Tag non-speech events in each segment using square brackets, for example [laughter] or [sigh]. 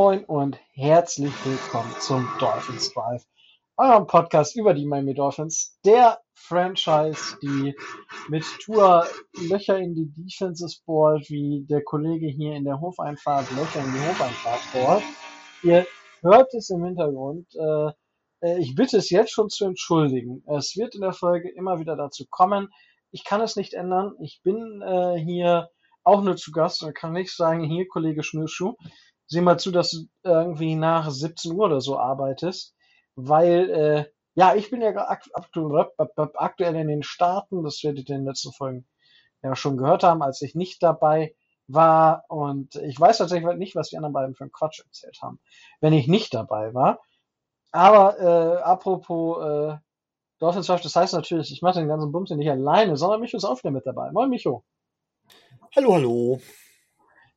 Moin und herzlich willkommen zum Dolphins Drive, eurem Podcast über die Miami Dolphins, der Franchise, die mit Tour Löcher in die Defenses bohrt, wie der Kollege hier in der Hofeinfahrt Löcher in die Hofeinfahrt bohrt. Ihr hört es im Hintergrund. Äh, äh, ich bitte es jetzt schon zu entschuldigen. Es wird in der Folge immer wieder dazu kommen. Ich kann es nicht ändern. Ich bin äh, hier auch nur zu Gast und kann nicht sagen, hier, Kollege Schnürschuh, sieh mal zu, dass du irgendwie nach 17 Uhr oder so arbeitest, weil, äh, ja, ich bin ja aktuell in den Staaten, das werdet ihr in den letzten Folgen ja schon gehört haben, als ich nicht dabei war und ich weiß tatsächlich nicht, was die anderen beiden für einen Quatsch erzählt haben, wenn ich nicht dabei war. Aber äh, apropos äh, Dolphins Draft, das heißt natürlich, ich mache den ganzen Bums nicht alleine, sondern Micho ist auch wieder mit dabei. Moin Micho. Hallo, hallo.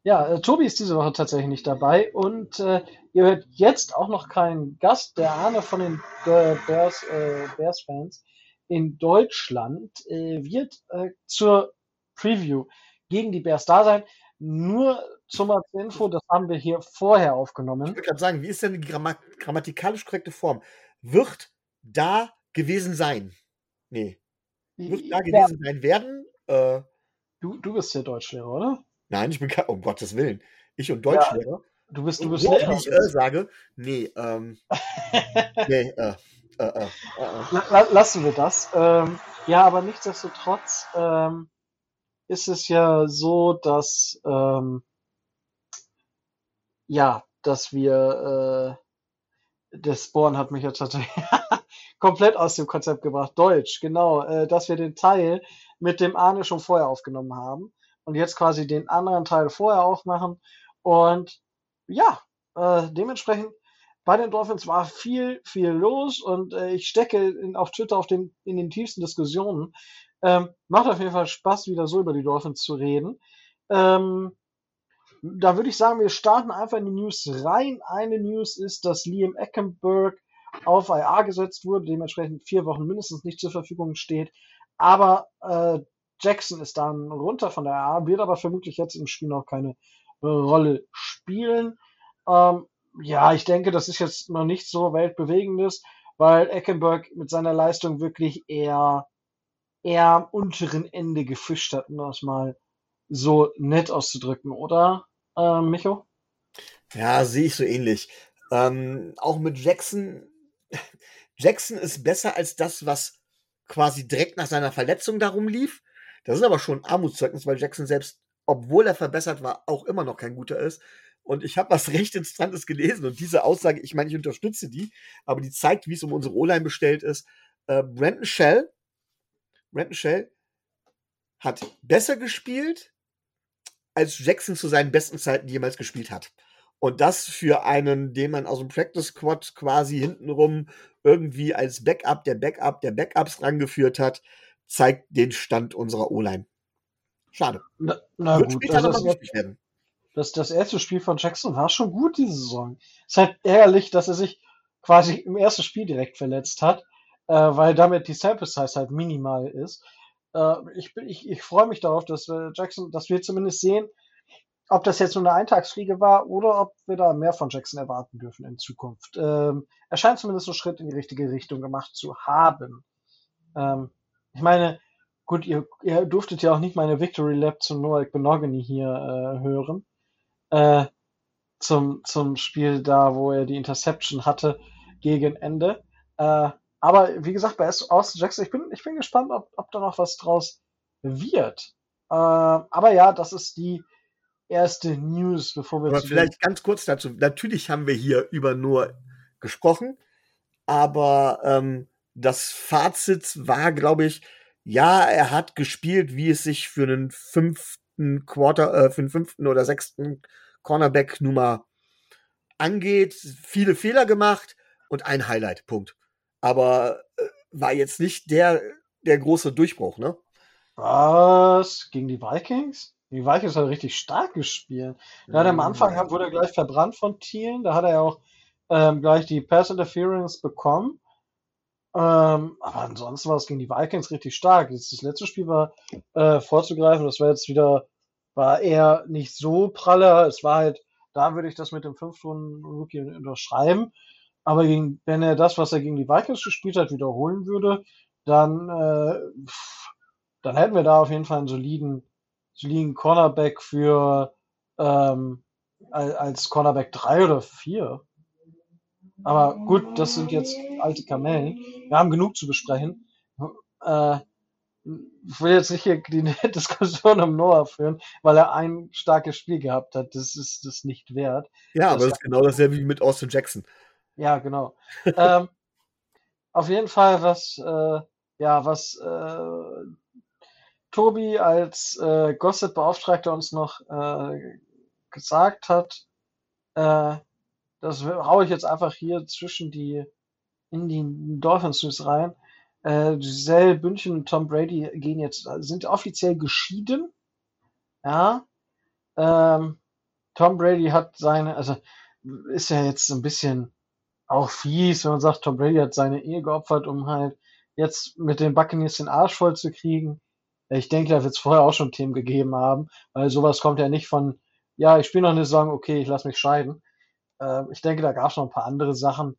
Ja, äh, Tobi ist diese Woche tatsächlich nicht dabei und äh, ihr hört jetzt auch noch keinen Gast, der Arne von den äh, Bears, äh, Bears Fans in Deutschland äh, wird äh, zur Preview gegen die Bears da sein. Nur zum Info, das haben wir hier vorher aufgenommen. Ich würde gerade sagen, wie ist denn die Grammat grammatikalisch korrekte Form? Wird da gewesen sein? Nee. Wird da gewesen ja. sein werden? Äh, du, du bist ja Deutschlehrer, oder? Nein, ich bin kein, um Gottes Willen. Ich und Deutschlehrer. Ja, du bist, du bist Lehrer. Wenn ich äh, sage, nee, ähm, [laughs] nee, äh, äh, äh, äh. Lassen wir das. Ähm, ja, aber nichtsdestotrotz ähm, ist es ja so, dass ähm, ja, dass wir äh, das Spawn hat mich jetzt [laughs] komplett aus dem Konzept gebracht. Deutsch, genau, äh, dass wir den Teil mit dem Arne schon vorher aufgenommen haben und jetzt quasi den anderen Teil vorher aufmachen. Und ja, äh, dementsprechend bei den Dolphins war viel, viel los und äh, ich stecke in, auf Twitter auf den, in den tiefsten Diskussionen. Ähm, macht auf jeden Fall Spaß, wieder so über die Dolphins zu reden. Ähm, da würde ich sagen, wir starten einfach in die News rein. Eine News ist, dass Liam Eckenberg auf IR gesetzt wurde, dementsprechend vier Wochen mindestens nicht zur Verfügung steht. Aber äh, Jackson ist dann runter von der A, wird aber vermutlich jetzt im Spiel noch keine äh, Rolle spielen. Ähm, ja, ich denke, das ist jetzt noch nicht so weltbewegendes, weil Eckenberg mit seiner Leistung wirklich eher, eher am unteren Ende gefischt hat, um das mal so nett auszudrücken, oder, äh, Micho? Ja, sehe ich so ähnlich. Ähm, auch mit Jackson. Jackson ist besser als das, was quasi direkt nach seiner Verletzung darum lief. Das ist aber schon ein Armutszeugnis, weil Jackson selbst, obwohl er verbessert war, auch immer noch kein guter ist. Und ich habe was [laughs] recht Interessantes gelesen und diese Aussage, ich meine, ich unterstütze die, aber die zeigt, wie es um unsere O-Line bestellt ist. Äh, Brandon Shell, Brandon Shell hat besser gespielt, als Jackson zu seinen besten Zeiten jemals gespielt hat. Und das für einen, den man aus dem Practice Squad quasi hintenrum irgendwie als Backup der Backup der Backups rangeführt hat zeigt den Stand unserer O-Line. Schade. Na, na gut, also das, werden. Das, das erste Spiel von Jackson war schon gut diese Saison. Es ist halt ärgerlich, dass er sich quasi im ersten Spiel direkt verletzt hat, äh, weil damit die Sample Size halt minimal ist. Äh, ich, ich, ich freue mich darauf, dass wir Jackson, dass wir zumindest sehen, ob das jetzt nur eine Eintagsfliege war oder ob wir da mehr von Jackson erwarten dürfen in Zukunft. Ähm, er scheint zumindest einen Schritt in die richtige Richtung gemacht zu haben. Ähm, ich meine, gut, ihr, ihr durftet ja auch nicht meine Victory Lab zu Noah Benogany hier äh, hören. Äh, zum, zum Spiel da, wo er die Interception hatte gegen Ende. Äh, aber wie gesagt, bei Austin Jackson, ich bin, ich bin gespannt, ob, ob da noch was draus wird. Äh, aber ja, das ist die erste News, bevor wir. Aber vielleicht ganz kurz dazu. Natürlich haben wir hier über Noah gesprochen, aber ähm, das Fazit war, glaube ich, ja, er hat gespielt, wie es sich für einen fünften Quarter, äh, für einen fünften oder sechsten Cornerback Nummer angeht. Viele Fehler gemacht und ein Highlight, Punkt. Aber äh, war jetzt nicht der, der große Durchbruch, ne? Was? Gegen die Vikings? Die Vikings hat richtig stark gespielt. Hat er am Anfang wurde er gleich verbrannt von Thielen. Da hat er ja auch ähm, gleich die Pass Interference bekommen. Ähm, aber ansonsten war es gegen die Vikings richtig stark. Jetzt das letzte Spiel war äh, vorzugreifen, das war jetzt wieder, war eher nicht so praller. Es war halt da würde ich das mit dem Fünftrunden-Rookie unterschreiben. Aber gegen, wenn er das, was er gegen die Vikings gespielt hat, wiederholen würde, dann, äh, dann hätten wir da auf jeden Fall einen soliden, soliden Cornerback für ähm, als Cornerback 3 oder 4. Aber gut, das sind jetzt alte Kamellen. Wir haben genug zu besprechen. Äh, ich will jetzt nicht hier die [laughs] Diskussion um Noah führen, weil er ein starkes Spiel gehabt hat. Das ist das nicht wert. Ja, aber das ist genau dasselbe wie mit Austin Jackson. Ja, genau. [laughs] ähm, auf jeden Fall, was, äh, ja, was äh, Tobi als äh, Gossip-Beauftragter uns noch äh, gesagt hat, äh, das haue ich jetzt einfach hier zwischen die in die Dolphins News rein. Äh, Giselle Bündchen und Tom Brady gehen jetzt, sind offiziell geschieden. Ja. Ähm, Tom Brady hat seine, also ist ja jetzt ein bisschen auch fies, wenn man sagt, Tom Brady hat seine Ehe geopfert, um halt jetzt mit den Buccaneers den Arsch voll zu kriegen. Ich denke, da wird es vorher auch schon Themen gegeben haben, weil sowas kommt ja nicht von, ja, ich spiele noch eine Saison, okay, ich lasse mich scheiden. Äh, ich denke, da gab es noch ein paar andere Sachen.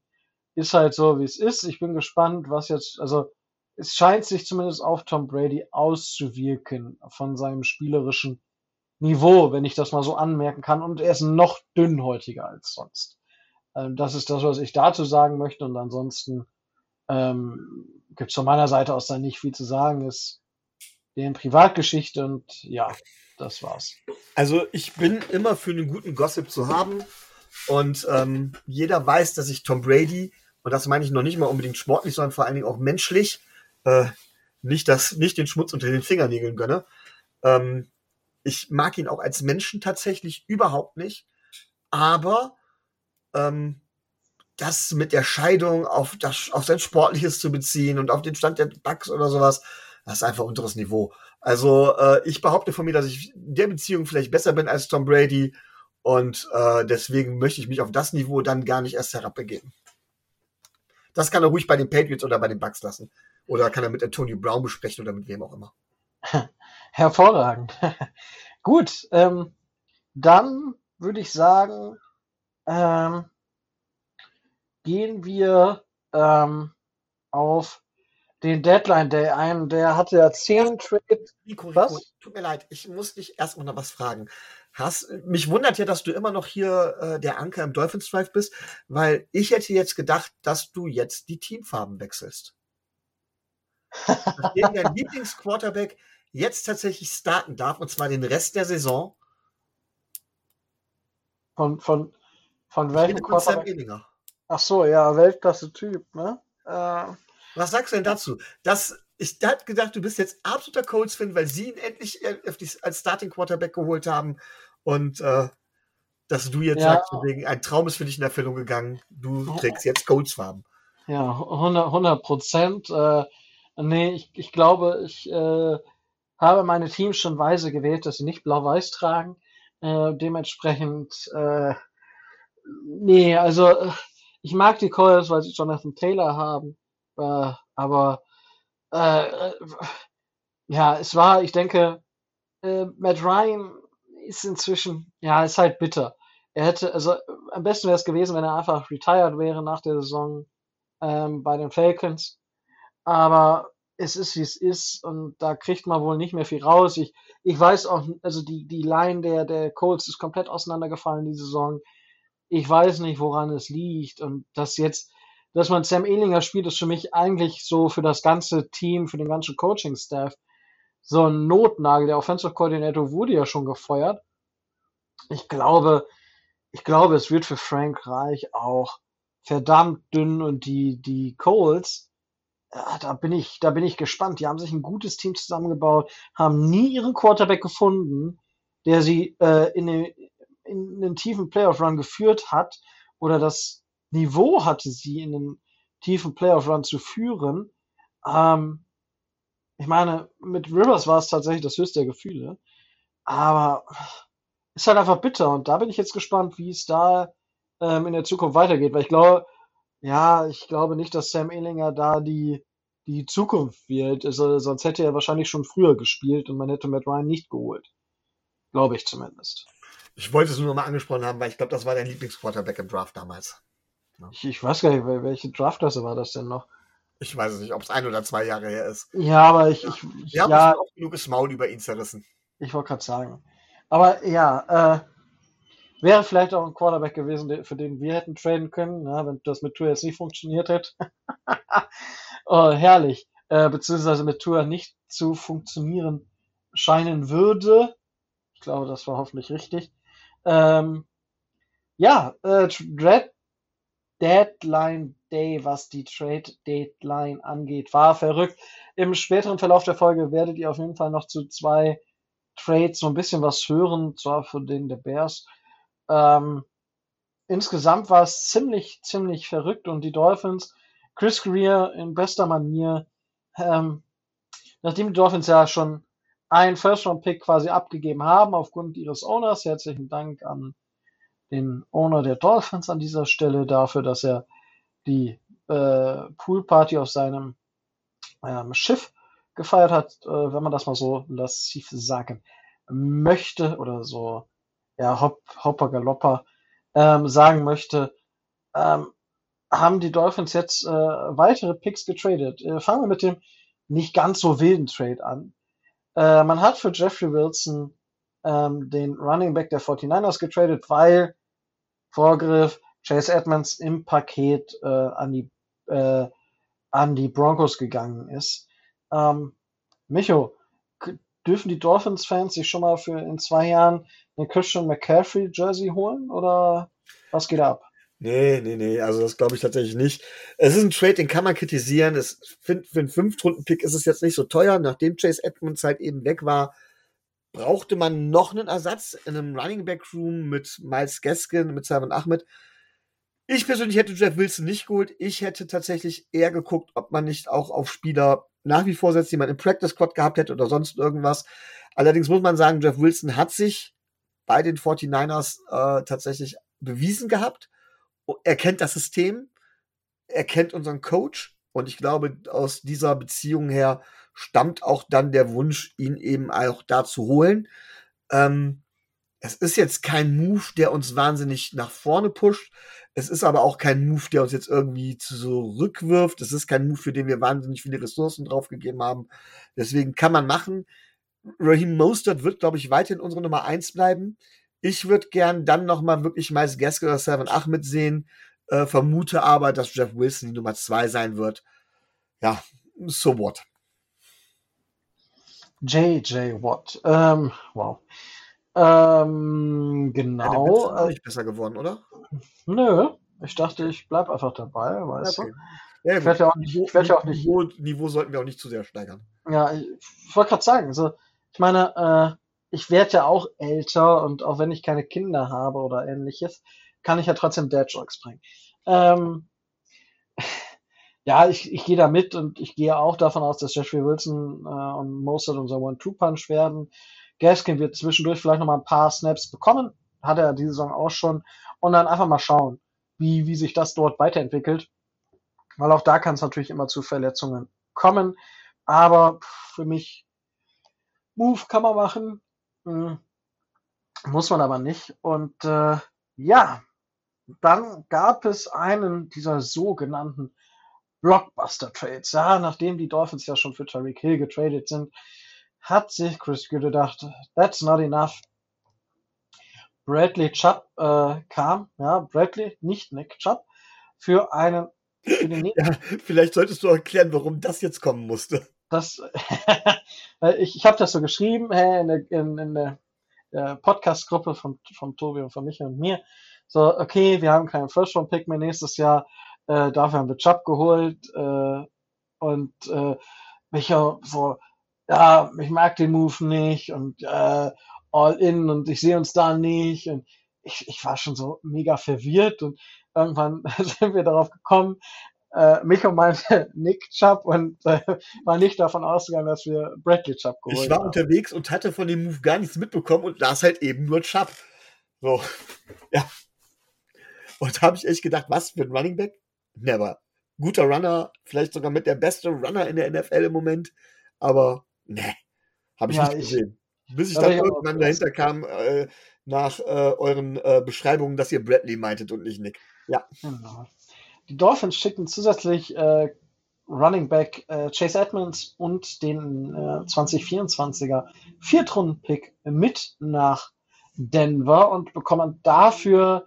Ist halt so, wie es ist. Ich bin gespannt, was jetzt, also es scheint sich zumindest auf Tom Brady auszuwirken von seinem spielerischen Niveau, wenn ich das mal so anmerken kann. Und er ist noch dünnhäutiger als sonst. Ähm, das ist das, was ich dazu sagen möchte. Und ansonsten ähm, gibt es von meiner Seite aus dann nicht viel zu sagen. Ist deren Privatgeschichte und ja, das war's. Also ich bin immer für einen guten Gossip zu haben. Und ähm, jeder weiß, dass ich Tom Brady, und das meine ich noch nicht mal unbedingt sportlich, sondern vor allen Dingen auch menschlich, äh, nicht, das, nicht den Schmutz unter den Fingernägeln gönne. Ähm, ich mag ihn auch als Menschen tatsächlich überhaupt nicht. Aber ähm, das mit der Scheidung auf, das, auf sein Sportliches zu beziehen und auf den Stand der Bugs oder sowas, das ist einfach unteres Niveau. Also äh, ich behaupte von mir, dass ich in der Beziehung vielleicht besser bin als Tom Brady und äh, deswegen möchte ich mich auf das Niveau dann gar nicht erst herabbegeben. Das kann er ruhig bei den Patriots oder bei den Bucks lassen. Oder kann er mit Antonio Brown besprechen oder mit wem auch immer. [laughs] Hervorragend. [laughs] Gut, ähm, dann würde ich sagen, ähm, gehen wir ähm, auf den Deadline Day ein. Der hatte ja zehn Trades. Nico, was? tut mir leid, ich muss dich erstmal noch was fragen. Hast, mich wundert ja, dass du immer noch hier äh, der Anker im Dolphins Drive bist, weil ich hätte jetzt gedacht, dass du jetzt die Teamfarben wechselst. Nachdem dein [laughs] Lieblingsquarterback jetzt tatsächlich starten darf, und zwar den Rest der Saison. Von, von, von welchem Quarterback? Ach so, ja, Weltklasse-Typ, ne? Äh, Was sagst du denn dazu? Das, ich hätte gedacht, du bist jetzt absoluter Colts-Fan, weil sie ihn endlich äh, als Starting Quarterback geholt haben und äh, dass du jetzt ja. sagst, wegen, ein Traum ist für dich in Erfüllung gegangen, du trägst jetzt Colts-Farben. Ja, 100 Prozent. Äh, nee, ich, ich glaube, ich äh, habe meine Teams schon weise gewählt, dass sie nicht blau-weiß tragen. Äh, dementsprechend, äh, nee, also äh, ich mag die Colts, weil sie Jonathan Taylor haben, äh, aber äh, äh, ja, es war, ich denke, äh, Matt Ryan ist inzwischen, ja, ist halt bitter. Er hätte, also am besten wäre es gewesen, wenn er einfach retired wäre nach der Saison ähm, bei den Falcons. Aber es ist, wie es ist und da kriegt man wohl nicht mehr viel raus. Ich, ich weiß auch, also die, die Line der, der Colts ist komplett auseinandergefallen die Saison. Ich weiß nicht, woran es liegt und das jetzt dass man Sam Ehlinger spielt, ist für mich eigentlich so für das ganze Team, für den ganzen Coaching-Staff so ein Notnagel. Der Offensive Coordinator wurde ja schon gefeuert. Ich glaube, ich glaube, es wird für Frank Reich auch verdammt dünn und die, die Coles, ja, da bin ich, da bin ich gespannt. Die haben sich ein gutes Team zusammengebaut, haben nie ihren Quarterback gefunden, der sie äh, in, den, in einen tiefen Playoff-Run geführt hat oder das Niveau hatte, sie in einen tiefen Playoff-Run zu führen. Ähm, ich meine, mit Rivers war es tatsächlich das höchste der Gefühle. Aber ist halt einfach bitter. Und da bin ich jetzt gespannt, wie es da ähm, in der Zukunft weitergeht. Weil ich glaube, ja, ich glaube nicht, dass Sam Ehlinger da die, die Zukunft wird. Also, sonst hätte er wahrscheinlich schon früher gespielt und man hätte Matt Ryan nicht geholt. Glaube ich zumindest. Ich wollte es nur noch mal angesprochen haben, weil ich glaube, das war dein Lieblingsquarterback im Draft damals. Ja. Ich, ich, weiß gar nicht, welche Draftklasse war das denn noch? Ich weiß es nicht, ob es ein oder zwei Jahre her ist. Ja, aber ich. ich, Wir haben ja, auch genug Maul über ihn zerrissen. Ich wollte gerade sagen. Aber ja, äh, wäre vielleicht auch ein Quarterback gewesen, für den wir hätten traden können, ja, wenn das mit Tour jetzt nicht funktioniert hätte. [laughs] oh, herrlich. Äh, beziehungsweise mit Tour nicht zu funktionieren scheinen würde. Ich glaube, das war hoffentlich richtig. Ähm, ja, äh, Dread Deadline Day, was die Trade Deadline angeht, war verrückt. Im späteren Verlauf der Folge werdet ihr auf jeden Fall noch zu zwei Trades so ein bisschen was hören, zwar von den der Bears. Ähm, insgesamt war es ziemlich, ziemlich verrückt und die Dolphins, Chris Greer in bester Manier, ähm, nachdem die Dolphins ja schon einen First-Round-Pick quasi abgegeben haben aufgrund ihres Owners, herzlichen Dank an den Owner der Dolphins an dieser Stelle dafür, dass er die äh, Poolparty auf seinem ähm, Schiff gefeiert hat, äh, wenn man das mal so lassiv sagen möchte oder so, ja, Hop, Hopper Galopper ähm, sagen möchte, ähm, haben die Dolphins jetzt äh, weitere Picks getradet. Äh, fangen wir mit dem nicht ganz so wilden Trade an. Äh, man hat für Jeffrey Wilson ähm, den Running Back der 49ers getradet, weil Vorgriff Chase Edmonds im Paket äh, an die äh, an die Broncos gegangen ist. Ähm, Micho, dürfen die Dolphins-Fans sich schon mal für in zwei Jahren eine Christian McCaffrey Jersey holen oder was geht ab? Nee, nee, nee, also das glaube ich tatsächlich nicht. Es ist ein Trade, den kann man kritisieren. Es, für, für einen Fünftrunden-Pick ist es jetzt nicht so teuer. Nachdem Chase Edmonds halt eben weg war, brauchte man noch einen Ersatz in einem Running Back Room mit Miles Gaskin, mit Simon Ahmed. Ich persönlich hätte Jeff Wilson nicht geholt. Ich hätte tatsächlich eher geguckt, ob man nicht auch auf Spieler nach wie vor setzt, die man im Practice Squad gehabt hätte oder sonst irgendwas. Allerdings muss man sagen, Jeff Wilson hat sich bei den 49ers äh, tatsächlich bewiesen gehabt. Er kennt das System, er kennt unseren Coach und ich glaube, aus dieser Beziehung her stammt auch dann der Wunsch, ihn eben auch da zu holen. Ähm, es ist jetzt kein Move, der uns wahnsinnig nach vorne pusht. Es ist aber auch kein Move, der uns jetzt irgendwie zurückwirft. Es ist kein Move, für den wir wahnsinnig viele Ressourcen draufgegeben haben. Deswegen kann man machen. Raheem Mostert wird, glaube ich, weiterhin unsere Nummer eins bleiben. Ich würde gern dann noch mal wirklich Miles Gaskell oder Seven Ahmed sehen. Äh, vermute aber, dass Jeff Wilson die Nummer zwei sein wird. Ja, so what. JJ Watt. Ähm, wow. Ähm, genau. Ja, ist nicht besser geworden, oder? Nö, ich dachte, ich bleib einfach dabei, weißt okay. du? Ja, ich werde ja auch nicht. Ich ja auch nicht Niveau, Niveau sollten wir auch nicht zu sehr steigern. Ja, ich, ich wollte gerade sagen, also, ich meine, äh, ich werde ja auch älter und auch wenn ich keine Kinder habe oder ähnliches, kann ich ja trotzdem Dad Jokes bringen. Ähm, [laughs] ja, ich, ich gehe da mit und ich gehe auch davon aus, dass Jeffrey Wilson äh, und Mostert unser One-Two-Punch werden. Gaskin wird zwischendurch vielleicht noch mal ein paar Snaps bekommen, hat er diese Saison auch schon. Und dann einfach mal schauen, wie, wie sich das dort weiterentwickelt. Weil auch da kann es natürlich immer zu Verletzungen kommen. Aber für mich, Move kann man machen, hm, muss man aber nicht. Und äh, ja, dann gab es einen dieser sogenannten Blockbuster-Trades. Ja, nachdem die Dolphins ja schon für Tariq Hill getradet sind, hat sich Chris Good gedacht, that's not enough. Bradley Chubb äh, kam, ja, Bradley, nicht Nick Chubb, für einen. Für den [laughs] ja, vielleicht solltest du erklären, warum das jetzt kommen musste. Das, [laughs] ich ich habe das so geschrieben hey, in der, in, in der äh, Podcast-Gruppe von, von Tobi und von Michael und mir. So, okay, wir haben keinen First-Round-Pick mehr nächstes Jahr, äh, dafür haben wir Chubb geholt äh, und äh, Michael so, ja, ich mag den Move nicht und äh, all in und ich sehe uns da nicht und ich, ich war schon so mega verwirrt und irgendwann [laughs] sind wir darauf gekommen, äh, Micho meinte [laughs] Nick Chubb und äh, war nicht davon ausgegangen, dass wir Bradley Chubb geholt haben. Ich war haben. unterwegs und hatte von dem Move gar nichts mitbekommen und las halt eben nur Chubb. So, [laughs] ja. Und da habe ich echt gedacht, was für ein Running Back? Never. Guter Runner, vielleicht sogar mit der beste Runner in der NFL im Moment, aber ne, habe ich ja, nicht gesehen. Ich, Bis ich da dann irgendwann dahinter kam, äh, nach äh, euren äh, Beschreibungen, dass ihr Bradley meintet und nicht Nick. Ja. Genau. Die Dolphins schicken zusätzlich äh, Running Back äh, Chase Edmonds und den 2024er Viertrunden-Pick mit nach Denver und bekommen dafür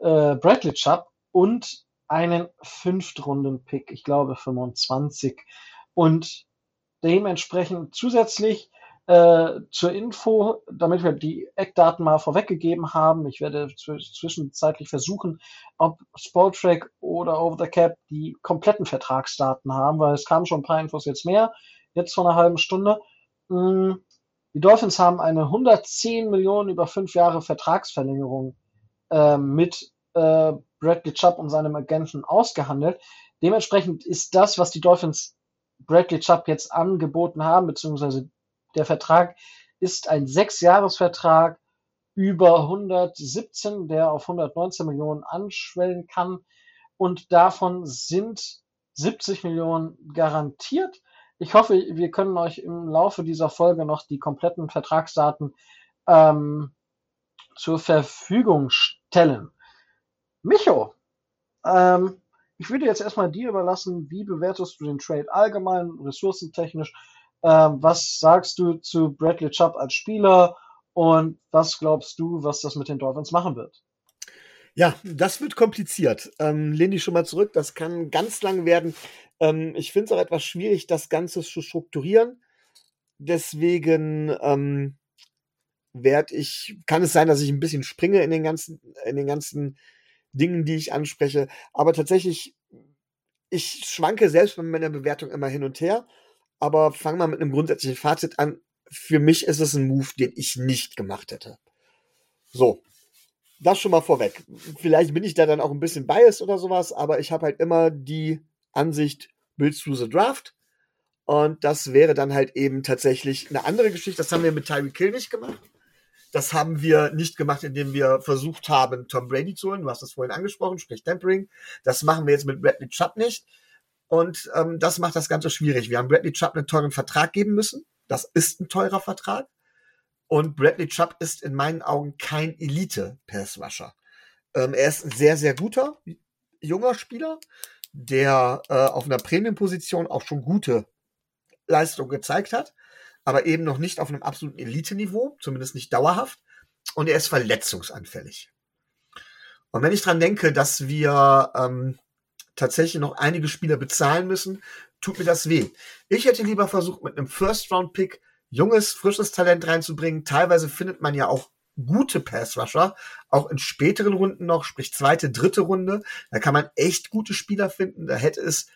Bradley Chubb und einen Fünftrunden-Pick, ich glaube 25. Und dementsprechend zusätzlich äh, zur Info, damit wir die Eckdaten mal vorweggegeben haben. Ich werde zwischenzeitlich versuchen, ob Sportrack oder Over the Cap die kompletten Vertragsdaten haben, weil es kamen schon ein paar Infos jetzt mehr, jetzt vor einer halben Stunde. Hm, die Dolphins haben eine 110 Millionen über fünf Jahre Vertragsverlängerung äh, mit äh, Bradley Chubb und seinem Agenten ausgehandelt. Dementsprechend ist das, was die Dolphins Bradley Chubb jetzt angeboten haben, beziehungsweise der Vertrag ist ein Sechsjahresvertrag über 117, der auf 119 Millionen anschwellen kann. Und davon sind 70 Millionen garantiert. Ich hoffe, wir können euch im Laufe dieser Folge noch die kompletten Vertragsdaten ähm, zur Verfügung stellen. Micho, ähm, ich würde jetzt erstmal dir überlassen, wie bewertest du den Trade allgemein, ressourcentechnisch? Ähm, was sagst du zu Bradley Chubb als Spieler und was glaubst du, was das mit den Dolphins machen wird? Ja, das wird kompliziert. Ähm, lehn dich schon mal zurück, das kann ganz lang werden. Ähm, ich finde es auch etwas schwierig, das Ganze zu strukturieren. Deswegen ähm, werde ich, kann es sein, dass ich ein bisschen springe in den ganzen, in den ganzen Dingen, die ich anspreche. Aber tatsächlich, ich schwanke selbst bei meiner Bewertung immer hin und her. Aber fangen wir mit einem grundsätzlichen Fazit an. Für mich ist es ein Move, den ich nicht gemacht hätte. So, das schon mal vorweg. Vielleicht bin ich da dann auch ein bisschen biased oder sowas, aber ich habe halt immer die Ansicht, Build through the Draft. Und das wäre dann halt eben tatsächlich eine andere Geschichte. Das haben wir mit Tyreek Kill nicht gemacht. Das haben wir nicht gemacht, indem wir versucht haben, Tom Brady zu holen. Du hast das vorhin angesprochen, sprich Tempering. Das machen wir jetzt mit Bradley Chubb nicht. Und ähm, das macht das Ganze schwierig. Wir haben Bradley Chubb einen teuren Vertrag geben müssen. Das ist ein teurer Vertrag. Und Bradley Chubb ist in meinen Augen kein Elite-Passwasher. Ähm, er ist ein sehr, sehr guter junger Spieler, der äh, auf einer Premium-Position auch schon gute Leistung gezeigt hat aber eben noch nicht auf einem absoluten Elite-Niveau, zumindest nicht dauerhaft. Und er ist verletzungsanfällig. Und wenn ich dran denke, dass wir ähm, tatsächlich noch einige Spieler bezahlen müssen, tut mir das weh. Ich hätte lieber versucht, mit einem First-Round-Pick junges, frisches Talent reinzubringen. Teilweise findet man ja auch gute Pass-Rusher, auch in späteren Runden noch, sprich zweite, dritte Runde. Da kann man echt gute Spieler finden. Da hätte es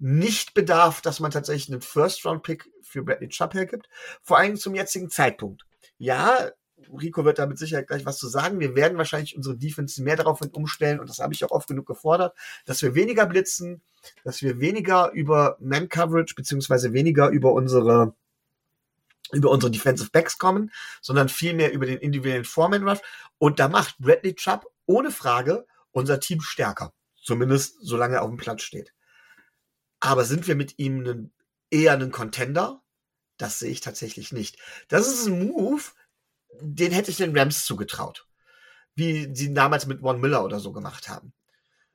nicht bedarf, dass man tatsächlich einen First-Round-Pick für Bradley Chubb hergibt. Vor allem zum jetzigen Zeitpunkt. Ja, Rico wird da mit Sicherheit gleich was zu sagen. Wir werden wahrscheinlich unsere Defense mehr darauf umstellen, und das habe ich auch oft genug gefordert, dass wir weniger blitzen, dass wir weniger über Man-Coverage beziehungsweise weniger über unsere über unsere Defensive Backs kommen, sondern vielmehr über den individuellen Foreman Rush. Und da macht Bradley Chubb ohne Frage unser Team stärker. Zumindest solange er auf dem Platz steht. Aber sind wir mit ihm einen, eher ein Contender? Das sehe ich tatsächlich nicht. Das ist ein Move, den hätte ich den Rams zugetraut. Wie sie damals mit Von Miller oder so gemacht haben.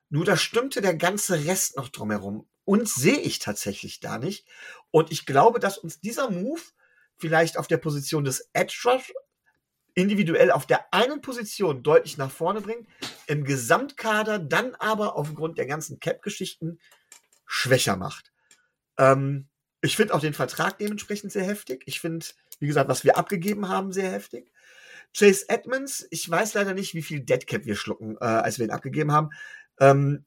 Nur da stimmte der ganze Rest noch drumherum. Und sehe ich tatsächlich da nicht. Und ich glaube, dass uns dieser Move vielleicht auf der Position des Edge Rush individuell auf der einen Position deutlich nach vorne bringt, im Gesamtkader dann aber aufgrund der ganzen Cap-Geschichten schwächer macht. Ähm, ich finde auch den Vertrag dementsprechend sehr heftig. Ich finde, wie gesagt, was wir abgegeben haben, sehr heftig. Chase Edmonds, ich weiß leider nicht, wie viel Deadcap wir schlucken, äh, als wir ihn abgegeben haben. Ähm,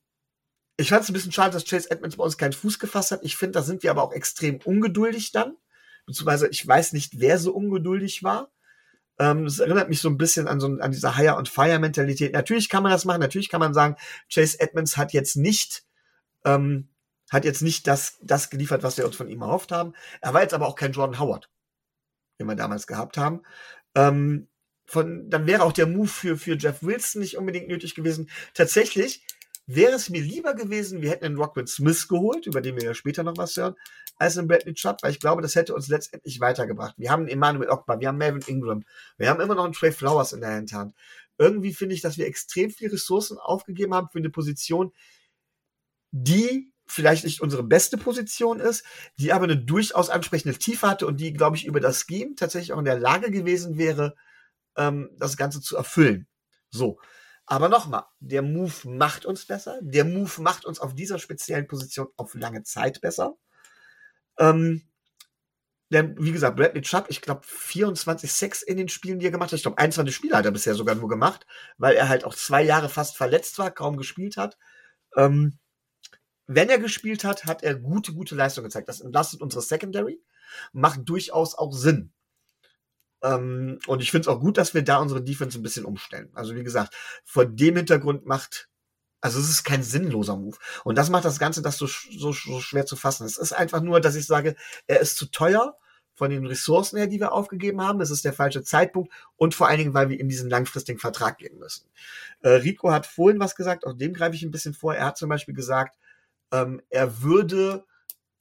ich fand es ein bisschen schade, dass Chase Edmonds bei uns keinen Fuß gefasst hat. Ich finde, da sind wir aber auch extrem ungeduldig dann. Beziehungsweise ich weiß nicht, wer so ungeduldig war. Ähm, das erinnert mich so ein bisschen an, so, an diese Hire- und Fire-Mentalität. Natürlich kann man das machen. Natürlich kann man sagen, Chase Edmonds hat jetzt nicht ähm, hat jetzt nicht das, das geliefert, was wir uns von ihm erhofft haben. Er war jetzt aber auch kein Jordan Howard, den wir damals gehabt haben. Ähm, von, dann wäre auch der Move für, für Jeff Wilson nicht unbedingt nötig gewesen. Tatsächlich wäre es mir lieber gewesen, wir hätten einen Rockwell Smith geholt, über den wir ja später noch was hören, als einen Bradley Chubb, weil ich glaube, das hätte uns letztendlich weitergebracht. Wir haben einen Emmanuel Ogba, wir haben Melvin Ingram, wir haben immer noch einen Trey Flowers in der Hinterhand. Irgendwie finde ich, dass wir extrem viel Ressourcen aufgegeben haben für eine Position, die vielleicht nicht unsere beste Position ist, die aber eine durchaus ansprechende Tiefe hatte und die, glaube ich, über das Scheme tatsächlich auch in der Lage gewesen wäre, ähm, das Ganze zu erfüllen. So. Aber nochmal, der Move macht uns besser. Der Move macht uns auf dieser speziellen Position auf lange Zeit besser. Ähm, denn, wie gesagt, Bradley Chubb, ich glaube, 24 Sex in den Spielen, die er gemacht hat. Ich glaube, 21 Spiele hat er bisher sogar nur gemacht, weil er halt auch zwei Jahre fast verletzt war, kaum gespielt hat. Ähm, wenn er gespielt hat, hat er gute, gute Leistung gezeigt. Das entlastet unsere Secondary, macht durchaus auch Sinn. Ähm, und ich finde es auch gut, dass wir da unsere Defense ein bisschen umstellen. Also wie gesagt, vor dem Hintergrund macht, also es ist kein sinnloser Move. Und das macht das Ganze das so, so, so schwer zu fassen. Es ist einfach nur, dass ich sage, er ist zu teuer von den Ressourcen her, die wir aufgegeben haben. Es ist der falsche Zeitpunkt und vor allen Dingen, weil wir ihm diesen langfristigen Vertrag geben müssen. Äh, Rico hat vorhin was gesagt, auch dem greife ich ein bisschen vor. Er hat zum Beispiel gesagt, ähm, er würde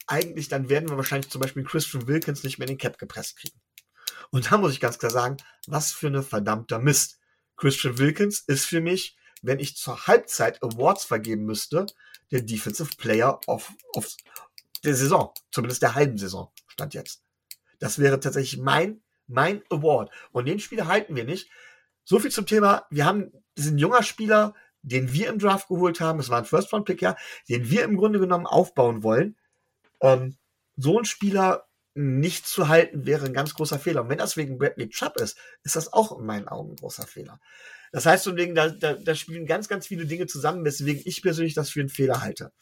eigentlich, dann werden wir wahrscheinlich zum Beispiel Christian Wilkins nicht mehr in den Cap gepresst kriegen. Und da muss ich ganz klar sagen, was für eine verdammter Mist. Christian Wilkins ist für mich, wenn ich zur Halbzeit Awards vergeben müsste, der Defensive Player of, of der Saison, zumindest der halben Saison, stand jetzt. Das wäre tatsächlich mein, mein Award. Und den Spieler halten wir nicht. So viel zum Thema. Wir haben diesen junger Spieler, den wir im Draft geholt haben. Es war ein First-Round-Pick, ja, den wir im Grunde genommen aufbauen wollen. Ähm, so ein Spieler nicht zu halten, wäre ein ganz großer Fehler. Und wenn das wegen Bradley Chubb ist, ist das auch in meinen Augen ein großer Fehler. Das heißt, Ding, da, da, da spielen ganz, ganz viele Dinge zusammen, weswegen ich persönlich das für einen Fehler halte.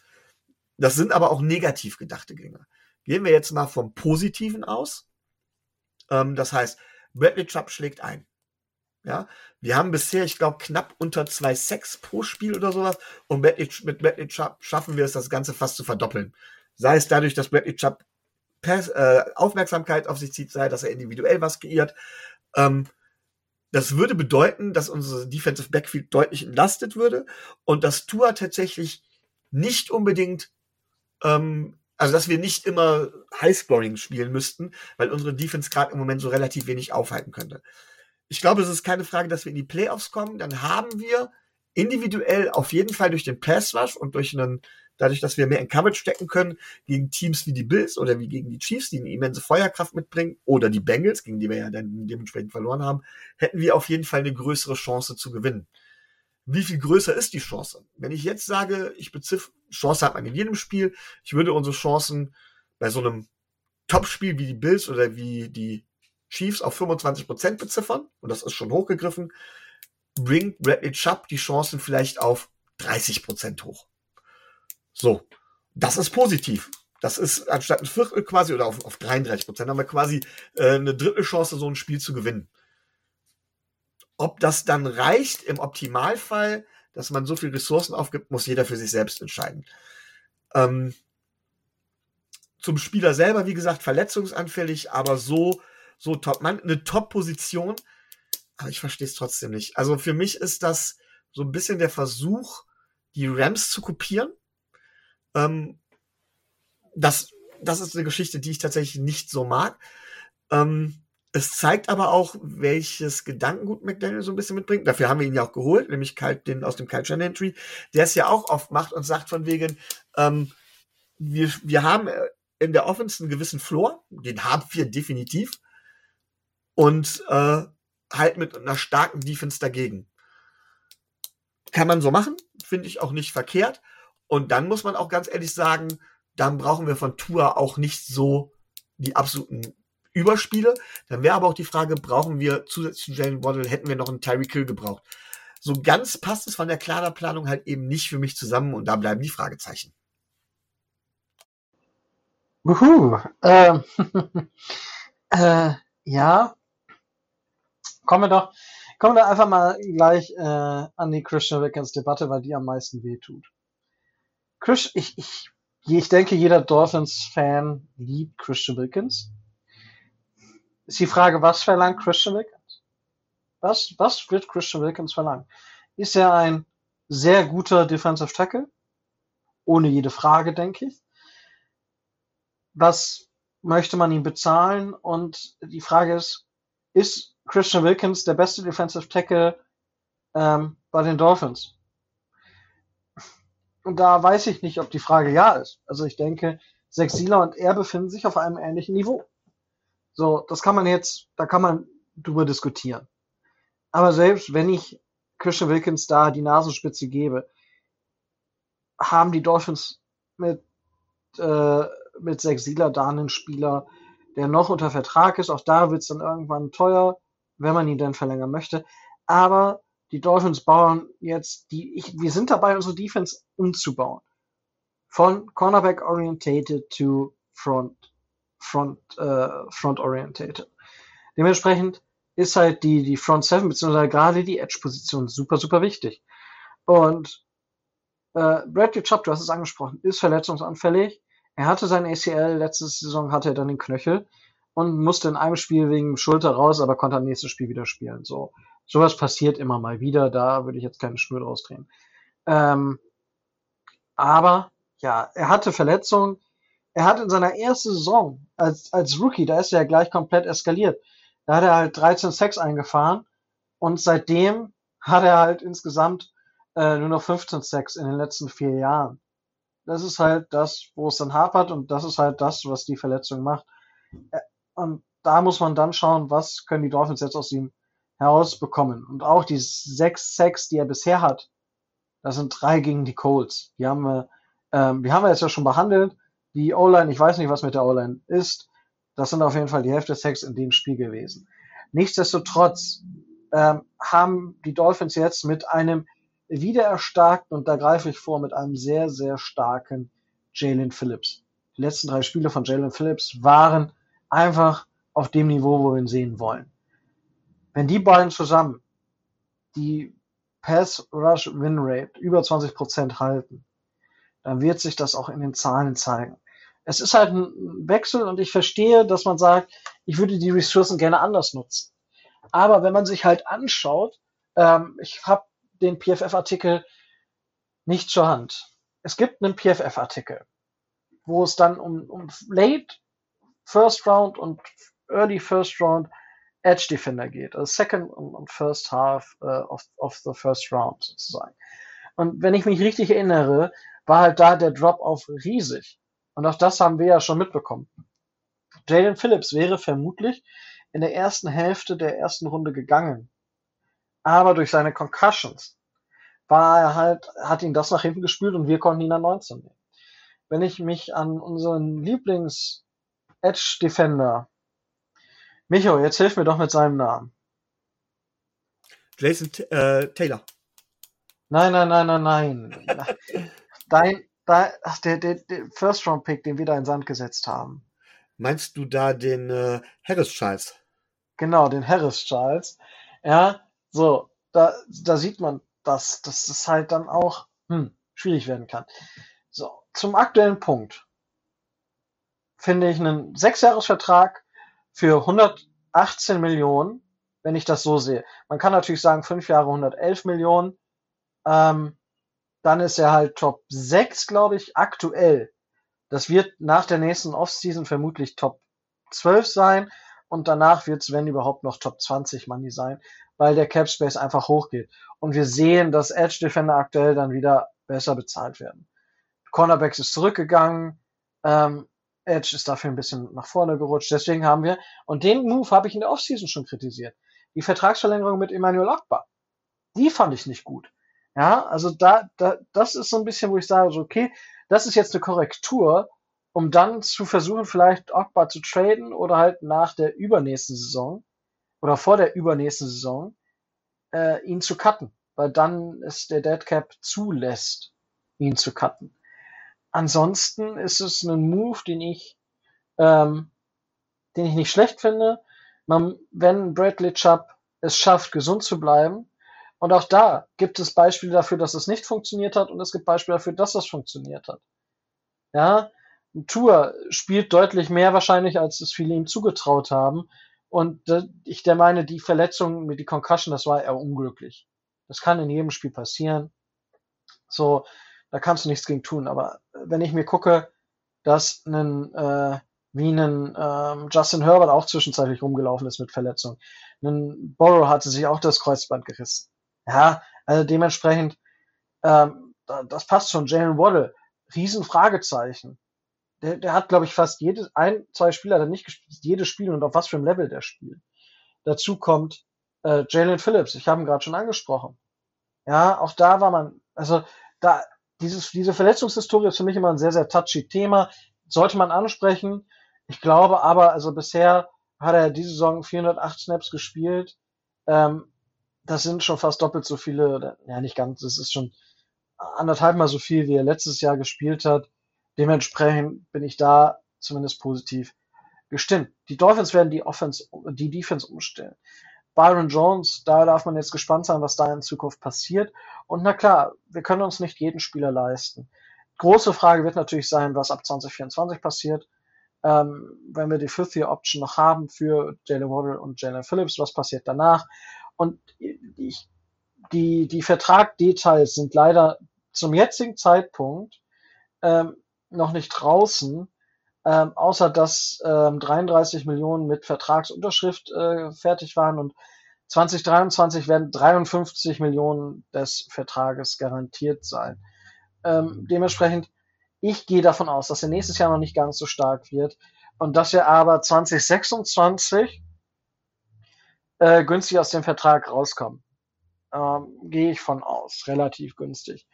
Das sind aber auch negativ gedachte Dinge. Gehen wir jetzt mal vom Positiven aus. Ähm, das heißt, Bradley Chubb schlägt ein. Ja, wir haben bisher, ich glaube, knapp unter zwei Sex pro Spiel oder sowas. Und mit Bradley Chubb schaffen wir es, das Ganze fast zu verdoppeln. Sei es dadurch, dass Bradley Chubb Pers äh, Aufmerksamkeit auf sich zieht, sei, dass er individuell was kreiert. Ähm, das würde bedeuten, dass unsere Defensive Backfield deutlich entlastet würde und dass Tua tatsächlich nicht unbedingt, ähm, also dass wir nicht immer Highscoring spielen müssten, weil unsere Defense gerade im Moment so relativ wenig aufhalten könnte. Ich glaube, es ist keine Frage, dass wir in die Playoffs kommen. Dann haben wir individuell auf jeden Fall durch den Pass Rush und durch einen dadurch, dass wir mehr in Coverage stecken können, gegen Teams wie die Bills oder wie gegen die Chiefs, die eine immense Feuerkraft mitbringen, oder die Bengals, gegen die wir ja dann dementsprechend verloren haben, hätten wir auf jeden Fall eine größere Chance zu gewinnen. Wie viel größer ist die Chance? Wenn ich jetzt sage, ich beziffer, Chance hat man in jedem Spiel, ich würde unsere Chancen bei so einem Top-Spiel wie die Bills oder wie die Chiefs auf 25% beziffern, und das ist schon hochgegriffen, bringt Bradley Chubb die Chancen vielleicht auf 30% hoch. So, das ist positiv. Das ist anstatt ein Viertel quasi oder auf, auf 33 Prozent haben wir quasi äh, eine dritte Chance, so ein Spiel zu gewinnen. Ob das dann reicht im Optimalfall, dass man so viel Ressourcen aufgibt, muss jeder für sich selbst entscheiden. Ähm, zum Spieler selber, wie gesagt, verletzungsanfällig, aber so, so top, man, eine Top-Position. Aber ich verstehe es trotzdem nicht. Also für mich ist das so ein bisschen der Versuch, die Rams zu kopieren ähm, das, das ist eine Geschichte, die ich tatsächlich nicht so mag. Ähm, es zeigt aber auch, welches Gedankengut McDaniel so ein bisschen mitbringt. Dafür haben wir ihn ja auch geholt, nämlich den aus dem Culture Entry, der es ja auch oft macht und sagt von wegen, ähm, wir, wir haben in der Offense einen gewissen Floor, den haben wir definitiv, und äh, halt mit einer starken Defense dagegen. Kann man so machen, finde ich auch nicht verkehrt. Und dann muss man auch ganz ehrlich sagen, dann brauchen wir von Tour auch nicht so die absoluten Überspiele. Dann wäre aber auch die Frage, brauchen wir zusätzlich zu Jalen Waddle, hätten wir noch einen Tyreek Hill gebraucht. So ganz passt es von der Kaderplanung halt eben nicht für mich zusammen und da bleiben die Fragezeichen. Wuhu. Ähm, [laughs] äh, ja. Kommen wir doch, kommen wir einfach mal gleich äh, an die Christian Wickens Debatte, weil die am meisten wehtut. Chris, ich, ich, ich denke, jeder Dolphins-Fan liebt Christian Wilkins. Ist die Frage, was verlangt Christian Wilkins? Was, was wird Christian Wilkins verlangen? Ist er ein sehr guter Defensive Tackle. Ohne jede Frage, denke ich. Was möchte man ihm bezahlen? Und die Frage ist, ist Christian Wilkins der beste Defensive Tackle ähm, bei den Dolphins? Und da weiß ich nicht, ob die Frage ja ist. Also ich denke, Sieler und er befinden sich auf einem ähnlichen Niveau. So, das kann man jetzt, da kann man drüber diskutieren. Aber selbst wenn ich Christian Wilkins da die Nasenspitze gebe, haben die Dolphins mit, äh, mit Sieler da einen Spieler, der noch unter Vertrag ist. Auch da wird es dann irgendwann teuer, wenn man ihn dann verlängern möchte. Aber die Dolphins bauen jetzt die, ich, wir sind dabei, unsere Defense umzubauen. Von Cornerback orientated to Front, Front, äh, Front orientated. Dementsprechend ist halt die, die Front Seven, beziehungsweise gerade die Edge-Position super, super wichtig. Und äh, Bradley Chubb, du hast es angesprochen, ist verletzungsanfällig. Er hatte sein ACL, letzte Saison hatte er dann den Knöchel und musste in einem Spiel wegen Schulter raus, aber konnte am nächsten Spiel wieder spielen. So, sowas passiert immer mal wieder, da würde ich jetzt keine Schnur draus drehen. Ähm, aber ja, er hatte Verletzungen. Er hat in seiner ersten Saison als, als Rookie, da ist er ja gleich komplett eskaliert. Da hat er halt 13 Sex eingefahren und seitdem hat er halt insgesamt äh, nur noch 15 Sex in den letzten vier Jahren. Das ist halt das, wo es dann hapert und das ist halt das, was die Verletzung macht. Äh, und da muss man dann schauen, was können die Dolphins jetzt aus ihm herausbekommen. Und auch die sechs Sacks, die er bisher hat, das sind drei gegen die Colts. Die haben wir, ähm, die haben wir jetzt ja schon behandelt. Die O-Line, ich weiß nicht, was mit der O-Line ist. Das sind auf jeden Fall die Hälfte Sacks in dem Spiel gewesen. Nichtsdestotrotz ähm, haben die Dolphins jetzt mit einem wieder erstarkt und da greife ich vor mit einem sehr, sehr starken Jalen Phillips. Die letzten drei Spiele von Jalen Phillips waren einfach auf dem Niveau, wo wir ihn sehen wollen. Wenn die beiden zusammen die Pass Rush Win Rate über 20 Prozent halten, dann wird sich das auch in den Zahlen zeigen. Es ist halt ein Wechsel und ich verstehe, dass man sagt, ich würde die Ressourcen gerne anders nutzen. Aber wenn man sich halt anschaut, ähm, ich habe den PFF-Artikel nicht zur Hand. Es gibt einen PFF-Artikel, wo es dann um, um Late First Round und Early First Round Edge Defender geht. Also Second und First Half uh, of, of the First Round sozusagen. Und wenn ich mich richtig erinnere, war halt da der Drop-off riesig. Und auch das haben wir ja schon mitbekommen. Jalen Phillips wäre vermutlich in der ersten Hälfte der ersten Runde gegangen aber durch seine Concussions war er halt, hat ihn das nach hinten gespült und wir konnten ihn an 19 nehmen. Wenn ich mich an unseren Lieblings-Edge-Defender, Micho, jetzt hilf mir doch mit seinem Namen. Jason äh, Taylor. Nein, nein, nein, nein, nein. [laughs] Dein, dein ach, der, der, der First-Round-Pick, den wir da in Sand gesetzt haben. Meinst du da den äh, Harris Charles? Genau, den Harris Charles. Ja, so, da, da sieht man, dass, dass das halt dann auch hm, schwierig werden kann. So, zum aktuellen Punkt finde ich einen Sechsjahresvertrag für 118 Millionen, wenn ich das so sehe. Man kann natürlich sagen, fünf Jahre 111 Millionen. Ähm, dann ist er halt Top 6, glaube ich, aktuell. Das wird nach der nächsten Offseason vermutlich Top 12 sein und danach wird es, wenn überhaupt, noch Top 20 Money sein, weil der Cap Space einfach hochgeht. Und wir sehen, dass Edge Defender aktuell dann wieder besser bezahlt werden. Cornerbacks ist zurückgegangen, ähm, Edge ist dafür ein bisschen nach vorne gerutscht. Deswegen haben wir, und den Move habe ich in der Offseason schon kritisiert, die Vertragsverlängerung mit Emmanuel Akbar. Die fand ich nicht gut. Ja, also da, da, das ist so ein bisschen, wo ich sage, so, okay, das ist jetzt eine Korrektur, um dann zu versuchen, vielleicht Akbar zu traden oder halt nach der übernächsten Saison oder vor der übernächsten Saison äh, ihn zu cutten, weil dann es der Dead Cap zulässt, ihn zu cutten. Ansonsten ist es ein Move, den ich, ähm, den ich nicht schlecht finde. Man, wenn Bradley Chubb es schafft, gesund zu bleiben, und auch da gibt es Beispiele dafür, dass es nicht funktioniert hat, und es gibt Beispiele dafür, dass es funktioniert hat. Ja, Tour spielt deutlich mehr wahrscheinlich, als es viele ihm zugetraut haben. Und äh, ich der meine, die Verletzung mit die Concussion, das war eher unglücklich. Das kann in jedem Spiel passieren. So, da kannst du nichts gegen tun. Aber wenn ich mir gucke, dass ein, äh, wie ein ähm, Justin Herbert auch zwischenzeitlich rumgelaufen ist mit Verletzungen. Ein Borrow hatte sich auch das Kreuzband gerissen. Ja, also dementsprechend, ähm, das passt schon. Jalen Waddle, Riesenfragezeichen. Der, der hat, glaube ich, fast jedes, ein, zwei Spieler hat nicht gespielt, jedes Spiel und auf was für einem Level der spielt. Dazu kommt äh, Jalen Phillips, ich habe ihn gerade schon angesprochen. Ja, auch da war man, also da, dieses, diese Verletzungshistorie ist für mich immer ein sehr, sehr touchy Thema. Sollte man ansprechen. Ich glaube aber, also bisher hat er diese Saison 408 Snaps gespielt. Ähm, das sind schon fast doppelt so viele, ja nicht ganz, das ist schon anderthalb mal so viel, wie er letztes Jahr gespielt hat. Dementsprechend bin ich da zumindest positiv gestimmt. Die Dolphins werden die Offense, die Defense umstellen. Byron Jones, da darf man jetzt gespannt sein, was da in Zukunft passiert. Und na klar, wir können uns nicht jeden Spieler leisten. Große Frage wird natürlich sein, was ab 2024 passiert. Ähm, wenn wir die Fifth Year Option noch haben für Jalen Waddle und Jalen Phillips, was passiert danach? Und ich, die, die Vertragdetails sind leider zum jetzigen Zeitpunkt ähm, noch nicht draußen, ähm, außer dass ähm, 33 Millionen mit Vertragsunterschrift äh, fertig waren und 2023 werden 53 Millionen des Vertrages garantiert sein. Ähm, dementsprechend, ich gehe davon aus, dass er nächstes Jahr noch nicht ganz so stark wird und dass er aber 2026 äh, günstig aus dem Vertrag rauskommen. Ähm, gehe ich von aus, relativ günstig.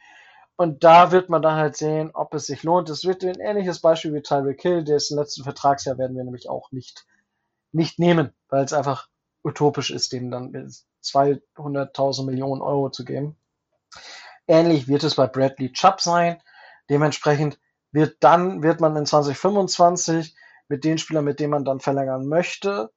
Und da wird man dann halt sehen, ob es sich lohnt. Es wird ein ähnliches Beispiel wie Tyreek Hill, dessen letzten Vertragsjahr werden wir nämlich auch nicht, nicht nehmen, weil es einfach utopisch ist, dem dann 200.000 Millionen Euro zu geben. Ähnlich wird es bei Bradley Chubb sein. Dementsprechend wird dann, wird man in 2025 mit den Spielern, mit denen man dann verlängern möchte,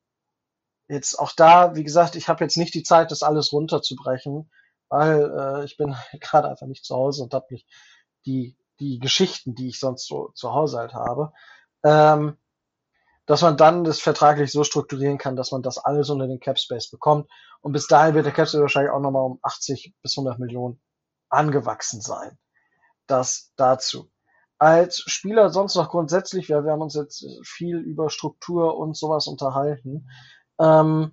Jetzt auch da, wie gesagt, ich habe jetzt nicht die Zeit, das alles runterzubrechen, weil äh, ich bin [laughs] gerade einfach nicht zu Hause und habe nicht die, die Geschichten, die ich sonst so zu Hause halt habe. Ähm, dass man dann das vertraglich so strukturieren kann, dass man das alles unter den Cap Space bekommt. Und bis dahin wird der Cap Space wahrscheinlich auch nochmal um 80 bis 100 Millionen angewachsen sein. Das dazu. Als Spieler sonst noch grundsätzlich, wir, wir haben uns jetzt viel über Struktur und sowas unterhalten. Ähm,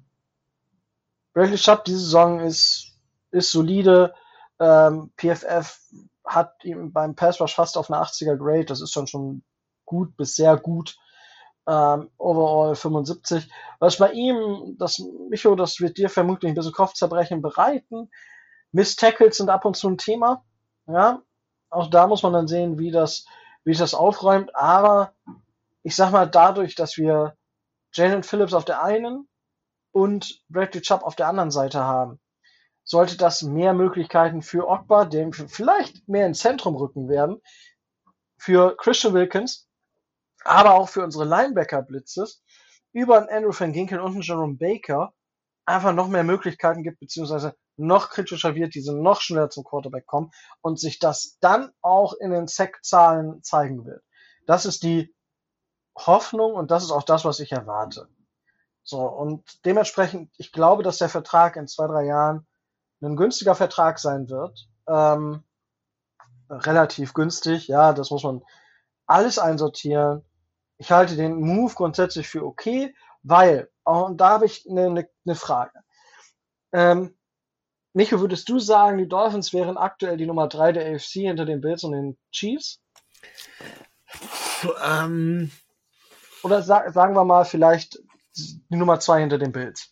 Bradley Chubb diese Saison ist, ist solide. Ähm, PFF hat ihm beim Pass Rush fast auf eine 80er Grade. Das ist schon schon gut bis sehr gut. Ähm, overall 75. Was bei ihm, das, Micho, das wird dir vermutlich ein bisschen Kopfzerbrechen bereiten. Miss Tackles sind ab und zu ein Thema. Ja, auch da muss man dann sehen, wie das, wie das aufräumt. Aber ich sag mal, dadurch, dass wir Jalen Phillips auf der einen und Bradley Chubb auf der anderen Seite haben, sollte das mehr Möglichkeiten für Ogba, dem vielleicht mehr ins Zentrum rücken werden, für Christian Wilkins, aber auch für unsere Linebacker-Blitzes, über einen Andrew Van Ginkel und einen Jerome Baker einfach noch mehr Möglichkeiten gibt, beziehungsweise noch kritischer wird, diese noch schneller zum Quarterback kommen und sich das dann auch in den Sack-Zahlen zeigen wird. Das ist die Hoffnung und das ist auch das, was ich erwarte. So, und dementsprechend, ich glaube, dass der Vertrag in zwei, drei Jahren ein günstiger Vertrag sein wird. Ähm, relativ günstig, ja, das muss man alles einsortieren. Ich halte den Move grundsätzlich für okay, weil, und da habe ich eine, eine, eine Frage. Ähm, Micho, würdest du sagen, die Dolphins wären aktuell die Nummer drei der AFC hinter den Bills und den Chiefs? Ähm, Oder sa sagen wir mal vielleicht die Nummer zwei hinter den Bills.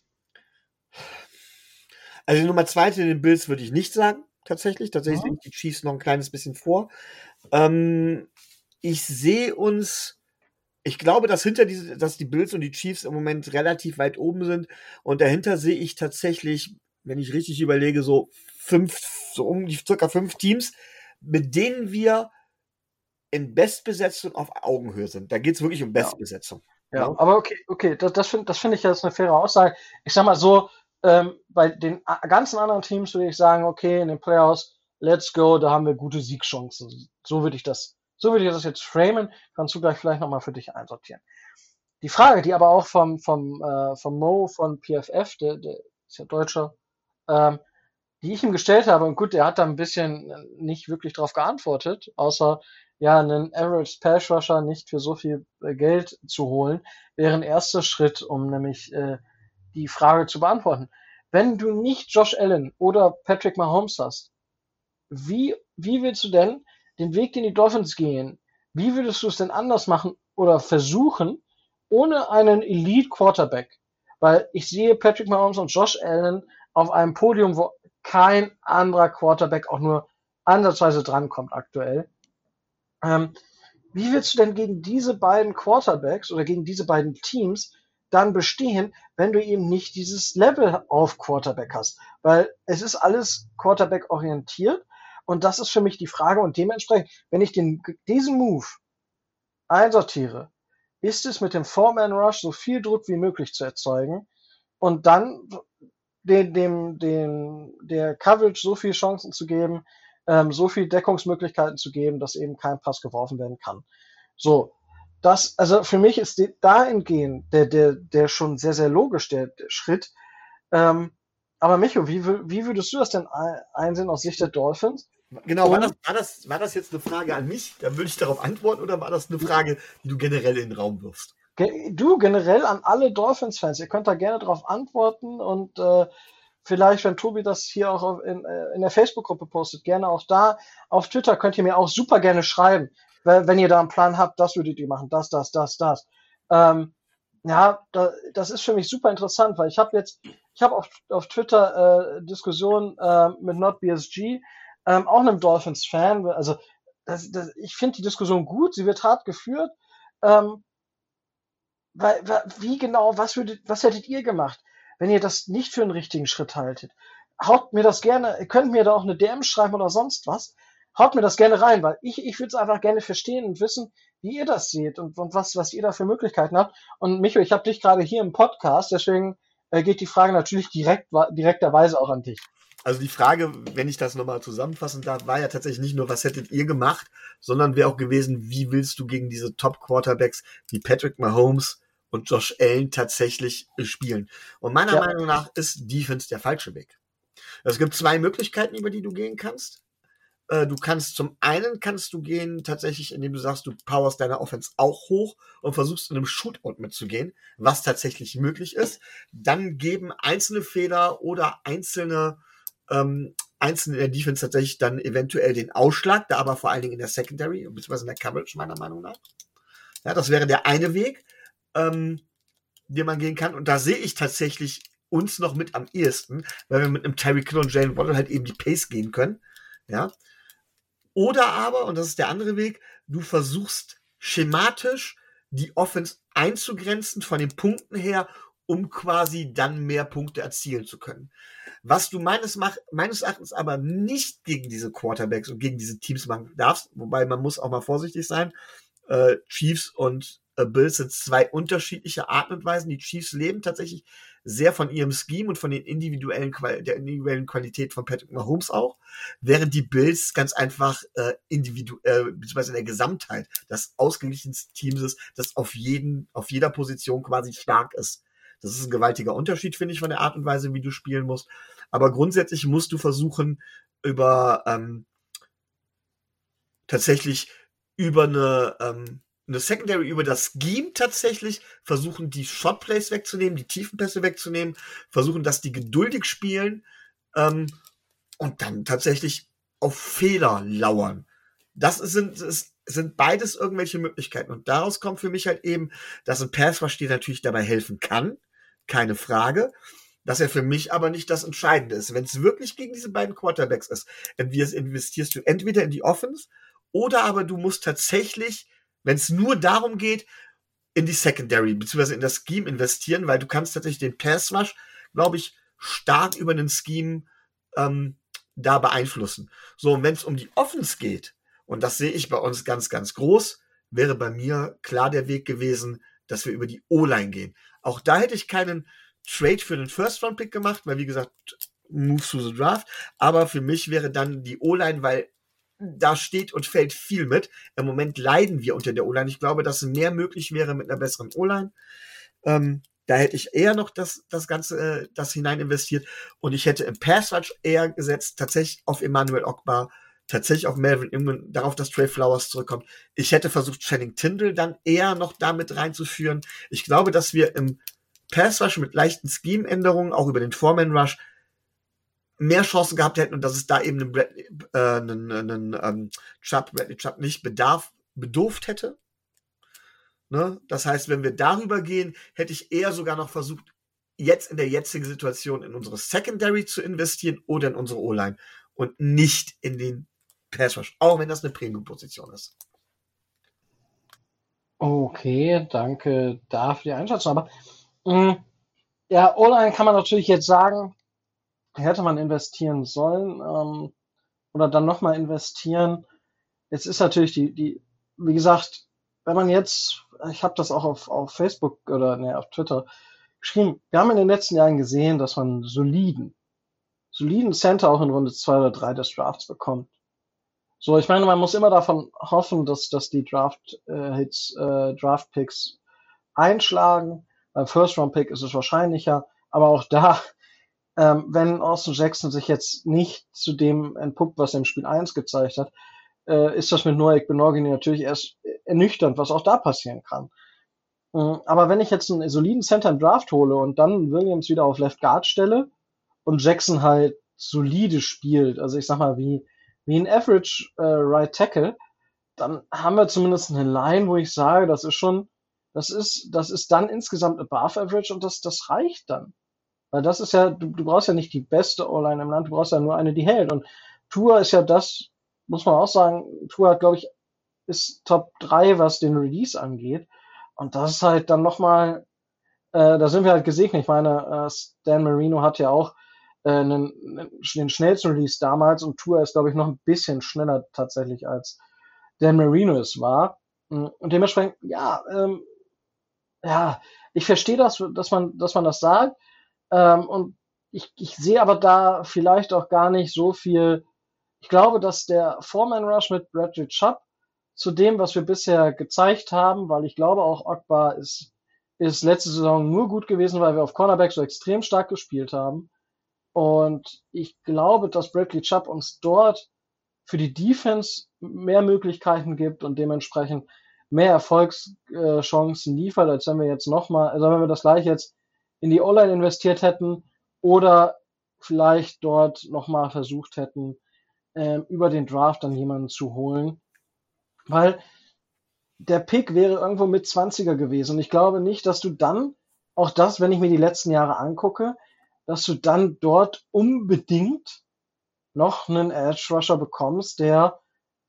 Also die Nummer zwei hinter den Bills würde ich nicht sagen, tatsächlich. Tatsächlich ja. die Chiefs noch ein kleines bisschen vor. Ähm, ich sehe uns, ich glaube, dass hinter diese, dass die Bills und die Chiefs im Moment relativ weit oben sind. Und dahinter sehe ich tatsächlich, wenn ich richtig überlege, so fünf, so um die circa fünf Teams, mit denen wir in Bestbesetzung auf Augenhöhe sind. Da geht es wirklich um Bestbesetzung. Ja, ja, aber okay, okay, das, das finde das find ich jetzt eine faire Aussage. Ich sag mal so, ähm, bei den ganzen anderen Teams würde ich sagen, okay, in den Playoffs, let's go, da haben wir gute Siegchancen. So würde ich das, so würde ich das jetzt framen. Kannst du gleich vielleicht nochmal für dich einsortieren. Die Frage, die aber auch vom, vom, äh, vom Mo von PFF, der, der ist ja Deutscher, ähm, die ich ihm gestellt habe, und gut, der hat da ein bisschen nicht wirklich drauf geantwortet, außer ja, einen Average Pass Rusher nicht für so viel äh, Geld zu holen, wäre ein erster Schritt, um nämlich äh, die Frage zu beantworten. Wenn du nicht Josh Allen oder Patrick Mahomes hast, wie, wie willst du denn den Weg, den die Dolphins gehen, wie würdest du es denn anders machen oder versuchen, ohne einen Elite Quarterback? Weil ich sehe Patrick Mahomes und Josh Allen auf einem Podium, wo kein anderer Quarterback auch nur ansatzweise drankommt aktuell. Ähm, wie willst du denn gegen diese beiden Quarterbacks oder gegen diese beiden Teams dann bestehen, wenn du eben nicht dieses Level auf Quarterback hast? Weil es ist alles Quarterback orientiert und das ist für mich die Frage und dementsprechend, wenn ich den, diesen Move einsortiere, ist es mit dem Four-Man Rush so viel Druck wie möglich zu erzeugen und dann dem, dem, dem, der Coverage so viele Chancen zu geben, ähm, so viel Deckungsmöglichkeiten zu geben, dass eben kein Pass geworfen werden kann. So, das, also für mich ist die, dahingehend der, der, der schon sehr, sehr logisch, der, der Schritt. Ähm, aber Micho, wie, wie würdest du das denn einsehen aus Sicht der Dolphins? Genau, war das, war, das, war das jetzt eine Frage an mich? Dann würde ich darauf antworten oder war das eine Frage, die du generell in den Raum wirfst? Du, generell an alle Dolphins-Fans. Ihr könnt da gerne darauf antworten und äh, vielleicht, wenn Tobi das hier auch in, äh, in der Facebook-Gruppe postet, gerne auch da. Auf Twitter könnt ihr mir auch super gerne schreiben, wenn ihr da einen Plan habt, das würdet ihr machen, das, das, das, das. Ähm, ja, da, das ist für mich super interessant, weil ich habe jetzt, ich habe auf, auf Twitter äh, Diskussionen äh, mit NotBSG, ähm, auch einem Dolphins-Fan. Also das, das, ich finde die Diskussion gut, sie wird hart geführt. Ähm, weil, wie genau, was würdet, was hättet ihr gemacht? wenn ihr das nicht für einen richtigen Schritt haltet, haut mir das gerne, könnt mir da auch eine DM schreiben oder sonst was. Haut mir das gerne rein, weil ich, ich würde es einfach gerne verstehen und wissen, wie ihr das seht und, und was, was ihr da für Möglichkeiten habt. Und Micho, ich habe dich gerade hier im Podcast, deswegen äh, geht die Frage natürlich direkt, direkterweise auch an dich. Also die Frage, wenn ich das nochmal zusammenfassen darf, war ja tatsächlich nicht nur, was hättet ihr gemacht, sondern wäre auch gewesen, wie willst du gegen diese Top-Quarterbacks wie Patrick Mahomes, und Josh Allen tatsächlich spielen. Und meiner ja. Meinung nach ist Defense der falsche Weg. Es gibt zwei Möglichkeiten, über die du gehen kannst. Äh, du kannst zum einen kannst du gehen tatsächlich, indem du sagst, du powerst deine Offense auch hoch und versuchst in einem Shootout mitzugehen, was tatsächlich möglich ist. Dann geben einzelne Fehler oder einzelne ähm, einzelne in der Defense tatsächlich dann eventuell den Ausschlag, da aber vor allen Dingen in der Secondary beziehungsweise in der Coverage meiner Meinung nach. Ja, das wäre der eine Weg ähm, den man gehen kann. Und da sehe ich tatsächlich uns noch mit am ehesten, weil wir mit einem Terry Kill und Jalen Waddle halt eben die Pace gehen können. Ja. Oder aber, und das ist der andere Weg, du versuchst schematisch die Offense einzugrenzen von den Punkten her, um quasi dann mehr Punkte erzielen zu können. Was du meines, meines Erachtens aber nicht gegen diese Quarterbacks und gegen diese Teams machen darfst, wobei man muss auch mal vorsichtig sein, äh, Chiefs und äh, Bills sind zwei unterschiedliche Arten und Weisen. Die Chiefs leben tatsächlich sehr von ihrem Scheme und von den individuellen der individuellen Qualität von Patrick Mahomes auch, während die Bills ganz einfach äh, individuell äh, beziehungsweise in der Gesamtheit das ausgeglichenste Team ist, das auf jeden auf jeder Position quasi stark ist. Das ist ein gewaltiger Unterschied, finde ich, von der Art und Weise, wie du spielen musst. Aber grundsätzlich musst du versuchen, über ähm, tatsächlich über eine ähm, eine Secondary über das Scheme tatsächlich versuchen, die Shotplays wegzunehmen, die Tiefenpässe wegzunehmen, versuchen, dass die geduldig spielen ähm, und dann tatsächlich auf Fehler lauern. Das sind, das sind beides irgendwelche Möglichkeiten. Und daraus kommt für mich halt eben, dass ein Pass dir natürlich dabei helfen kann, keine Frage, dass er für mich aber nicht das Entscheidende ist. Wenn es wirklich gegen diese beiden Quarterbacks ist, investierst du entweder in die Offense oder aber du musst tatsächlich wenn es nur darum geht, in die Secondary, beziehungsweise in das Scheme investieren, weil du kannst tatsächlich den Pass Rush, glaube ich, stark über den Scheme ähm, da beeinflussen. So, und wenn es um die Offense geht, und das sehe ich bei uns ganz, ganz groß, wäre bei mir klar der Weg gewesen, dass wir über die O-Line gehen. Auch da hätte ich keinen Trade für den First-Round-Pick gemacht, weil wie gesagt, Move to the Draft. Aber für mich wäre dann die O-Line, weil da steht und fällt viel mit. Im Moment leiden wir unter der O-Line. Ich glaube, dass mehr möglich wäre mit einer besseren O-Line. Ähm, Da hätte ich eher noch das, das Ganze, äh, das hinein investiert. Und ich hätte im Pass Rush eher gesetzt, tatsächlich auf Emmanuel Ogbar, tatsächlich auf Melvin Inman, darauf, dass Trey Flowers zurückkommt. Ich hätte versucht, Channing Tindall dann eher noch damit reinzuführen. Ich glaube, dass wir im Pass Rush mit leichten Scheme-Änderungen, auch über den Foreman Rush, mehr Chancen gehabt hätten und dass es da eben einen, Bradley, äh, einen, einen ähm, Chubb, Bradley Chubb nicht bedarf, bedurft hätte. Ne? Das heißt, wenn wir darüber gehen, hätte ich eher sogar noch versucht, jetzt in der jetzigen Situation in unsere Secondary zu investieren oder in unsere O-Line und nicht in den Pass Rush, auch wenn das eine Premium-Position ist. Okay, danke dafür die Einschätzung. Aber mh, mm, ja, O-Line kann man natürlich jetzt sagen, hätte man investieren sollen ähm, oder dann nochmal investieren. Jetzt ist natürlich die, die, wie gesagt, wenn man jetzt, ich habe das auch auf, auf Facebook oder ne, auf Twitter geschrieben, wir haben in den letzten Jahren gesehen, dass man soliden, soliden Center auch in Runde zwei oder drei des Drafts bekommt. So, ich meine, man muss immer davon hoffen, dass, dass die Draft äh, äh, Draft Picks einschlagen. Beim First Round Pick ist es wahrscheinlicher, aber auch da ähm, wenn Austin Jackson sich jetzt nicht zu dem entpuppt, was er im Spiel 1 gezeigt hat, äh, ist das mit Noah Benogini natürlich erst ernüchternd, was auch da passieren kann. Ähm, aber wenn ich jetzt einen soliden Center im Draft hole und dann Williams wieder auf Left Guard stelle und Jackson halt solide spielt, also ich sag mal wie, wie ein Average äh, Right Tackle, dann haben wir zumindest eine Line, wo ich sage, das ist schon, das ist, das ist dann insgesamt above average und das, das reicht dann. Weil das ist ja, du, du brauchst ja nicht die beste O-Line im Land, du brauchst ja nur eine, die hält. Und Tour ist ja das, muss man auch sagen, Tour hat, glaube ich, ist Top 3, was den Release angeht. Und das ist halt dann nochmal, äh, da sind wir halt gesegnet. Ich meine, äh, Stan Marino hat ja auch äh, einen, den schnellsten Release damals und Tour ist, glaube ich, noch ein bisschen schneller tatsächlich als Dan Marino es war. Und dementsprechend, ja, ähm, ja, ich verstehe das, dass man, dass man das sagt. Ähm, und ich, ich sehe aber da vielleicht auch gar nicht so viel. Ich glaube, dass der Foreman Rush mit Bradley Chubb zu dem, was wir bisher gezeigt haben, weil ich glaube auch Ogbar ist, ist letzte Saison nur gut gewesen, weil wir auf Cornerback so extrem stark gespielt haben. Und ich glaube, dass Bradley Chubb uns dort für die Defense mehr Möglichkeiten gibt und dementsprechend mehr Erfolgschancen liefert, als wenn wir jetzt nochmal, also wenn wir das gleich jetzt in die O-Line investiert hätten oder vielleicht dort nochmal versucht hätten, ähm, über den Draft dann jemanden zu holen. Weil der Pick wäre irgendwo mit 20er gewesen. Und ich glaube nicht, dass du dann, auch das, wenn ich mir die letzten Jahre angucke, dass du dann dort unbedingt noch einen Edge Rusher bekommst, der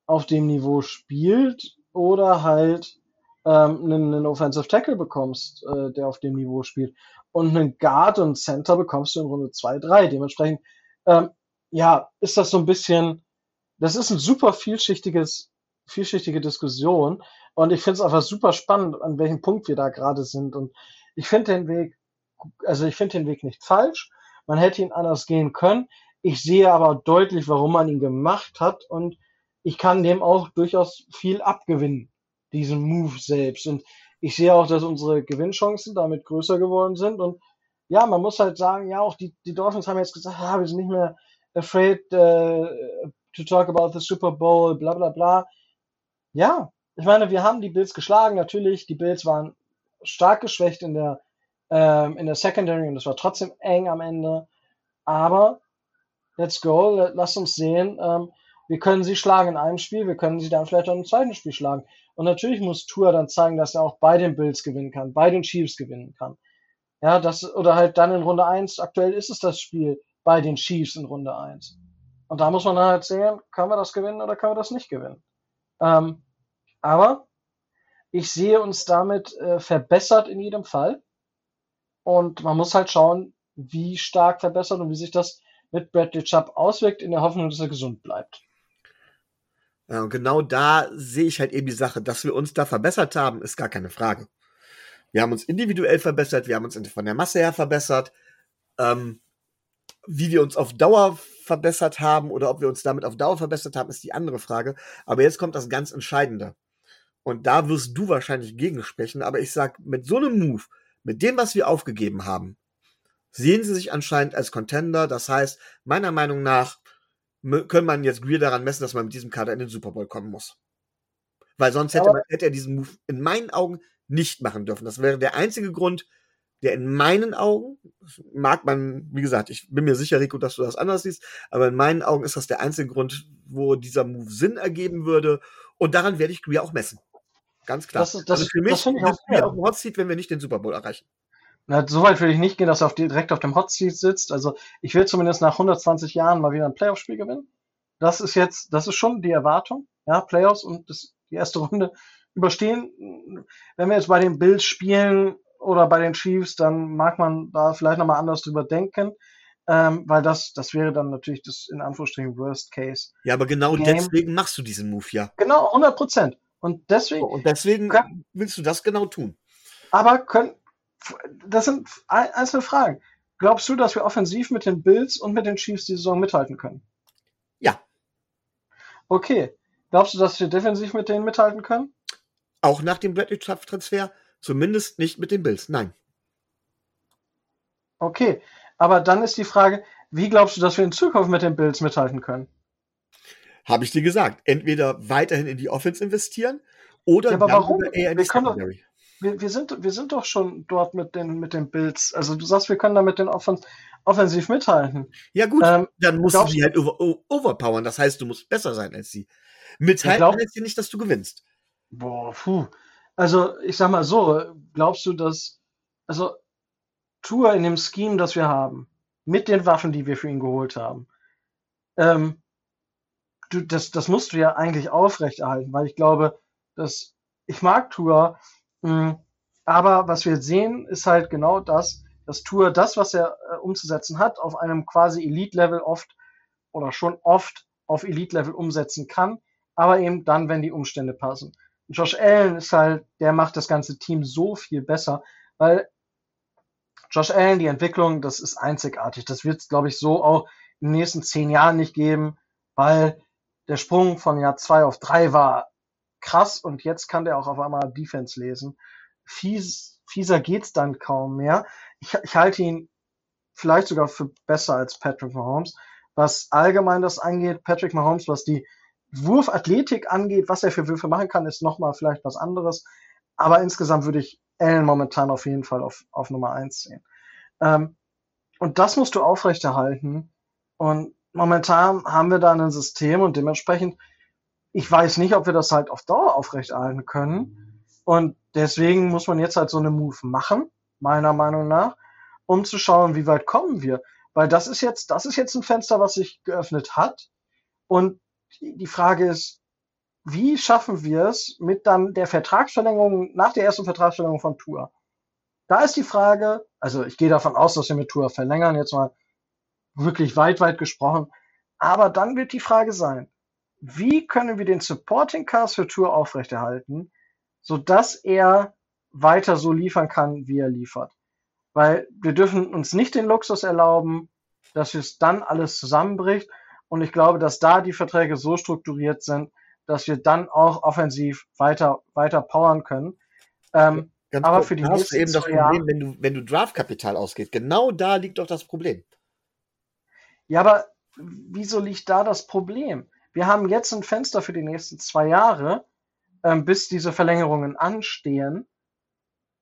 auf dem Niveau spielt oder halt ähm, einen, einen Offensive Tackle bekommst, äh, der auf dem Niveau spielt und einen Guard und Center bekommst du in Runde 2, 3. Dementsprechend, ähm, ja, ist das so ein bisschen, das ist ein super vielschichtiges, vielschichtige Diskussion und ich finde es einfach super spannend, an welchem Punkt wir da gerade sind und ich finde den Weg, also ich finde den Weg nicht falsch, man hätte ihn anders gehen können, ich sehe aber deutlich, warum man ihn gemacht hat und ich kann dem auch durchaus viel abgewinnen, diesen Move selbst und ich sehe auch, dass unsere Gewinnchancen damit größer geworden sind. Und ja, man muss halt sagen, ja, auch die, die Dolphins haben jetzt gesagt, ja, wir sind nicht mehr afraid uh, to talk about the Super Bowl, bla bla bla. Ja, ich meine, wir haben die Bills geschlagen, natürlich. Die Bills waren stark geschwächt in der, ähm, in der Secondary und es war trotzdem eng am Ende. Aber let's go, lass uns sehen. Ähm, wir können sie schlagen in einem Spiel, wir können sie dann vielleicht auch im zweiten Spiel schlagen. Und natürlich muss Tour dann zeigen, dass er auch bei den Bills gewinnen kann, bei den Chiefs gewinnen kann. Ja, das, oder halt dann in Runde 1, aktuell ist es das Spiel bei den Chiefs in Runde 1. Und da muss man dann halt sehen, können wir das gewinnen oder können wir das nicht gewinnen. Ähm, aber ich sehe uns damit äh, verbessert in jedem Fall. Und man muss halt schauen, wie stark verbessert und wie sich das mit Bradley Chubb auswirkt, in der Hoffnung, dass er gesund bleibt. Ja, und genau da sehe ich halt eben die Sache, dass wir uns da verbessert haben, ist gar keine Frage. Wir haben uns individuell verbessert, wir haben uns von der Masse her verbessert. Ähm, wie wir uns auf Dauer verbessert haben oder ob wir uns damit auf Dauer verbessert haben, ist die andere Frage. Aber jetzt kommt das ganz Entscheidende. Und da wirst du wahrscheinlich gegensprechen, aber ich sag, mit so einem Move, mit dem, was wir aufgegeben haben, sehen sie sich anscheinend als Contender. Das heißt, meiner Meinung nach können man jetzt Greer daran messen, dass man mit diesem Kader in den Super Bowl kommen muss. Weil sonst hätte, man, hätte er diesen Move in meinen Augen nicht machen dürfen. Das wäre der einzige Grund, der in meinen Augen, mag man, wie gesagt, ich bin mir sicher, Rico, dass du das anders siehst, aber in meinen Augen ist das der einzige Grund, wo dieser Move Sinn ergeben würde. Und daran werde ich Greer auch messen. Ganz klar. Das, ist, das, also für mich das auch Greer auf dem Hot Seat, wenn wir nicht den Super Bowl erreichen. Na, so weit will ich nicht gehen, dass er auf direkt auf dem Hot Seat sitzt. Also ich will zumindest nach 120 Jahren mal wieder ein Playoff-Spiel gewinnen. Das ist jetzt, das ist schon die Erwartung. Ja, Playoffs und das, die erste Runde überstehen. Wenn wir jetzt bei den Bills spielen oder bei den Chiefs, dann mag man da vielleicht nochmal anders drüber denken. Ähm, weil das, das wäre dann natürlich das in Anführungsstrichen Worst Case. Ja, aber genau Game. deswegen machst du diesen Move ja. Genau, 100 Prozent. Und deswegen. Und deswegen können, willst du das genau tun. Aber können, das sind einzelne Fragen. Glaubst du, dass wir offensiv mit den Bills und mit den Chiefs die Saison mithalten können? Ja. Okay. Glaubst du, dass wir defensiv mit denen mithalten können? Auch nach dem Bradley-Transfer? Zumindest nicht mit den Bills, nein. Okay. Aber dann ist die Frage, wie glaubst du, dass wir in Zukunft mit den Bills mithalten können? Habe ich dir gesagt. Entweder weiterhin in die Offense investieren oder ja, aber warum? eher in die Secondary wir, wir, sind, wir sind doch schon dort mit den, mit den Builds. Also du sagst, wir können da mit den Offen offensiv mithalten. Ja gut, ähm, dann musst du die halt over overpowern. Das heißt, du musst besser sein als sie. Mithalten glaub, heißt ja nicht, dass du gewinnst. Boah, puh. Also ich sag mal so, glaubst du, dass also Tour in dem Scheme, das wir haben, mit den Waffen, die wir für ihn geholt haben, ähm, du, das, das musst du ja eigentlich aufrechterhalten, weil ich glaube, dass ich mag Tour. Aber was wir sehen, ist halt genau das, dass Tour das, was er äh, umzusetzen hat, auf einem quasi Elite-Level oft oder schon oft auf Elite-Level umsetzen kann, aber eben dann, wenn die Umstände passen. Und Josh Allen ist halt, der macht das ganze Team so viel besser, weil Josh Allen, die Entwicklung, das ist einzigartig. Das wird es, glaube ich, so auch in den nächsten zehn Jahren nicht geben, weil der Sprung von Jahr zwei auf drei war krass und jetzt kann der auch auf einmal Defense lesen. Fies, fieser geht's dann kaum mehr. Ich, ich halte ihn vielleicht sogar für besser als Patrick Mahomes. Was allgemein das angeht, Patrick Mahomes, was die Wurfathletik angeht, was er für Würfe machen kann, ist nochmal vielleicht was anderes. Aber insgesamt würde ich Allen momentan auf jeden Fall auf, auf Nummer eins sehen. Ähm, und das musst du aufrechterhalten. Und momentan haben wir da ein System und dementsprechend ich weiß nicht, ob wir das halt auf Dauer aufrechterhalten können. Und deswegen muss man jetzt halt so eine Move machen, meiner Meinung nach, um zu schauen, wie weit kommen wir. Weil das ist jetzt, das ist jetzt ein Fenster, was sich geöffnet hat. Und die Frage ist, wie schaffen wir es mit dann der Vertragsverlängerung, nach der ersten Vertragsverlängerung von Tour? Da ist die Frage, also ich gehe davon aus, dass wir mit Tour verlängern, jetzt mal wirklich weit, weit gesprochen. Aber dann wird die Frage sein, wie können wir den Supporting Cast für Tour aufrechterhalten, sodass er weiter so liefern kann, wie er liefert. Weil wir dürfen uns nicht den Luxus erlauben, dass es dann alles zusammenbricht. Und ich glaube, dass da die Verträge so strukturiert sind, dass wir dann auch offensiv weiter, weiter powern können. Ähm, Ganz aber für die nächsten eben das Problem, Jahre, wenn du, wenn du Draftkapital ausgeht. Genau da liegt doch das Problem. Ja, aber wieso liegt da das Problem? Wir haben jetzt ein Fenster für die nächsten zwei Jahre, ähm, bis diese Verlängerungen anstehen.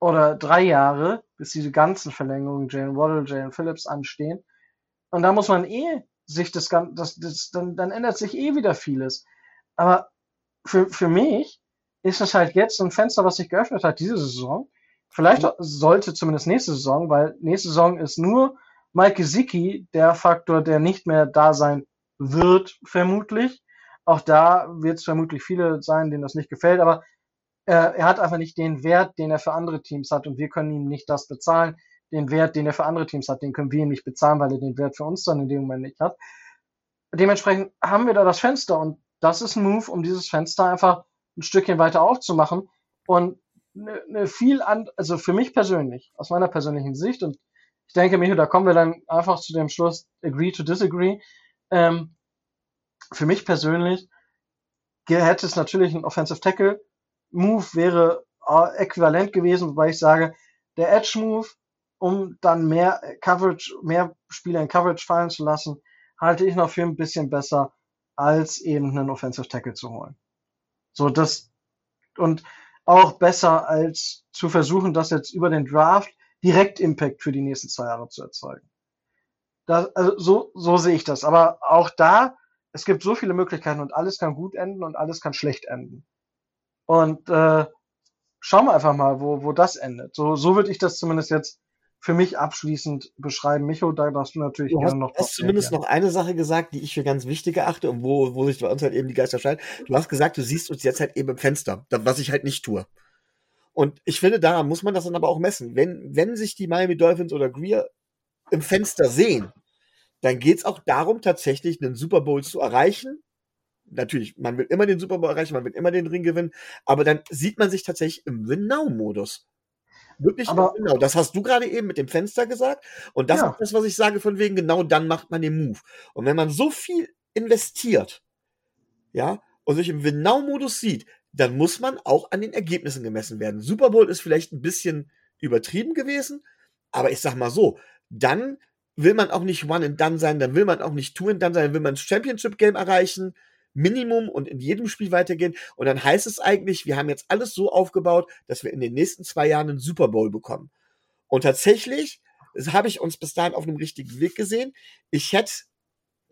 Oder drei Jahre, bis diese ganzen Verlängerungen, Jane Waddle, Jane Phillips anstehen. Und da muss man eh sich das Ganze, das, das, dann, dann ändert sich eh wieder vieles. Aber für, für mich ist es halt jetzt ein Fenster, was sich geöffnet hat, diese Saison. Vielleicht sollte zumindest nächste Saison, weil nächste Saison ist nur Mike Gesicki der Faktor, der nicht mehr da sein wird, vermutlich. Auch da wird es vermutlich viele sein, denen das nicht gefällt, aber äh, er hat einfach nicht den Wert, den er für andere Teams hat und wir können ihm nicht das bezahlen. Den Wert, den er für andere Teams hat, den können wir ihm nicht bezahlen, weil er den Wert für uns dann in dem Moment nicht hat. Dementsprechend haben wir da das Fenster und das ist ein Move, um dieses Fenster einfach ein Stückchen weiter aufzumachen und eine, eine viel an, also für mich persönlich, aus meiner persönlichen Sicht und ich denke, Micho, da kommen wir dann einfach zu dem Schluss, agree to disagree. Ähm, für mich persönlich hätte es natürlich ein Offensive Tackle Move wäre äh, äquivalent gewesen, wobei ich sage, der Edge Move, um dann mehr Coverage, mehr Spieler in Coverage fallen zu lassen, halte ich noch für ein bisschen besser, als eben einen Offensive Tackle zu holen. So, das, und auch besser als zu versuchen, das jetzt über den Draft direkt Impact für die nächsten zwei Jahre zu erzeugen. Das, also so, so sehe ich das. Aber auch da, es gibt so viele Möglichkeiten und alles kann gut enden und alles kann schlecht enden. Und äh, schauen wir einfach mal, wo, wo das endet. So, so würde ich das zumindest jetzt für mich abschließend beschreiben. Micho, da darfst du natürlich du gerne hast, noch. hast zumindest noch eine Sache gesagt, die ich für ganz wichtig erachte und wo, wo sich bei uns halt eben die Geister scheiden. Du hast gesagt, du siehst uns jetzt halt eben im Fenster, was ich halt nicht tue. Und ich finde, daran muss man das dann aber auch messen. Wenn, wenn sich die Miami Dolphins oder Greer im Fenster sehen, dann geht es auch darum, tatsächlich einen Super Bowl zu erreichen. Natürlich, man will immer den Super Bowl erreichen, man will immer den Ring gewinnen, aber dann sieht man sich tatsächlich im Win-Now-Modus. Wirklich Aber- genau. Das hast du gerade eben mit dem Fenster gesagt. Und das Ja. ist das, was ich sage, von wegen, genau dann macht man den Move. Und wenn man so viel investiert, ja, und sich im Win-Now-Modus sieht, dann muss man auch an den Ergebnissen gemessen werden. Super Bowl ist vielleicht ein bisschen übertrieben gewesen, aber ich sag mal so, dann will man auch nicht One and Done sein, dann will man auch nicht Two and Done sein, dann will man das Championship Game erreichen, Minimum und in jedem Spiel weitergehen. Und dann heißt es eigentlich, wir haben jetzt alles so aufgebaut, dass wir in den nächsten zwei Jahren einen Super Bowl bekommen. Und tatsächlich habe ich uns bis dahin auf einem richtigen Weg gesehen. Ich hätte,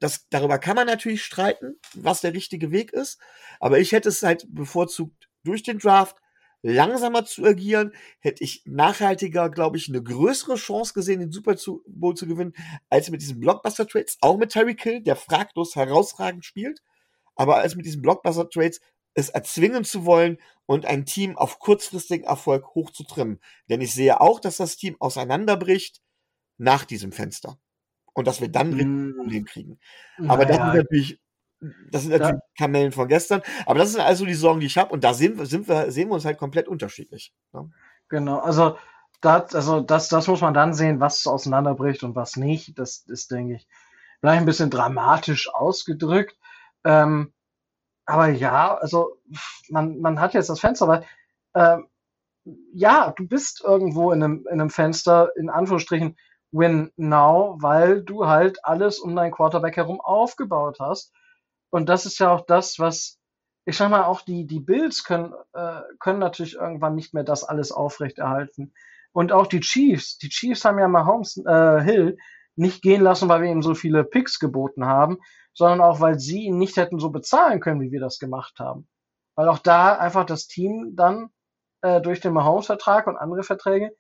das, darüber kann man natürlich streiten, was der richtige Weg ist, aber ich hätte es halt bevorzugt durch den Draft langsamer zu agieren, hätte ich nachhaltiger, glaube ich, eine größere Chance gesehen, den Super Bowl zu gewinnen, als mit diesen Blockbuster-Trades, auch mit Terry Kill, der fraglos herausragend spielt, aber als mit diesen Blockbuster-Trades es erzwingen zu wollen und ein Team auf kurzfristigen Erfolg hochzutrimmen. Denn ich sehe auch, dass das Team auseinanderbricht nach diesem Fenster. Und dass wir dann ein Mm, Problem kriegen. Aber das naja, ist natürlich, das sind natürlich Kamellen von gestern. Aber das sind also die Sorgen, die ich habe. Und da sehen wir, sind wir, sehen wir uns halt komplett unterschiedlich. Ne? Genau, also das, also das, das muss man dann sehen, was auseinanderbricht und was nicht. Das ist, denke ich, vielleicht ein bisschen dramatisch ausgedrückt. Ähm, aber ja, also man, man hat jetzt das Fenster, weil ähm, ja, du bist irgendwo in einem, in einem Fenster, in Anführungsstrichen, win now, weil du halt alles um deinen Quarterback herum aufgebaut hast. Und das ist ja auch das, was, ich sag mal, auch die, die Bills können, äh, können natürlich irgendwann nicht mehr das alles aufrechterhalten. Und auch die Chiefs, die Chiefs haben ja Mahomes äh, Hill nicht gehen lassen, weil wir ihm so viele Picks geboten haben, sondern auch, weil sie ihn nicht hätten so bezahlen können, wie wir das gemacht haben. Weil auch da einfach das Team dann äh, durch den Mahomes-Vertrag und andere Verträge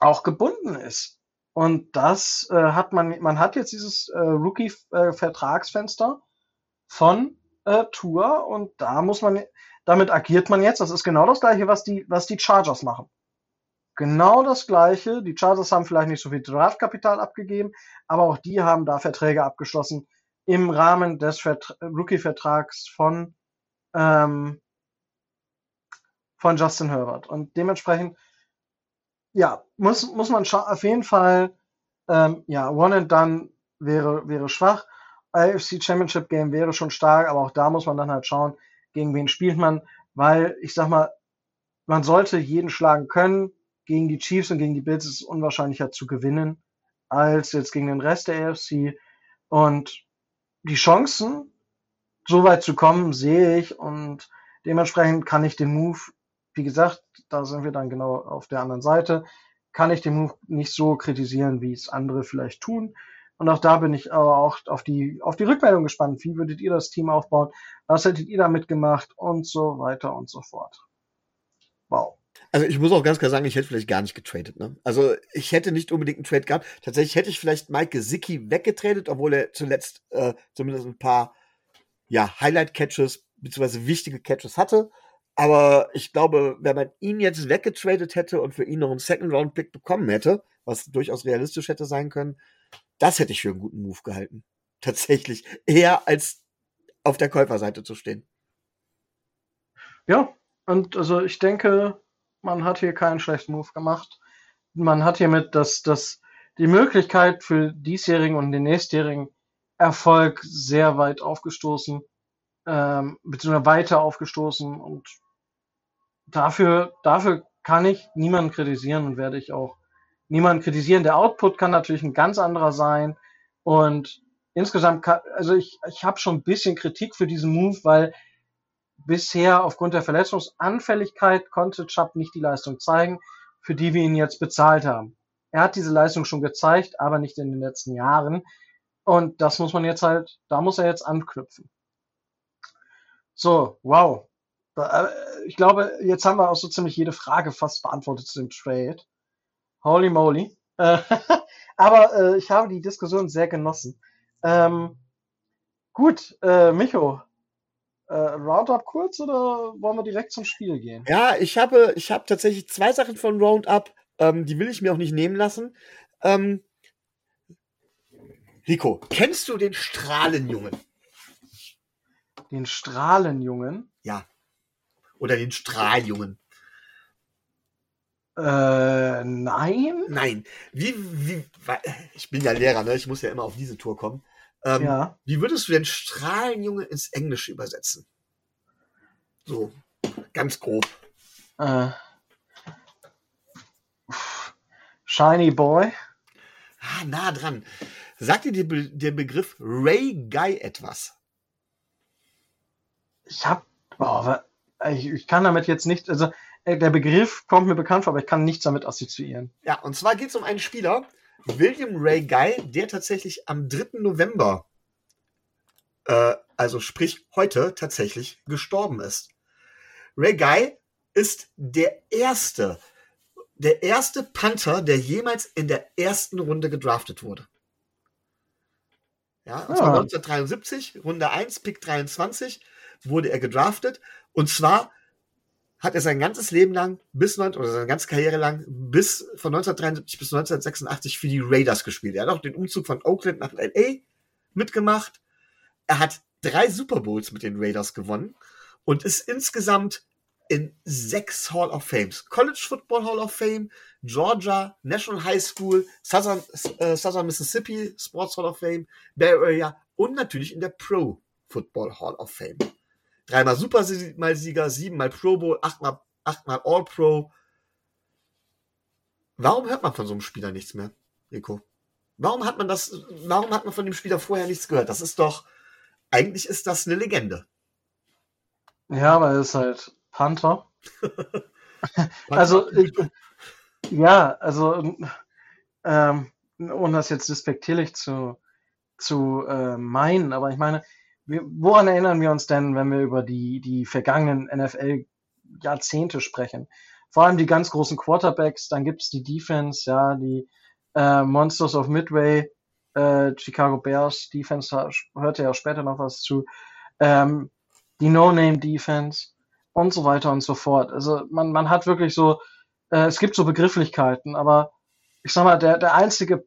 auch gebunden ist. Und das äh, hat man, man hat jetzt dieses äh, Rookie-Vertragsfenster von äh, Tour und da muss man, damit agiert man jetzt. Das ist genau das gleiche, was die, was die Chargers machen. Genau das gleiche. Die Chargers haben vielleicht nicht so viel Draftkapital abgegeben, aber auch die haben da Verträge abgeschlossen im Rahmen des Vertra Rookie-Vertrags von, ähm, von Justin Herbert. Und dementsprechend, ja, muss, muss man auf jeden Fall, ähm, ja, One and Done wäre, wäre schwach. AFC Championship Game wäre schon stark, aber auch da muss man dann halt schauen, gegen wen spielt man, weil ich sag mal, man sollte jeden schlagen können. Gegen die Chiefs und gegen die Bills ist es unwahrscheinlicher zu gewinnen als jetzt gegen den Rest der AFC. Und die Chancen, so weit zu kommen, sehe ich und dementsprechend kann ich den Move, wie gesagt, da sind wir dann genau auf der anderen Seite, kann ich den Move nicht so kritisieren, wie es andere vielleicht tun. Und auch da bin ich aber auch auf die, auf die Rückmeldung gespannt. Wie würdet ihr das Team aufbauen? Was hättet ihr damit gemacht? Und so weiter und so fort. Wow. Also ich muss auch ganz klar sagen, ich hätte vielleicht gar nicht getradet. Ne? Also ich hätte nicht unbedingt einen Trade gehabt. Tatsächlich hätte ich vielleicht Mike Gesicki weggetradet, obwohl er zuletzt äh, zumindest ein paar ja, Highlight-Catches bzw. wichtige Catches hatte. Aber ich glaube, wenn man ihn jetzt weggetradet hätte und für ihn noch einen Second-Round-Pick bekommen hätte, was durchaus realistisch hätte sein können, das hätte ich für einen guten Move gehalten. Tatsächlich. Eher als auf der Käuferseite zu stehen. Ja, und also ich denke, man hat hier keinen schlechten Move gemacht. Man hat hiermit das, das, die Möglichkeit für diesjährigen und den nächstjährigen Erfolg sehr weit aufgestoßen, ähm, beziehungsweise weiter aufgestoßen und dafür, dafür kann ich niemanden kritisieren und werde ich auch niemanden kritisieren. Der Output kann natürlich ein ganz anderer sein und insgesamt, kann, also ich, ich habe schon ein bisschen Kritik für diesen Move, weil bisher aufgrund der Verletzungsanfälligkeit konnte Chubb nicht die Leistung zeigen, für die wir ihn jetzt bezahlt haben. Er hat diese Leistung schon gezeigt, aber nicht in den letzten Jahren. Und das muss man jetzt halt, da muss er jetzt anknüpfen. So, wow. Äh, ich glaube, jetzt haben wir auch so ziemlich jede Frage fast beantwortet zu dem Trade. Holy moly. Äh, [laughs] aber äh, ich habe die Diskussion sehr genossen. Ähm, gut, äh, Micho, äh, Roundup kurz oder wollen wir direkt zum Spiel gehen? Ja, ich habe, ich habe tatsächlich zwei Sachen von Roundup, ähm, die will ich mir auch nicht nehmen lassen. Ähm, Rico, kennst du den Strahlenjungen? Den Strahlenjungen? Ja. Oder den Strahljungen. Äh, nein? Nein. Wie, wie, ich bin ja Lehrer, ne? Ich muss ja immer auf diese Tour kommen. Ähm, ja. Wie würdest du denn Strahlenjunge ins Englische übersetzen? So, ganz grob. Äh, Shiny Boy. Ah, nah dran. Sagt dir der, der Begriff Ray Guy etwas? Ich hab, boah, ich, ich kann damit jetzt nicht, also der Begriff kommt mir bekannt vor, aber ich kann nichts damit assoziieren. Ja, und zwar geht es um einen Spieler, William Ray Guy, der tatsächlich am 3. November, äh, also sprich heute, tatsächlich gestorben ist. Ray Guy ist der erste, der erste Panther, der jemals in der ersten Runde gedraftet wurde. Ja, und zwar 1973, ah. Runde 1, Pick 23, wurde er gedraftet. Und zwar hat er sein ganzes Leben lang, bis 9, oder seine ganze Karriere lang, bis von 1973 bis 1986 für die Raiders gespielt. Er hat auch den Umzug von Oakland nach LA mitgemacht. Er hat drei Super Bowls mit den Raiders gewonnen und ist insgesamt in sechs Hall of Fames. College Football Hall of Fame, Georgia, National High School, Southern, äh, Southern Mississippi Sports Hall of Fame, Bay Area und natürlich in der Pro Football Hall of Fame dreimal Super-Sieger, siebenmal Pro Bowl, achtmal, achtmal All-Pro. Warum hört man von so einem Spieler nichts mehr, Rico? Warum hat man das, warum hat man von dem Spieler vorher nichts gehört? Das ist doch, eigentlich ist das eine Legende. Ja, aber er ist halt Panther. [laughs] also, ich, ja, also, ähm, ohne das jetzt despektierlich zu, zu äh, meinen, aber ich meine, woran erinnern wir uns denn, wenn wir über die, die vergangenen NFL-Jahrzehnte sprechen? Vor allem die ganz großen Quarterbacks, dann gibt es die Defense, ja, die äh, Monsters of Midway, äh, Chicago Bears Defense, da hörte ja später noch was zu, ähm, die No-Name-Defense und so weiter und so fort. Also man, man hat wirklich so, äh, es gibt so Begrifflichkeiten, aber ich sag mal, der, der einzige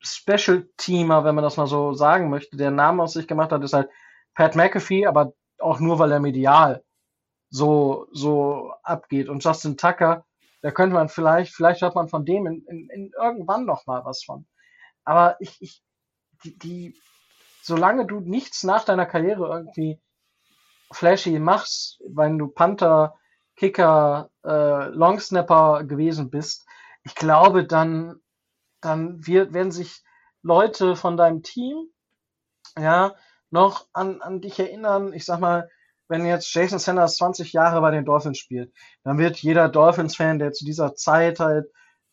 Special-Teamer, wenn man das mal so sagen möchte, der Name aus sich gemacht hat, ist halt Pat McAfee, aber auch nur, weil er medial so, so abgeht. Und Justin Tucker, da könnte man vielleicht, vielleicht hört man von dem in, in, in irgendwann noch mal was von. Aber ich, ich, die, die, solange du nichts nach deiner Karriere irgendwie flashy machst, wenn du Panther, Kicker, äh, Longsnapper gewesen bist, ich glaube, dann dann wird, werden sich Leute von deinem Team, ja, noch an, an dich erinnern. Ich sag mal, wenn jetzt Jason Sanders 20 Jahre bei den Dolphins spielt, dann wird jeder Dolphins-Fan, der zu dieser Zeit halt,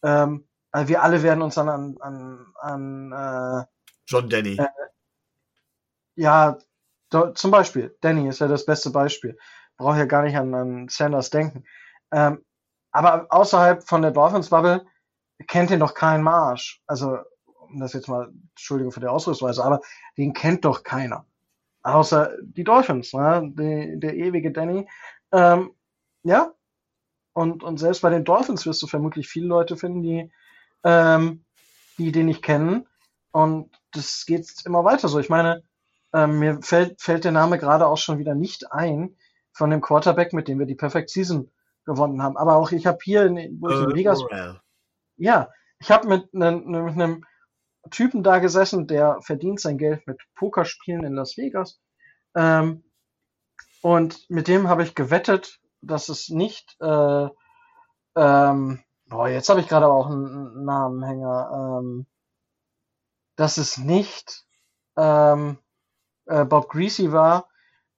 ähm, also wir alle werden uns dann an, an, an äh, John Denny. Äh, ja, do, zum Beispiel. Danny ist ja das beste Beispiel. Brauche ja gar nicht an, an Sanders denken. Ähm, aber außerhalb von der Dolphins-Bubble kennt den doch kein Marsch. Also, um das jetzt mal, Entschuldigung für die Ausdrucksweise, aber den kennt doch keiner. Außer die Dolphins, ne? Die, der ewige Danny. Ähm, ja. Und, und selbst bei den Dolphins wirst du vermutlich viele Leute finden, die, ähm, die den nicht kennen. Und das geht immer weiter so. Ich meine, ähm, mir fällt, fällt der Name gerade auch schon wieder nicht ein von dem Quarterback, mit dem wir die Perfect Season gewonnen haben. Aber auch ich habe hier, in, wo ich in Vegas, ja, ich habe mit einem einem Typen da gesessen, der verdient sein Geld mit Pokerspielen in Las Vegas. Ähm, und mit dem habe ich gewettet, dass es nicht, äh, ähm, boah, jetzt habe ich gerade auch einen Namenhänger. Ähm, dass es nicht ähm, äh, Bob Greasy war,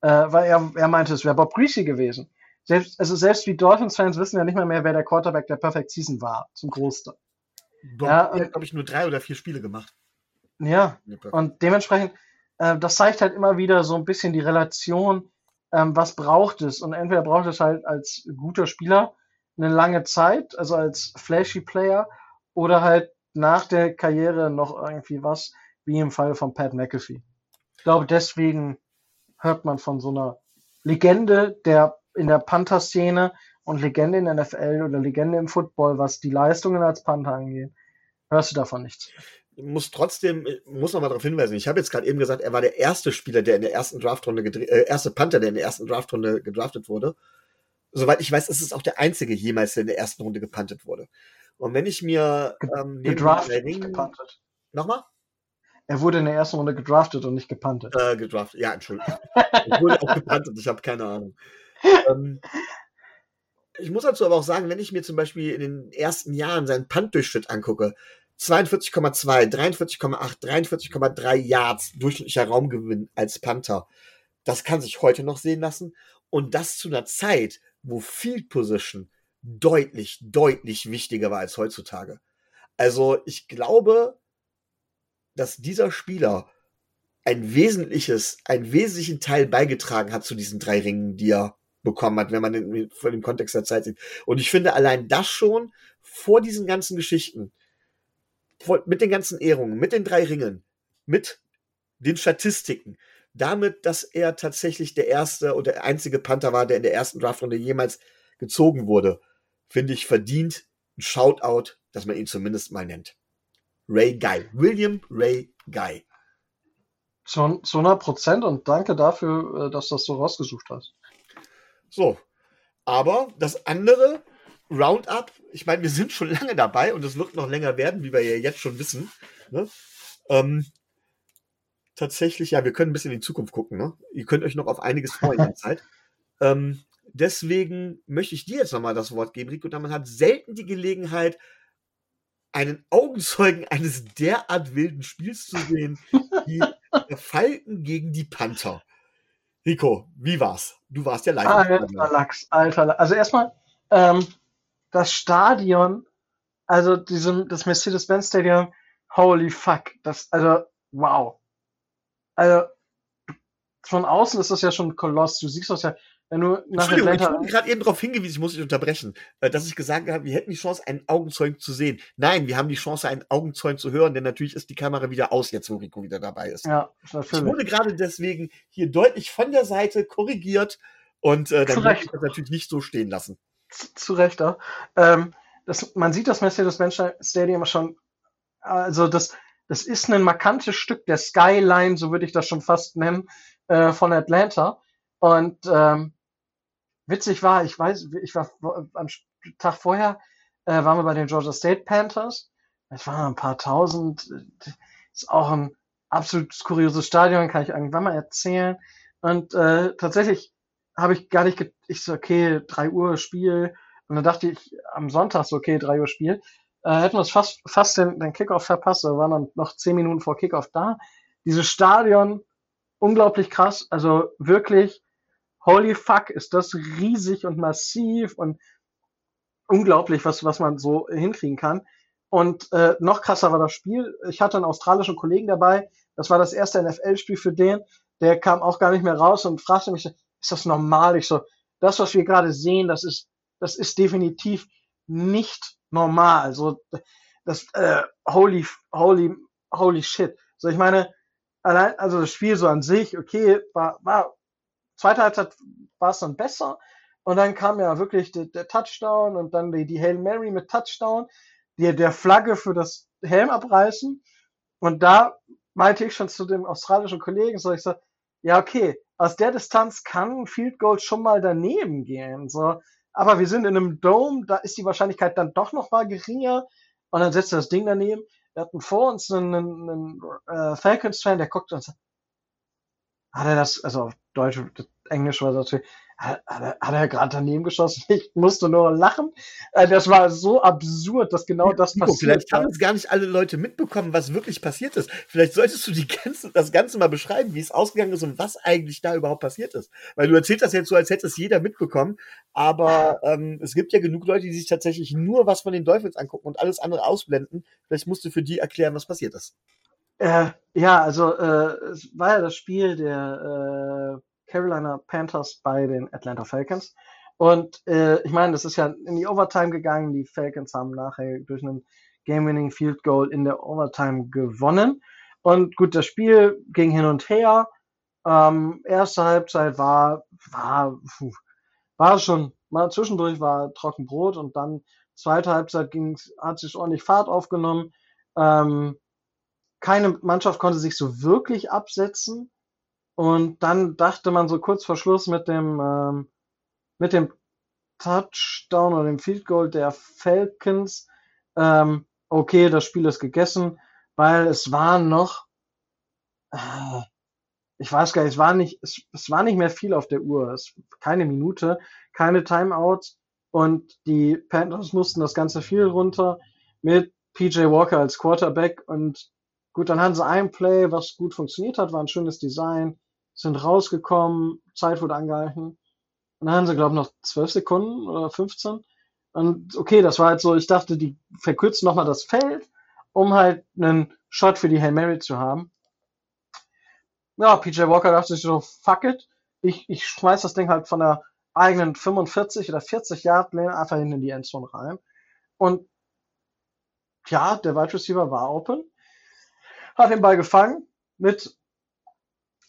äh, weil er, er meinte, es wäre Bob Greasy gewesen. Selbst, also selbst wie Dolphins-Fans wissen ja nicht mehr, mehr, wer der Quarterback der Perfect Season war, zum Großteil. Bob ja, hat, glaube ich, nur drei oder vier Spiele gemacht. Ja, und dementsprechend, äh, das zeigt halt immer wieder so ein bisschen die Relation, ähm, was braucht es. Und entweder braucht es halt als guter Spieler eine lange Zeit, also als flashy Player, oder halt nach der Karriere noch irgendwie was, wie im Fall von Pat McAfee. Ich glaube, deswegen hört man von so einer Legende der in der Panther-Szene und Legende in der NFL oder Legende im Football, was die Leistungen als Panther angeht, hörst du davon nichts. Ich muss trotzdem, muss noch mal darauf hinweisen, ich habe jetzt gerade eben gesagt, er war der erste Spieler, der in der ersten Draftrunde, äh, erste Panther, der in der ersten Draftrunde gedraftet wurde. Soweit ich weiß, ist es auch der einzige jemals, der in der ersten Runde gepantet wurde. Und wenn ich mir ähm, gedraftet, Ring, gepantet. Nochmal? Er wurde in der ersten Runde gedraftet und nicht gepantet. Äh, gedraftet, ja, Entschuldigung. ich wurde auch gepantet, ich habe keine Ahnung. Ähm, ich muss dazu aber auch sagen, wenn ich mir zum Beispiel in den ersten Jahren seinen Punt-Durchschnitt angucke, 42,2, 43,8, 43,3 Yards durchschnittlicher Raumgewinn als Panther. Das kann sich heute noch sehen lassen. Und das zu einer Zeit, wo Field Position deutlich, deutlich wichtiger war als heutzutage. Also ich glaube, dass dieser Spieler ein wesentliches, einen wesentlichen Teil beigetragen hat zu diesen drei Ringen, die er bekommen hat, wenn man den, von dem Kontext der Zeit sieht. Und ich finde allein das schon vor diesen ganzen Geschichten, mit den ganzen Ehrungen, mit den drei Ringen, mit den Statistiken, damit, dass er tatsächlich der erste oder der einzige Panther war, der in der ersten Draftrunde jemals gezogen wurde, finde ich verdient ein Shoutout, dass man ihn zumindest mal nennt. Ray Guy. William Ray Guy. Zu, zu 100 Prozent und danke dafür, äh, dass du das so rausgesucht hast. So. Aber das andere Roundup, ich meine, wir sind schon [laughs] lange dabei und es wird noch länger werden, wie wir ja jetzt schon wissen. Ne? Ähm, tatsächlich, ja, wir können ein bisschen in die Zukunft gucken. Ne? Ihr könnt euch noch auf einiges freuen in der [laughs] Zeit. Ähm, deswegen möchte ich dir jetzt nochmal das Wort geben, Rico. Da man hat selten die Gelegenheit, einen Augenzeugen eines derart wilden Spiels zu sehen, wie [laughs] der Falken gegen die Panther. Rico, wie war's? Du warst ja live. Alter Lachs, alter Lachs. Also erstmal, ähm, das Stadion, also diesem, das Mercedes-Benz Stadium, holy fuck, das, also, wow. Also, von außen ist das ja schon ein Koloss. Du siehst das ja, wenn du nach Atlanta. Ich wurde gerade eben darauf hingewiesen, ich muss dich unterbrechen, äh, dass ich gesagt habe, wir hätten die Chance, einen Augenzeugen zu sehen. Nein, wir haben die Chance, einen Augenzeugen zu hören, denn natürlich ist die Kamera wieder aus, jetzt wo Rico wieder dabei ist. Ja, natürlich. Ich wurde gerade deswegen hier deutlich von der Seite korrigiert und äh, dann möchte ich das natürlich nicht so stehen lassen. Zu Recht, ja. Ähm, das, man sieht das Mercedes-Benz Stadium schon, also das, das ist ein markantes Stück der Skyline, so würde ich das schon fast nennen, äh, von Atlanta. Und ähm, witzig war, ich weiß, ich war am Tag vorher, äh, waren wir bei den Georgia State Panthers. Es waren ein paar tausend. Ist auch ein absolut kurioses Stadion, kann ich irgendwann mal erzählen. Und äh, tatsächlich habe ich gar nicht, ich so, okay, drei Uhr Spiel. Und dann dachte ich am Sonntag so, okay, drei Uhr Spiel. Äh, hätten wir es fast, fast den, den Kickoff verpasst. Wir waren dann noch zehn Minuten vor Kickoff da. Dieses Stadion, unglaublich krass. Also wirklich, holy fuck, ist das riesig und massiv und unglaublich, was, was man so hinkriegen kann. Und äh, noch krasser war das Spiel. Ich hatte einen australischen Kollegen dabei. Das war das erste NFL-Spiel für den. Der kam auch gar nicht mehr raus und fragte mich, ist das normal? Ich so, das, was wir gerade sehen, das ist, das ist definitiv nicht normal. So, das, äh, holy, holy, holy shit. So, ich meine, allein, also das Spiel so an sich, okay, war, war, zweite Halbzeit war es dann besser. Und dann kam ja wirklich der, der Touchdown und dann die, die Hail Mary mit Touchdown, die, der Flagge für das Helm abreißen. Und da meinte ich schon zu dem australischen Kollegen, so ich so, ja, okay, aus der Distanz kann ein Field Goal schon mal daneben gehen. So. Aber wir sind in einem Dome, da ist die Wahrscheinlichkeit dann doch noch mal geringer. Und dann setzt er das Ding daneben. Wir hatten vor uns einen, einen, einen äh, Falcons-Fan, der guckt und sagt, hat er das, also auf Deutsch, Englisch war das hat, hat er gerade daneben geschossen? [laughs] Ich musste nur lachen. Äh, das war so absurd, dass genau das Nico, passiert. Vielleicht haben es gar nicht alle Leute mitbekommen, was wirklich passiert ist. Vielleicht solltest du die ganze, das Ganze mal beschreiben, wie es ausgegangen ist und was eigentlich da überhaupt passiert ist. Weil du erzählst das jetzt so, als hätte es jeder mitbekommen. Aber ähm, es gibt ja genug Leute, die sich tatsächlich nur was von den Dolphins angucken und alles andere ausblenden. Vielleicht musst du für die erklären, was passiert ist. Äh, ja, also äh, es war ja das Spiel der äh, Carolina Panthers bei den Atlanta Falcons. Und äh, ich meine, das ist ja in die Overtime gegangen. Die Falcons haben nachher durch einen Game-Winning Field Goal in der Overtime gewonnen. Und gut, das Spiel ging hin und her. Ähm, erste Halbzeit war, war, war schon, mal zwischendurch war Trockenbrot und dann zweite Halbzeit ging's, hat sich ordentlich Fahrt aufgenommen. Ähm, keine Mannschaft konnte sich so wirklich absetzen. Und dann dachte man so kurz vor Schluss mit dem, ähm, mit dem Touchdown oder dem Field Goal der Falcons, ähm, okay, das Spiel ist gegessen, weil es war noch, äh, ich weiß gar nicht, es war nicht, es, es war nicht mehr viel auf der Uhr. Es, keine Minute, keine Timeouts und die Panthers mussten das ganze viel runter mit PJ Walker als Quarterback und Gut, dann hatten sie ein Play, was gut funktioniert hat, war ein schönes Design, sind rausgekommen, Zeit wurde angehalten. Und dann haben sie, glaube ich, noch zwölf Sekunden oder 15. Und okay, das war halt so, ich dachte, die verkürzen nochmal das Feld, um halt einen Shot für die Hail Mary zu haben. Ja, PJ Walker dachte sich so, fuck it. Ich, ich schmeiß das Ding halt von der eigenen 45 oder 40 Yard Lane einfach hin in die Endzone rein. Und ja, der Wide Receiver war open hat den Ball gefangen mit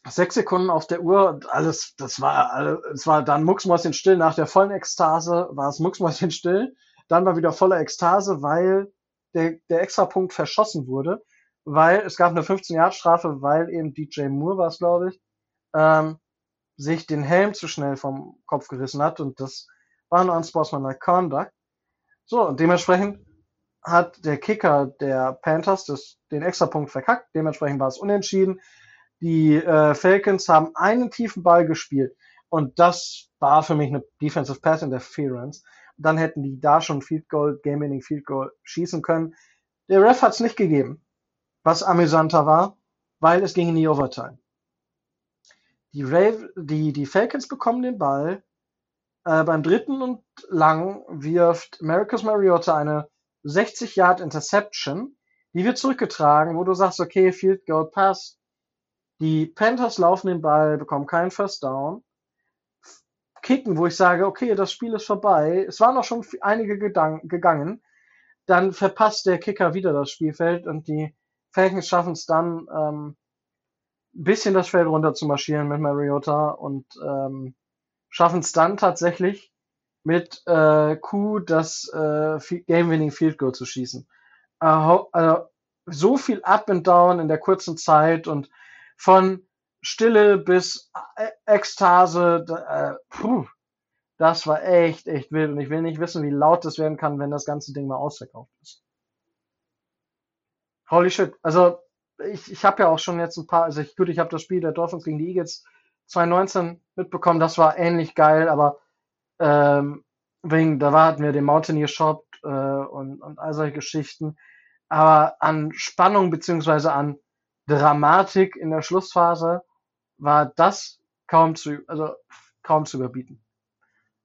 sechs Sekunden auf der Uhr. Alles, das war, es war dann mucksmäuschen still. Nach der vollen Ekstase war es mucksmäuschen still. Dann war wieder volle Ekstase, weil der, der Extrapunkt verschossen wurde, weil es gab eine 15-Jahr-Strafe, weil eben DJ Moore war es, glaube ich, ähm, sich den Helm zu schnell vom Kopf gerissen hat und das war ein unsportsmanlike Conduct. So, und dementsprechend hat der Kicker der Panthers das, den Extrapunkt verkackt. Dementsprechend war es unentschieden. Die äh, Falcons haben einen tiefen Ball gespielt und das war für mich eine Defensive Pass Interference. Dann hätten die da schon Field Goal, Game Winning Field Goal schießen können. Der Ref hat es nicht gegeben, was amüsanter war, weil es ging in die Overtime. Die, Rave, die, die Falcons bekommen den Ball. Äh, beim dritten und lang wirft Marcus Mariota eine 60 Yard Interception, die wird zurückgetragen, wo du sagst, okay, Field Goal Pass. Die Panthers laufen den Ball, bekommen keinen First Down. Kicken, wo ich sage, okay, das Spiel ist vorbei. Es waren auch schon einige gegangen. Dann verpasst der Kicker wieder das Spielfeld und die Falcons schaffen es dann, ähm, ein bisschen das Feld runter zu marschieren mit Mariota und ähm, schaffen es dann tatsächlich mit äh, Q das äh, Game-Winning Field Goal zu schießen. Äh, so viel Up and Down in der kurzen Zeit und von Stille bis äh, Ekstase, äh, puh, das war echt, echt wild. Und ich will nicht wissen, wie laut das werden kann, wenn das ganze Ding mal ausverkauft ist. Holy shit. Also, ich, ich habe ja auch schon jetzt ein paar, also ich, gut, ich habe das Spiel der Dolphins gegen die Eagles 2019 mitbekommen, das war ähnlich geil, aber ähm, wegen, da hatten wir den Mountaineer Shop äh, und, und all solche Geschichten. Aber an Spannung beziehungsweise an Dramatik in der Schlussphase war das kaum zu, also kaum zu überbieten.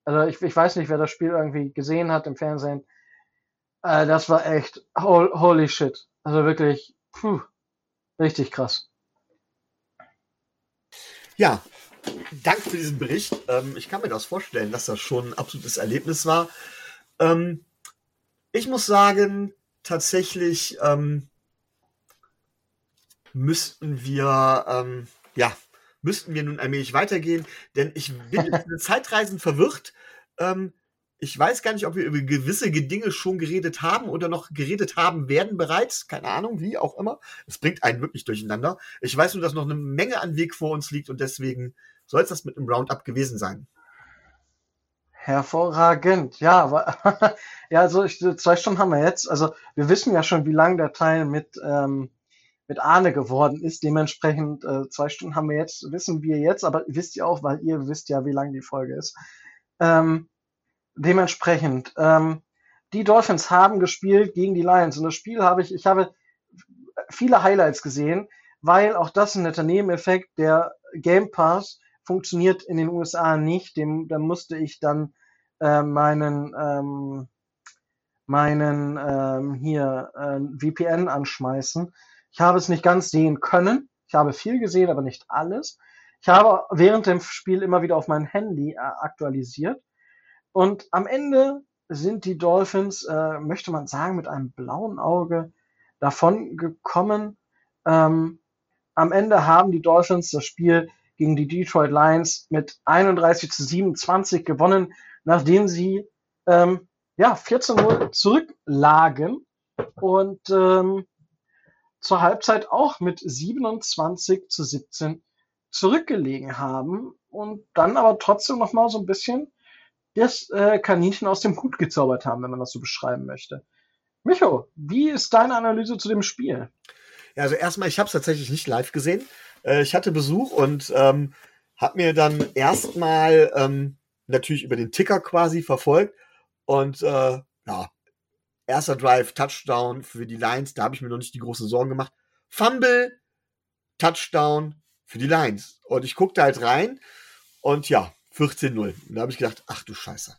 Also ich, ich weiß nicht, wer das Spiel irgendwie gesehen hat im Fernsehen. Äh, das war echt holy shit. Also wirklich, puh, richtig krass. Ja, Danke für diesen Bericht. Ähm, ich kann mir das vorstellen, dass das schon ein absolutes Erlebnis war. Ähm, ich muss sagen, tatsächlich ähm, müssten wir, ähm, ja, müssten wir nun allmählich weitergehen, denn ich bin in den Zeitreisen verwirrt. Ähm, ich weiß gar nicht, ob wir über gewisse Dinge schon geredet haben oder noch geredet haben werden bereits. Keine Ahnung, wie auch immer. Es bringt einen wirklich durcheinander. Ich weiß nur, dass noch eine Menge an Weg vor uns liegt und deswegen soll es das mit einem Roundup gewesen sein. Hervorragend, ja, aber [laughs] ja, also ich, zwei Stunden haben wir jetzt. Also wir wissen ja schon, wie lang der Teil mit ähm, mit Arne geworden ist. Dementsprechend äh, zwei Stunden haben wir jetzt, wissen wir jetzt, aber wisst ihr auch, weil ihr wisst ja, wie lang die Folge ist. Ähm, dementsprechend, ähm, die Dolphins haben gespielt gegen die Lions und das Spiel habe ich, ich habe viele Highlights gesehen, weil auch das ein netter Nebeneffekt, der Game Pass funktioniert in den USA nicht, dem, da musste ich dann äh, meinen ähm, meinen ähm, hier äh, VPN anschmeißen. Ich habe es nicht ganz sehen können. Ich habe viel gesehen, aber nicht alles. Ich habe während dem Spiel immer wieder auf mein Handy äh, aktualisiert. Und am Ende sind die Dolphins, äh, möchte man sagen, mit einem blauen Auge davon gekommen. Ähm, am Ende haben die Dolphins das Spiel gegen die Detroit Lions mit 31 zu 27 gewonnen, nachdem sie ähm, ja 14-0 zurücklagen und ähm, zur Halbzeit auch mit 27 zu 17 zurückgelegen haben und dann aber trotzdem noch mal so ein bisschen das äh, Kaninchen aus dem Hut gezaubert haben, wenn man das so beschreiben möchte. Micho, wie ist deine Analyse zu dem Spiel? Ja, also erstmal, ich habe es tatsächlich nicht live gesehen. Äh, ich hatte Besuch und ähm, habe mir dann erstmal ähm, natürlich über den Ticker quasi verfolgt und äh, ja, erster Drive, Touchdown für die Lions, da habe ich mir noch nicht die großen Sorgen gemacht. Fumble, Touchdown für die Lions. Und ich guckte halt rein und ja, 14-0. Und da habe ich gedacht, ach du Scheiße,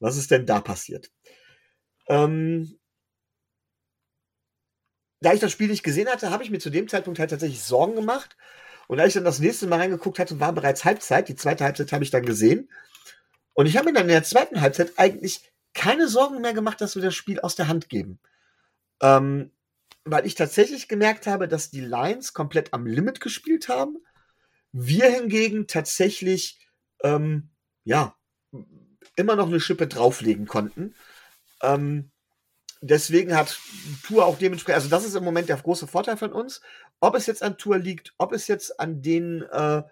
was ist denn da passiert? Ähm, da ich das Spiel nicht gesehen hatte, habe ich mir zu dem Zeitpunkt halt tatsächlich Sorgen gemacht. Und als ich dann das nächste Mal reingeguckt hatte, war bereits Halbzeit. Die zweite Halbzeit habe ich dann gesehen. Und ich habe mir dann in der zweiten Halbzeit eigentlich keine Sorgen mehr gemacht, dass wir das Spiel aus der Hand geben. Ähm, weil ich tatsächlich gemerkt habe, dass die Lions komplett am Limit gespielt haben. Wir hingegen tatsächlich, ähm, ja, immer noch eine Schippe drauflegen konnten. Ähm, deswegen hat Tour auch dementsprechend, also das ist im Moment der große Vorteil von uns. Ob es jetzt an Tour liegt, ob es jetzt an den, äh,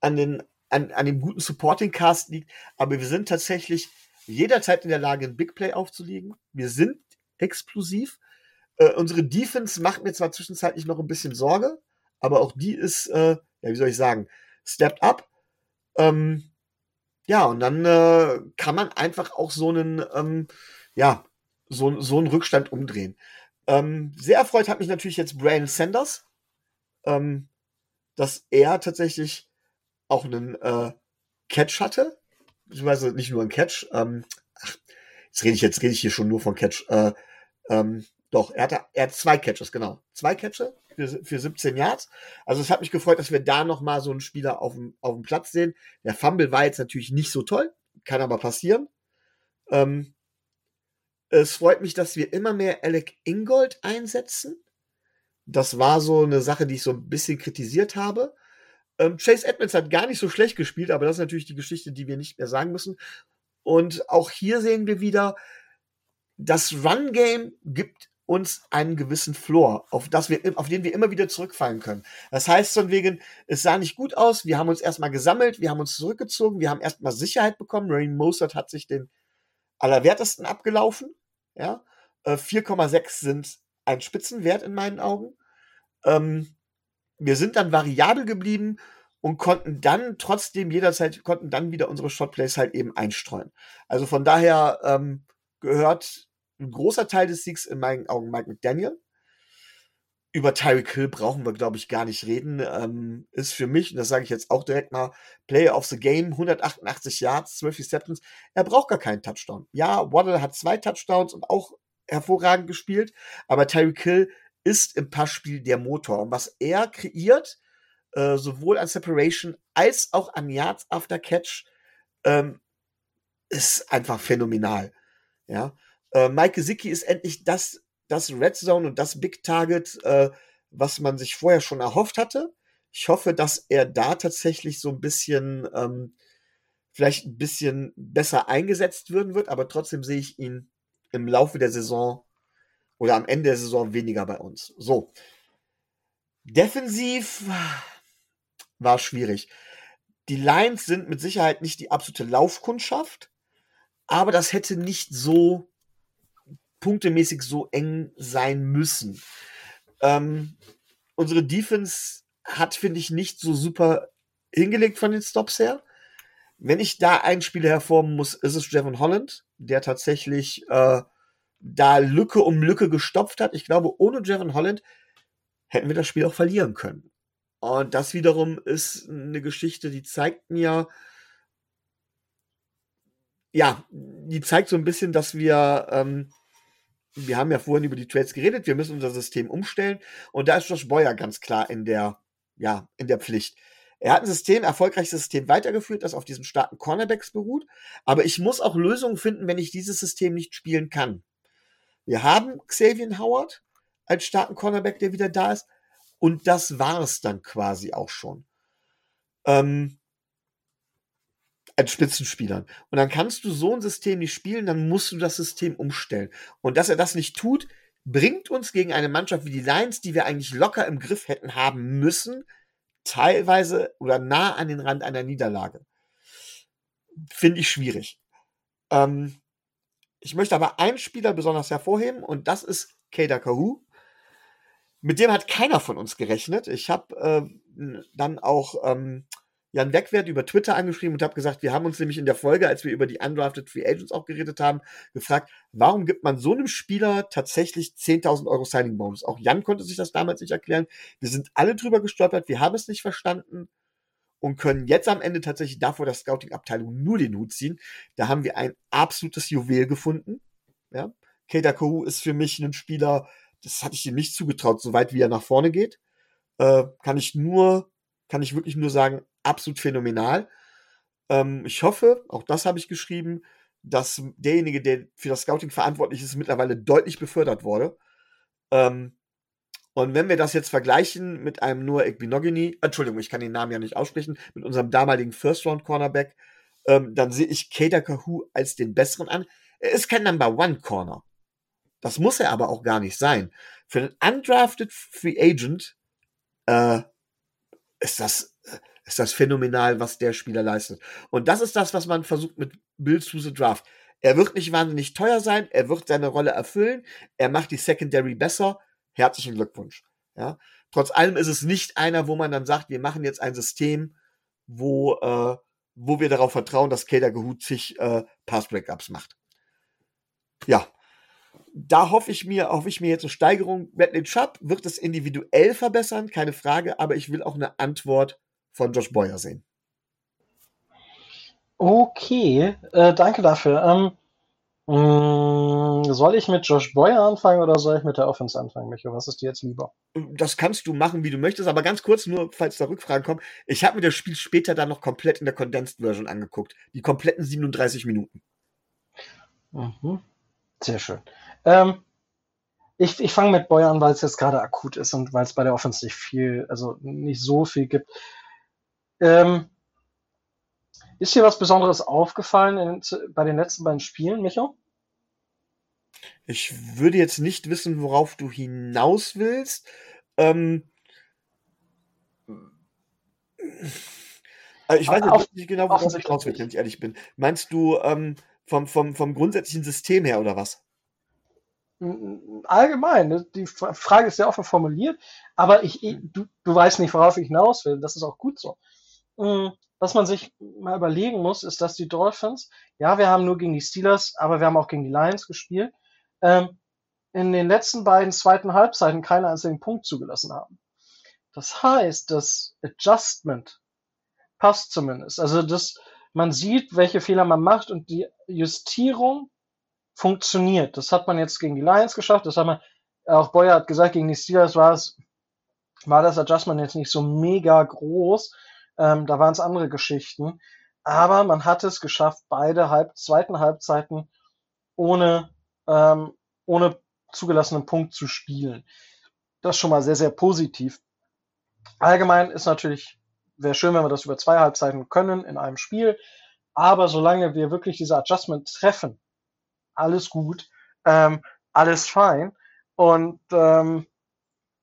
an den, an, an dem guten Supporting Cast liegt, aber wir sind tatsächlich jederzeit in der Lage, ein Big Play aufzulegen. Wir sind explosiv. Äh, unsere Defense macht mir zwar zwischenzeitlich noch ein bisschen Sorge, aber auch die ist, äh, ja, wie soll ich sagen, stepped up. Ähm, ja, und dann äh, kann man einfach auch so einen, ähm, ja, so, so einen Rückstand umdrehen. Ähm, sehr erfreut hat mich natürlich jetzt Brian Sanders, ähm, dass er tatsächlich auch einen äh, Catch hatte. Beziehungsweise nicht nur einen Catch. Ähm, ach, jetzt rede ich jetzt rede ich hier schon nur von Catch. Äh, ähm, doch, er hatte, er hat zwei Catches, genau. Zwei Catches für, für 17 Yards. Also es hat mich gefreut, dass wir da nochmal so einen Spieler auf dem, auf dem Platz sehen. Der Fumble war jetzt natürlich nicht so toll, kann aber passieren. Ähm, es freut mich, dass wir immer mehr Alec Ingold einsetzen. Das war so eine Sache, die ich so ein bisschen kritisiert habe. Ähm, Chase Edmonds hat gar nicht so schlecht gespielt, aber das ist natürlich die Geschichte, die wir nicht mehr sagen müssen. Und auch hier sehen wir wieder, das Run-Game gibt uns einen gewissen Floor, auf, das wir, auf den wir immer wieder zurückfallen können. Das heißt von wegen, es sah nicht gut aus, wir haben uns erstmal gesammelt, wir haben uns zurückgezogen, wir haben erstmal Sicherheit bekommen. Rain Mostert hat sich den allerwertesten abgelaufen. Ja, äh, 4,6 sind ein Spitzenwert in meinen Augen. Ähm, wir sind dann variabel geblieben und konnten dann trotzdem jederzeit, konnten dann wieder unsere Shotplays halt eben einstreuen. Also von daher ähm, gehört ein großer Teil des Siegs in meinen Augen Mike McDaniel. Über Tyreek Hill brauchen wir, glaube ich, gar nicht reden. Ähm, ist für mich, und das sage ich jetzt auch direkt mal, Player of the Game, 188 Yards, 12 Receptions. Er braucht gar keinen Touchdown. Ja, Waddle hat zwei Touchdowns und auch hervorragend gespielt, aber Tyreek Hill ist im Passspiel der Motor. Und was er kreiert, äh, sowohl an Separation als auch an Yards after Catch, ähm, ist einfach phänomenal. Ja. Äh, Mike Gesicki ist endlich das das Red Zone und das Big Target, äh, was man sich vorher schon erhofft hatte. Ich hoffe, dass er da tatsächlich so ein bisschen, ähm, vielleicht ein bisschen besser eingesetzt würden wird, aber trotzdem sehe ich ihn im Laufe der Saison oder am Ende der Saison weniger bei uns. So. Defensiv war schwierig. Die Lions sind mit Sicherheit nicht die absolute Laufkundschaft, aber das hätte nicht so punktemäßig so eng sein müssen. Ähm, unsere Defense hat, finde ich, nicht so super hingelegt von den Stops her. Wenn ich da einen Spieler hervorheben muss, ist es Jevon Holland, der tatsächlich äh, da Lücke um Lücke gestopft hat. Ich glaube, ohne Jevon Holland hätten wir das Spiel auch verlieren können. Und das wiederum ist eine Geschichte, die zeigt mir, ja, die zeigt so ein bisschen, dass wir, ähm, wir haben ja vorhin über die Trades geredet, wir müssen unser System umstellen. Und da ist Josh Boyer ganz klar in der, ja, in der Pflicht. Er hat ein System, erfolgreiches System weitergeführt, das auf diesen starken Cornerbacks beruht. Aber ich muss auch Lösungen finden, wenn ich dieses System nicht spielen kann. Wir haben Xavier Howard als starken Cornerback, der wieder da ist. Und das war es dann quasi auch schon. Ähm, als Spitzenspielern. Und dann kannst du so ein System nicht spielen, dann musst du das System umstellen. Und dass er das nicht tut, bringt uns gegen eine Mannschaft wie die Lions, die wir eigentlich locker im Griff hätten haben müssen, teilweise oder nah an den Rand einer Niederlage. Finde ich schwierig. Ähm, ich möchte aber einen Spieler besonders hervorheben und das ist Kader Kahu. Mit dem hat keiner von uns gerechnet. Ich habe äh, dann auch ähm, Jan Wegwert über Twitter angeschrieben und habe gesagt, wir haben uns nämlich in der Folge, als wir über die Undrafted Free Agents auch geredet haben, gefragt, warum gibt man so einem Spieler tatsächlich 10.000 Euro Signing Bonus? Auch Jan konnte sich das damals nicht erklären. Wir sind alle drüber gestolpert, wir haben es nicht verstanden und können jetzt am Ende tatsächlich davor der Scouting-Abteilung nur den Hut ziehen. Da haben wir ein absolutes Juwel gefunden. Ja. Keita Kohu ist für mich ein Spieler, das hatte ich ihm nicht zugetraut, so weit wie er nach vorne geht. Äh, kann ich nur, kann ich wirklich nur sagen, absolut phänomenal. Ähm, ich hoffe, auch das habe ich geschrieben, dass derjenige, der für das Scouting verantwortlich ist, mittlerweile deutlich befördert wurde. Ähm, und wenn wir das jetzt vergleichen mit einem Noah Ekbinogini, Entschuldigung, ich kann den Namen ja nicht aussprechen, mit unserem damaligen First-Round-Cornerback, ähm, dann sehe ich Kader Kahu als den besseren an. Er ist kein Number-One-Corner. Das muss er aber auch gar nicht sein. Für einen undrafted Free Agent äh, ist das ist das phänomenal, was der Spieler leistet. Und das ist das, was man versucht mit Bill to the Draft. Er wird nicht wahnsinnig teuer sein, er wird seine Rolle erfüllen, er macht die Secondary besser. Herzlichen Glückwunsch. Ja. Trotz allem ist es nicht einer, wo man dann sagt, wir machen jetzt ein System, wo, äh, wo wir darauf vertrauen, dass Kader Gehut sich äh, Pass-Breakups macht. Ja, da hoffe ich mir, hoffe ich mir jetzt eine Steigerung. Bradley Chubb wird es individuell verbessern, keine Frage, aber ich will auch eine Antwort von Josh Boyer sehen. Okay, äh, danke dafür. Ähm, mh, mm, soll ich mit Josh Boyer anfangen oder soll ich mit der Offense anfangen, Micho? Was ist dir jetzt lieber? Das kannst du machen, wie du möchtest, aber ganz kurz, nur falls da Rückfragen kommen. Ich habe mir das Spiel später dann noch komplett in der Condensed Version angeguckt. Die kompletten 37 Minuten. Mhm. Sehr schön. Ähm, ich, ich fange mit Boyer an, weil es jetzt gerade akut ist und weil es bei der Offense nicht viel, also nicht so viel gibt. Ähm, ist dir was Besonderes aufgefallen in, bei den letzten beiden Spielen, Micho? Ich würde jetzt nicht wissen, worauf du hinaus willst. Ähm, äh, ich weiß auf, nicht genau, worauf ich raus will, wenn ich ehrlich bin. Meinst du ähm, vom, vom, vom grundsätzlichen System her oder was? Allgemein, ne? die Frage ist sehr offen formuliert, aber ich, du, du weißt nicht, worauf ich hinaus will. Das ist auch gut so. Mm, was man sich mal überlegen muss, ist, dass die Dolphins, ja, wir haben nur gegen die Steelers, aber wir haben auch gegen die Lions gespielt, ähm, in den letzten beiden zweiten Halbzeiten keinen einzigen Punkt zugelassen haben. Das heißt, das Adjustment passt zumindest. Also, dass man sieht, welche Fehler man macht und die Justierung funktioniert. Das hat man jetzt gegen die Lions geschafft. Das hat man, auch Boyer hat gesagt, gegen die Steelers war es, war das Adjustment jetzt nicht so mega groß. Ähm, da waren es andere Geschichten. Aber man hat es geschafft, beide halb, zweiten Halbzeiten ohne, ähm, ohne zugelassenen Punkt zu spielen. Das ist schon mal sehr, sehr positiv. Allgemein ist natürlich, wäre schön, wenn wir das über zwei Halbzeiten können in einem Spiel. Aber solange wir wirklich diese Adjustment treffen, alles gut, ähm, alles fein. Und ähm,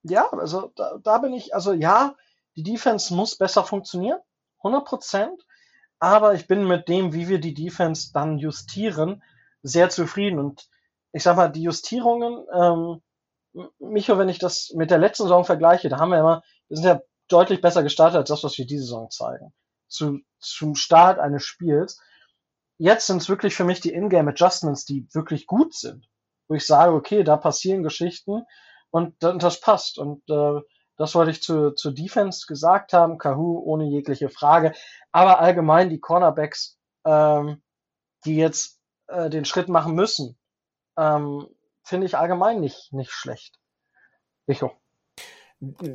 ja, also da, da bin ich, also ja, die Defense muss besser funktionieren, 100 Prozent. Aber ich bin mit dem, wie wir die Defense dann justieren, sehr zufrieden. Und ich sag mal, die Justierungen, ähm, Micho, wenn ich das mit der letzten Saison vergleiche, da haben wir immer, wir sind ja deutlich besser gestartet als das, was wir diese Saison zeigen. Zu, zum Start eines Spiels. Jetzt sind es wirklich für mich die Ingame Adjustments, die wirklich gut sind. Wo ich sage, okay, da passieren Geschichten und das passt. Und äh, das wollte ich zu, zu Defense gesagt haben. Kahu ohne jegliche Frage. Aber allgemein die Cornerbacks, ähm, die jetzt äh, den Schritt machen müssen, ähm, finde ich allgemein nicht, nicht schlecht. Richo.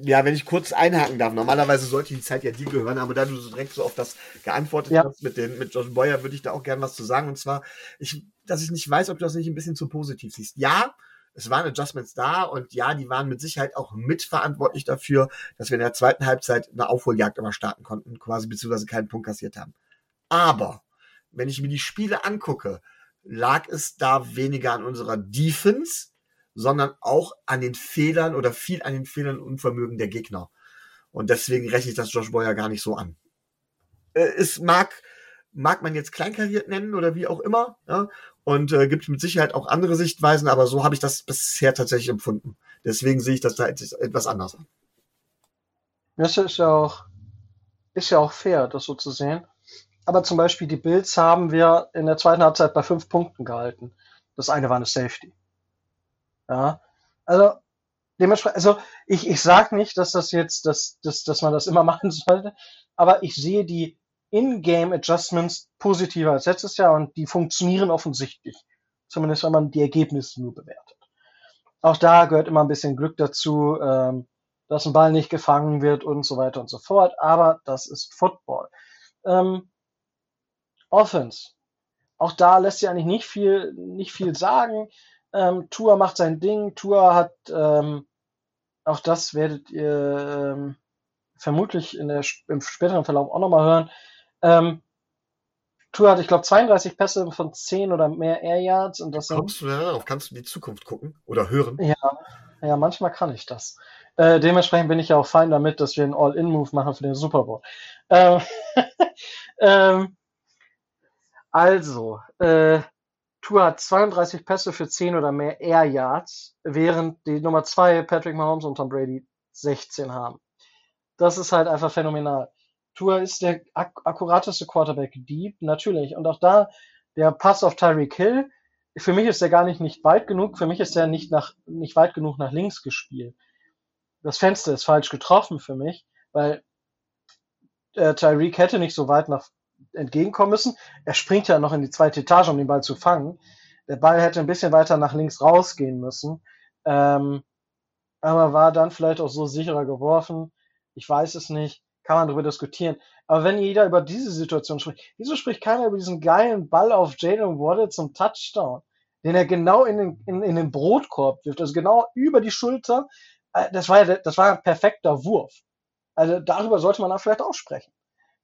Ja, wenn ich kurz einhaken darf, normalerweise sollte die Zeit ja dir gehören, aber da du so direkt so auf das geantwortet ja. hast mit, den, mit Josh Boyer, würde ich da auch gerne was zu sagen. Und zwar, ich, dass ich nicht weiß, ob du das nicht ein bisschen zu positiv siehst. Ja, es waren Adjustments da und ja, die waren mit Sicherheit auch mitverantwortlich dafür, dass wir in der zweiten Halbzeit eine Aufholjagd immer starten konnten, quasi beziehungsweise keinen Punkt kassiert haben. Aber wenn ich mir die Spiele angucke, lag es da weniger an unserer Defense, sondern auch an den Fehlern oder viel an den Fehlern und Unvermögen der Gegner. Und deswegen rechne ich das Josh Boyer gar nicht so an. Äh, es mag, mag man jetzt kleinkariert nennen oder wie auch immer. Ja? Und äh, gibt mit Sicherheit auch andere Sichtweisen, aber so habe ich das bisher tatsächlich empfunden. Deswegen sehe ich das da etwas anders an. Das ist ja auch, ist ja auch fair, das so zu sehen. Aber zum Beispiel die Bills haben wir in der zweiten Halbzeit bei fünf Punkten gehalten. Das eine war eine Safety. Ja, also dementsprechend, also ich, ich sage nicht, dass das jetzt, dass, dass, dass man das immer [laughs] machen sollte, aber ich sehe die In-Game Adjustments positiver als letztes Jahr und die funktionieren offensichtlich. Zumindest wenn man die Ergebnisse nur bewertet. Auch da gehört immer ein bisschen Glück dazu, ähm, dass ein Ball nicht gefangen wird und so weiter und so fort. Aber das ist Football. Ähm, Offense. Auch da lässt sich eigentlich nicht viel, nicht viel sagen. Ähm, Tour macht sein Ding. Tour hat, ähm, auch das werdet ihr ähm, vermutlich in der, im späteren Verlauf auch nochmal hören. Ähm, Tour hat, ich glaube, 32 Pässe von 10 oder mehr Air Yards. Und das Kommst du darauf? Kannst du die Zukunft gucken oder hören? Ja, ja manchmal kann ich das. Äh, dementsprechend bin ich ja auch fein damit, dass wir einen All-In-Move machen für den Super Bowl. Ähm, [laughs] ähm, also, äh, Tour hat 32 Pässe für 10 oder mehr Air Yards, während die Nummer 2 Patrick Mahomes und Tom Brady 16 haben. Das ist halt einfach phänomenal. Tour ist der ak akkurateste Quarterback Deep, natürlich. Und auch da, der Pass auf Tyreek Hill, für mich ist der gar nicht, nicht weit genug, für mich ist der nicht, nach, nicht weit genug nach links gespielt. Das Fenster ist falsch getroffen für mich, weil äh, Tyreek hätte nicht so weit nach entgegenkommen müssen. Er springt ja noch in die zweite Etage, um den Ball zu fangen. Der Ball hätte ein bisschen weiter nach links rausgehen müssen. Ähm, aber war dann vielleicht auch so sicherer geworfen. Ich weiß es nicht. Kann man darüber diskutieren. Aber wenn jeder über diese Situation spricht, wieso spricht keiner über diesen geilen Ball auf Jalen Waddle zum Touchdown? Den er genau in den, in, in den Brotkorb wirft, also genau über die Schulter. Äh, das war ja, das war ein perfekter Wurf. Also darüber sollte man auch vielleicht auch sprechen.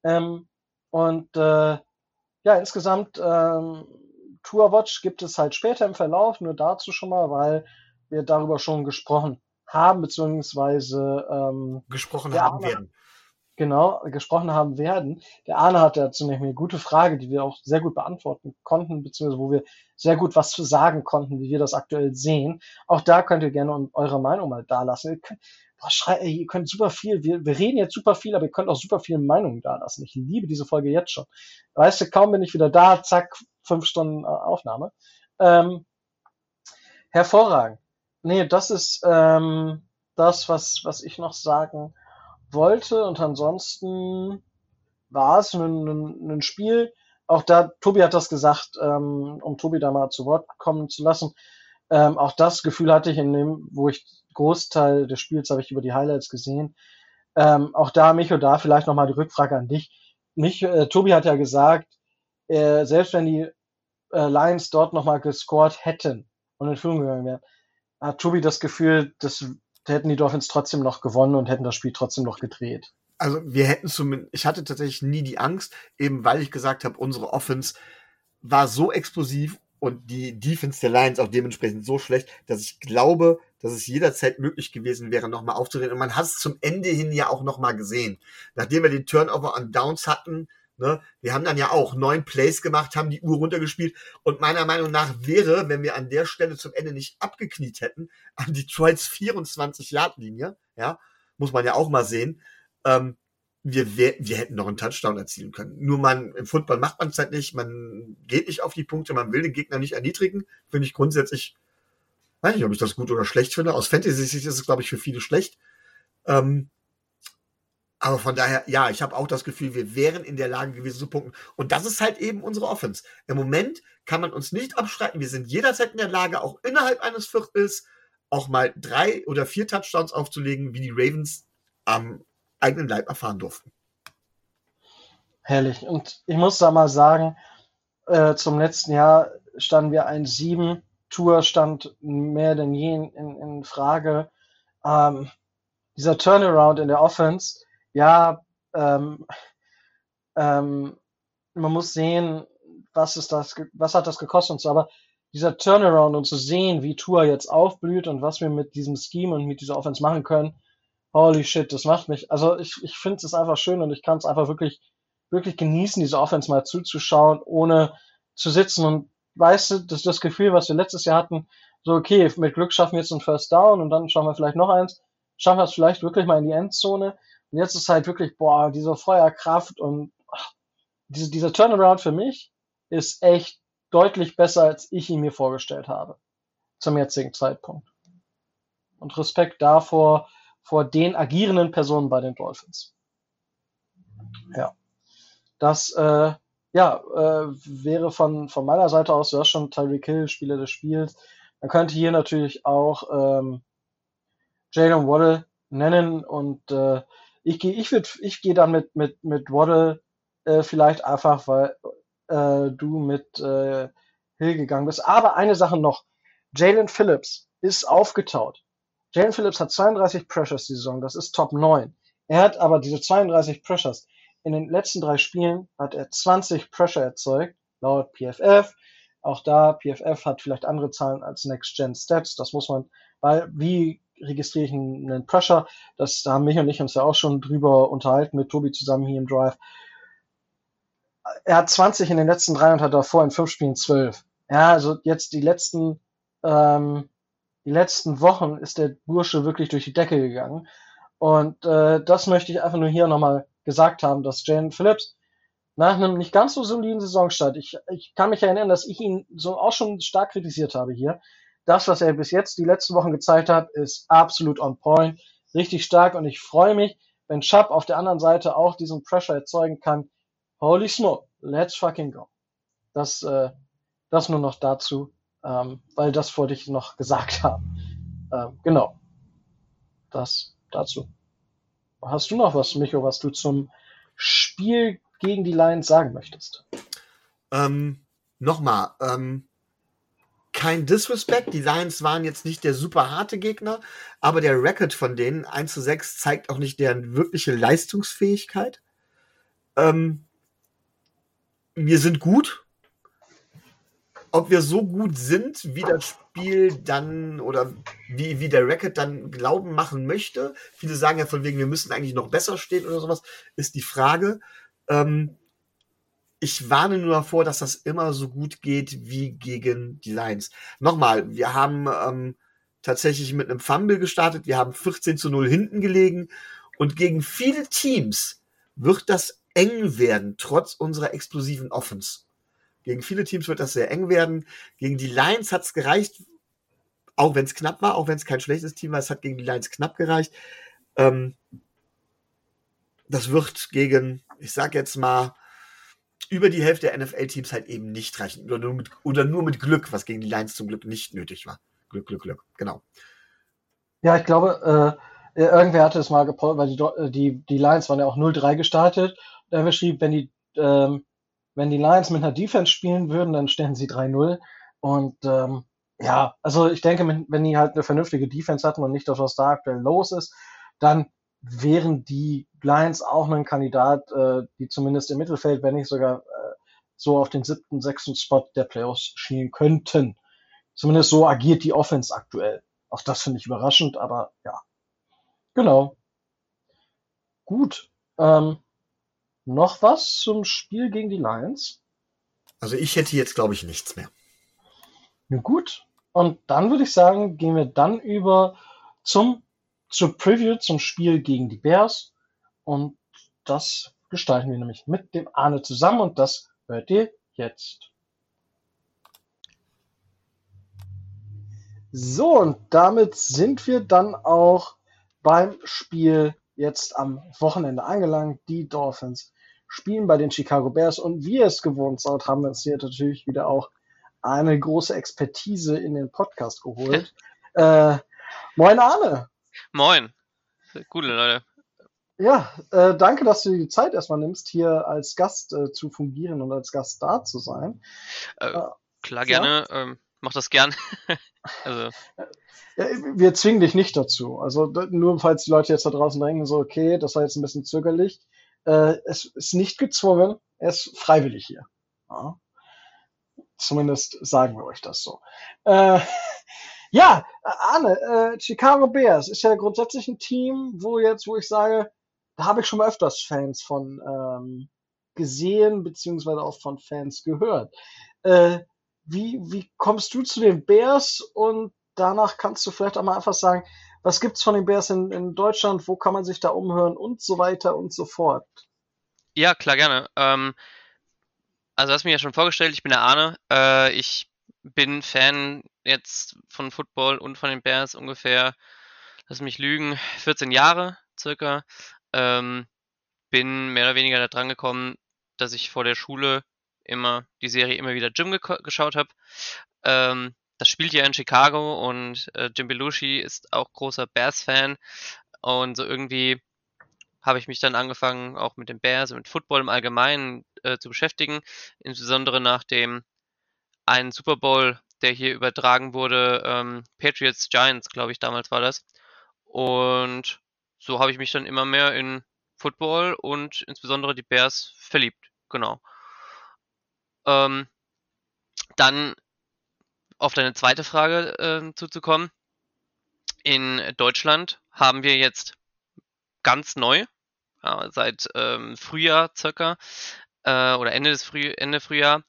Ähm, und äh, ja, insgesamt ähm, Tourwatch gibt es halt später im Verlauf, nur dazu schon mal, weil wir darüber schon gesprochen haben, beziehungsweise ähm, gesprochen haben werden. Genau, gesprochen haben werden. Der Arne hat dazu nämlich eine gute Frage, die wir auch sehr gut beantworten konnten, beziehungsweise wo wir sehr gut was zu sagen konnten, wie wir das aktuell sehen. Auch da könnt ihr gerne eure Meinung mal da lassen boah, schrei, ey, ihr könnt super viel, wir, wir reden jetzt super viel, aber ihr könnt auch super viele Meinungen da lassen. Ich liebe diese Folge jetzt schon. Weißt du, kaum bin ich wieder da, zack, fünf Stunden äh, Aufnahme. Ähm, hervorragend. Nee, das ist ähm, das, was, was ich noch sagen wollte. Und ansonsten war es ein, ein, ein Spiel. Auch da, Tobi hat das gesagt, ähm, um Tobi da mal zu Wort kommen zu lassen. Ähm, auch das Gefühl hatte ich in dem, wo ich Großteil des Spiels habe ich über die Highlights gesehen. Ähm, auch da, Micho, da vielleicht nochmal die Rückfrage an dich. Mich, äh, Tobi hat ja gesagt, äh, selbst wenn die äh, Lions dort nochmal gescored hätten und in Führung gegangen wären, hat Tobi das Gefühl, dass hätten die Dolphins trotzdem noch gewonnen und hätten das Spiel trotzdem noch gedreht. Also wir hätten zumindest, ich hatte tatsächlich nie die Angst, eben weil ich gesagt habe, unsere Offense war so explosiv und die Defense der Lions auch dementsprechend so schlecht, dass ich glaube, dass es jederzeit möglich gewesen wäre, nochmal aufzudrehen. Und man hat es zum Ende hin ja auch nochmal gesehen. Nachdem wir den Turnover an Downs hatten, Ne? Wir haben dann ja auch neun Plays gemacht, haben die Uhr runtergespielt und meiner Meinung nach wäre, wenn wir an der Stelle zum Ende nicht abgekniet hätten, [laughs] an Detroits 24-Yard-Linie, ja, muss man ja auch mal sehen, ähm, wir, wir, wir hätten noch einen Touchdown erzielen können. Nur man, im Football macht man es halt nicht, man geht nicht auf die Punkte, man will den Gegner nicht erniedrigen. Finde ich grundsätzlich, weiß nicht, ob ich das gut oder schlecht finde. Aus Fantasy-Sicht ist es, glaube ich, für viele schlecht. Ähm, aber von daher, ja, ich habe auch das Gefühl, wir wären in der Lage gewesen zu punkten. Und das ist halt eben unsere Offense. Im Moment kann man uns nicht abstreiten. Wir sind jederzeit in der Lage, auch innerhalb eines Viertels auch mal drei oder vier Touchdowns aufzulegen, wie die Ravens am eigenen Leib erfahren durften. Herrlich. Und ich muss da mal sagen, äh, zum letzten Jahr standen wir ein sieben. Tour stand mehr denn je in, in Frage. Ähm, dieser Turnaround in der Offense, ja, ähm, ähm, man muss sehen, was ist das, was hat das gekostet und so, aber dieser Turnaround und zu sehen, wie Tour jetzt aufblüht und was wir mit diesem Scheme und mit dieser Offense machen können, holy shit, das macht mich, also ich, ich finde es einfach schön und ich kann es einfach wirklich, wirklich genießen, diese Offense mal zuzuschauen, ohne zu sitzen und weißt du, das, das Gefühl, was wir letztes Jahr hatten, so okay, mit Glück schaffen wir jetzt einen First Down und dann schauen wir vielleicht noch eins, schaffen wir es vielleicht wirklich mal in die Endzone und jetzt ist halt wirklich, boah, diese Feuerkraft und ach, diese, dieser Turnaround für mich ist echt deutlich besser, als ich ihn mir vorgestellt habe. Zum jetzigen Zeitpunkt. Und Respekt davor, vor den agierenden Personen bei den Dolphins. Ja. Das, äh, ja, äh, wäre von, von meiner Seite aus, du hast schon Tyreek Hill, Spieler des Spiels. Man könnte hier natürlich auch ähm, Jalen Waddle nennen und äh, ich gehe, ich würde, ich gehe dann mit mit mit Waddle äh, vielleicht einfach, weil äh, du mit äh, Hill gegangen bist. Aber eine Sache noch: Jalen Phillips ist aufgetaut. Jalen Phillips hat 32 Pressures die Saison, das ist Top 9. Er hat aber diese 32 Pressures. In den letzten drei Spielen hat er 20 Pressure erzeugt, laut PFF. Auch da, PFF hat vielleicht andere Zahlen als Next Gen Stats. Das muss man, weil wie registriere ich einen Pressure. Das da haben mich und ich uns ja auch schon drüber unterhalten mit Tobi zusammen hier im Drive. Er hat 20 in den letzten drei und hat davor in fünf Spielen 12. Ja, also jetzt die letzten, ähm, die letzten Wochen ist der Bursche wirklich durch die Decke gegangen. Und äh, das möchte ich einfach nur hier nochmal gesagt haben, dass Jane Phillips nach einem nicht ganz so soliden Saisonstart, ich, ich kann mich erinnern, dass ich ihn so auch schon stark kritisiert habe hier, das, was er bis jetzt die letzten Wochen gezeigt hat, ist absolut on point, richtig stark und ich freue mich, wenn Chubb auf der anderen Seite auch diesen Pressure erzeugen kann. Holy smoke, let's fucking go. Das, äh, das nur noch dazu, ähm, weil das wollte ich noch gesagt haben. Ähm, genau. Das dazu. Hast du noch was, Micho, was du zum Spiel gegen die Lions sagen möchtest? Ähm, Nochmal, ähm, kein Disrespect. Die Lions waren jetzt nicht der super harte Gegner, aber der Record von denen 1 zu 6 zeigt auch nicht deren wirkliche Leistungsfähigkeit. Ähm, wir sind gut. Ob wir so gut sind, wie das Spiel dann oder wie, wie der Record dann glauben machen möchte, viele sagen ja von wegen, wir müssen eigentlich noch besser stehen oder sowas, ist die Frage. Ähm, ich warne nur davor, dass das immer so gut geht wie gegen die Lions. Nochmal, wir haben ähm, tatsächlich mit einem Fumble gestartet, wir haben 14 zu 0 hinten gelegen und gegen viele Teams wird das eng werden, trotz unserer explosiven Offense. Gegen viele Teams wird das sehr eng werden. Gegen die Lions hat es gereicht, auch wenn es knapp war, auch wenn es kein schlechtes Team war, es hat gegen die Lions knapp gereicht. Ähm, das wird gegen, ich sag jetzt mal, über die Hälfte der NFL-Teams halt eben nicht reichen. Oder nur, mit, oder nur mit Glück, was gegen die Lions zum Glück nicht nötig war. Glück, Glück, Glück, genau. Ja, ich glaube, äh, irgendwer hatte es mal gepostet, weil die, äh, die, die Lions waren ja auch 0-3 gestartet. Da haben wir schrieb, wenn die, ähm, wenn die Lions mit einer Defense spielen würden, dann stellen sie 3-0. Und ähm, ja, also ich denke, wenn die halt eine vernünftige Defense hatten und nicht das, was da aktuell los ist, dann wären die Lions auch ein Kandidat, äh, die zumindest im Mittelfeld, wenn nicht sogar äh, so auf den siebten, sechsten Spot der Playoffs schielen könnten. Zumindest so agiert die Offense aktuell. Auch das finde ich überraschend, aber ja. Genau. Gut. Ähm, noch was zum Spiel gegen die Lions? Also ich hätte jetzt, glaube ich, nichts mehr. Na gut. Und dann würde ich sagen, gehen wir dann über zum, zur Preview zum Spiel gegen die Bears. Und das gestalten wir nämlich mit dem Arne zusammen und das hört ihr jetzt. So, und damit sind wir dann auch beim Spiel jetzt am Wochenende angelangt. Die Dolphins spielen bei den Chicago Bears und wie ihr es gewohnt seid, haben wir uns hier natürlich wieder auch eine große Expertise in den Podcast geholt. [laughs] äh, moin Arne. Moin. Gute Leute. Ja, äh, danke, dass du die Zeit erstmal nimmst, hier als Gast äh, zu fungieren und als Gast da zu sein. Äh, äh klar, gerne. Ja. Ähm, mach das gern. [laughs] also. Ja, wir zwingen dich nicht dazu. Also nur falls die Leute jetzt da draußen denken, so, okay, das war jetzt ein bisschen zögerlich. Äh, es ist nicht gezwungen, er ist freiwillig hier. Ja. Zumindest sagen wir euch das so. Äh, [laughs] ja, Arne, äh, Chicago Bears ist ja grundsätzlich ein Team, wo jetzt, wo ich sage, da habe ich schon mal öfters Fans von ähm, gesehen, beziehungsweise auch von Fans gehört. Äh, wie, wie kommst du zu den Bears und danach kannst du vielleicht auch mal einfach sagen, was gibt's von den Bears in, in Deutschland, wo kann man sich da umhören und so weiter und so fort. Ja, klar, gerne. Ähm, also hast mir ja schon vorgestellt, ich bin der Arne. Äh, ich bin Fan jetzt von Football und von den Bears ungefähr, lass mich lügen, 14 Jahre circa. Ähm, bin mehr oder weniger da dran gekommen, dass ich vor der Schule immer die Serie immer wieder Jim geschaut habe. Ähm, das spielt ja in Chicago und äh, Jim Belushi ist auch großer Bears-Fan und so irgendwie habe ich mich dann angefangen, auch mit den Bears und mit Football im Allgemeinen äh, zu beschäftigen, insbesondere nach dem einen Super Bowl, der hier übertragen wurde, ähm, Patriots Giants, glaube ich, damals war das. Und so habe ich mich dann immer mehr in Football und insbesondere die Bears verliebt. Genau. Ähm, dann auf deine zweite Frage äh, zuzukommen. In Deutschland haben wir jetzt ganz neu, ja, seit ähm, Frühjahr circa, äh, oder Ende des Früh Ende Frühjahr,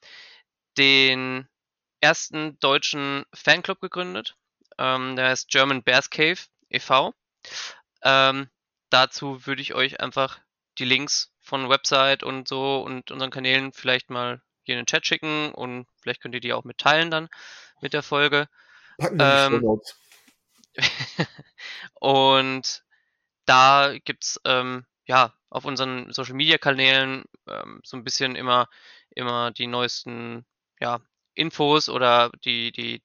den ersten deutschen Fanclub gegründet. Ähm, der heißt German Bears Cave e.V. Ähm, dazu würde ich euch einfach die Links von Website und so und unseren Kanälen vielleicht mal hier in den Chat schicken und vielleicht könnt ihr die auch mitteilen dann mit der Folge. Packen ähm, [laughs] und da gibt's ähm, ja auf unseren Social Media Kanälen ähm, so ein bisschen immer immer die neuesten ja Infos oder die die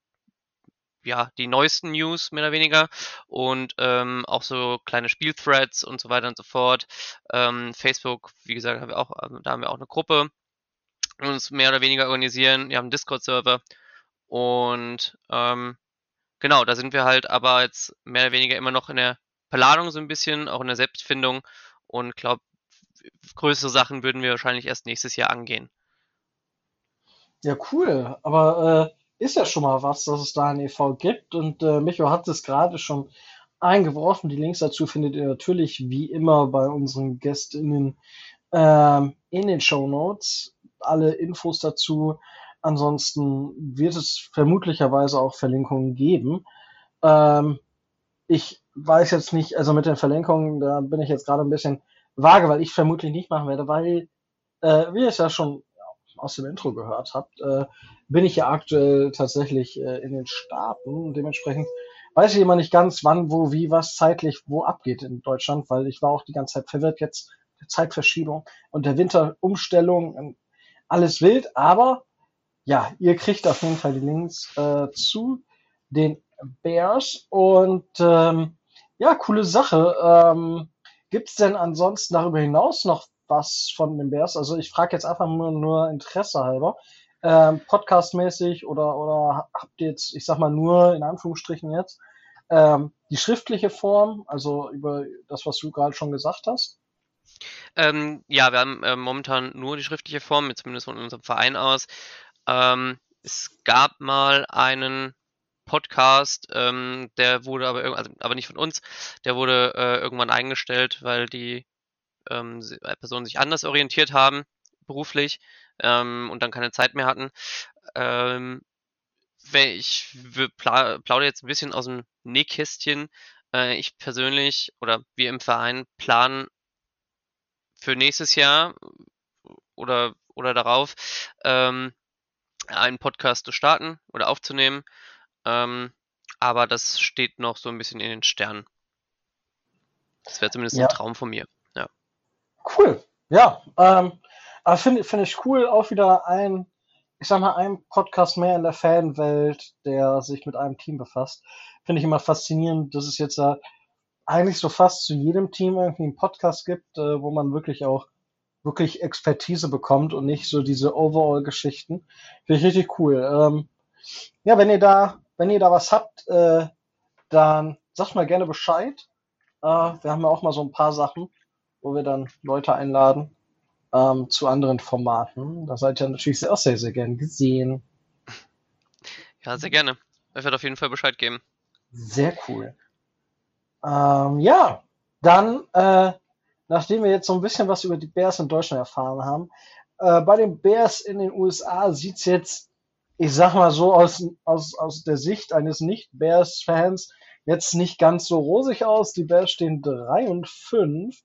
ja, die neuesten News mehr oder weniger und ähm, auch so kleine Spielthreads und so weiter und so fort. Ähm, Facebook, wie gesagt, haben wir auch, also da haben wir auch eine Gruppe, uns mehr oder weniger organisieren. Wir haben einen Discord-Server und ähm, genau, da sind wir halt aber jetzt mehr oder weniger immer noch in der Planung so ein bisschen, auch in der Selbstfindung und glaube, größere Sachen würden wir wahrscheinlich erst nächstes Jahr angehen. Ja, cool. Aber äh, ist ja schon mal was, dass es da ein e.V. gibt. Und äh, Micho hat es gerade schon eingeworfen. Die Links dazu findet ihr natürlich wie immer bei unseren GästInnen ähm, in den Show Notes. Alle Infos dazu. Ansonsten wird es vermutlicherweise auch Verlinkungen geben. Ähm, ich weiß jetzt nicht, also mit den Verlinkungen, da bin ich jetzt gerade ein bisschen vage, weil ich vermutlich nicht machen werde, weil, äh, wie ihr es ja schon aus dem Intro gehört habt, äh, bin ich ja aktuell tatsächlich äh, in den Staaten. Und dementsprechend weiß ich immer nicht ganz, wann, wo, wie, was zeitlich wo abgeht in Deutschland, weil ich war auch die ganze Zeit verwirrt jetzt der Zeitverschiebung und der Winterumstellung, alles wild, aber ja, ihr kriegt auf jeden Fall die Links äh, zu den Bears. Und ähm, ja, coole Sache. Ähm, Gibt es denn ansonsten darüber hinaus noch was von den Bears? Also ich frage jetzt einfach nur, nur Interesse halber. Ähm, Podcastmäßig oder, oder habt ihr jetzt, ich sag mal nur in Anführungsstrichen jetzt, ähm, die schriftliche Form, also über das, was du gerade schon gesagt hast? Ähm, ja, wir haben äh, momentan nur die schriftliche Form, zumindest von unserem Verein aus. Ähm, es gab mal einen Podcast, ähm, der wurde aber, also, aber nicht von uns, der wurde äh, irgendwann eingestellt, weil die ähm, äh, Personen sich anders orientiert haben, beruflich, ähm, und dann keine Zeit mehr hatten. Ähm, ich plaudere jetzt ein bisschen aus dem Nähkästchen. Äh, ich persönlich oder wir im Verein planen für nächstes Jahr oder, oder darauf, ähm, einen Podcast zu starten oder aufzunehmen. Ähm, aber das steht noch so ein bisschen in den Sternen. Das wäre zumindest Ja. ein Traum von mir. Cool. Ja, ähm, finde finde ich cool, auch wieder ein, ich sag mal, ein Podcast mehr in der Fanwelt, der sich mit einem Team befasst. Finde ich immer faszinierend, dass es jetzt äh, eigentlich so fast zu jedem Team irgendwie einen Podcast gibt, äh, wo man wirklich auch wirklich Expertise bekommt und nicht so diese Overall-Geschichten. Finde ich richtig cool. Ähm, ja, wenn ihr da, wenn ihr da was habt, äh, dann sagt mal gerne Bescheid. Äh, wir haben ja auch mal so ein paar Sachen, wo wir dann Leute einladen ähm, zu anderen Formaten. Da seid ihr natürlich sehr, auch sehr, sehr gern gesehen. Ja, sehr gerne. Ich werde auf jeden Fall Bescheid geben. Sehr cool. Ähm, ja, dann, äh, nachdem wir jetzt so ein bisschen was über die Bears in Deutschland erfahren haben, äh, bei den Bears in den USA sieht's jetzt, ich sag mal so aus, aus, aus der Sicht eines Nicht-Bears-Fans, jetzt nicht ganz so rosig aus. Die Bears stehen 3 und 5.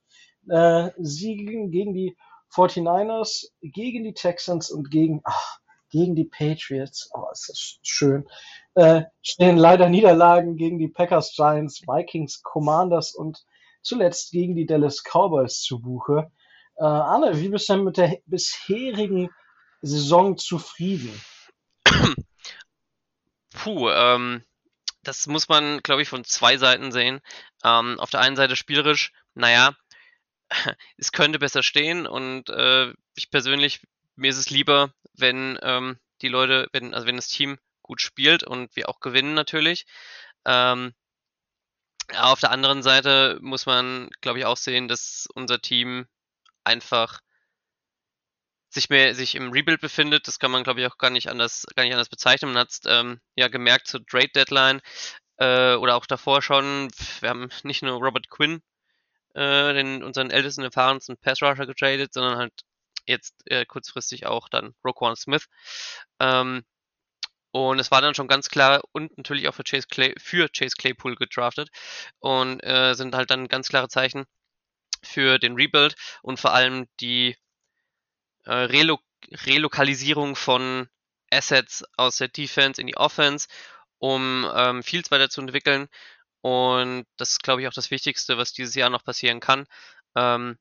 Äh, siegen gegen die 49ers, gegen die Texans und gegen, ach, gegen die Patriots. Oh, ist das schön. Äh, stehen leider Niederlagen gegen die Packers, Giants, Vikings, Commanders und zuletzt gegen die Dallas Cowboys zu Buche. Äh, Arne, wie bist du denn mit der bisherigen Saison zufrieden? Puh, ähm, das muss man, glaube ich, von zwei Seiten sehen. Ähm, auf der einen Seite spielerisch, naja, es könnte besser stehen und äh, ich persönlich, mir ist es lieber, wenn ähm, die Leute, wenn, also wenn das Team gut spielt und wir auch gewinnen natürlich. Ähm, auf der anderen Seite muss man, glaube ich, auch sehen, dass unser Team einfach sich mehr sich im Rebuild befindet. Das kann man, glaube ich, auch gar nicht anders, gar nicht anders bezeichnen. Man hat es ähm, ja gemerkt zur Trade Deadline äh, oder auch davor schon. Wir haben nicht nur Robert Quinn, äh, den unseren ältesten, erfahrensten Pass Rusher getradet, sondern halt jetzt äh, kurzfristig auch dann Roquan Smith. Ähm, und es war dann schon ganz klar und natürlich auch für Chase, Clay, für Chase Claypool gedraftet und äh, sind halt dann ganz klare Zeichen für den Rebuild und vor allem die äh, Relo Relokalisierung von Assets aus der Defense in die Offense, um ähm, Fields weiterzuentwickeln. Und das ist, glaube ich, auch das Wichtigste, was dieses Jahr noch passieren kann, ähm,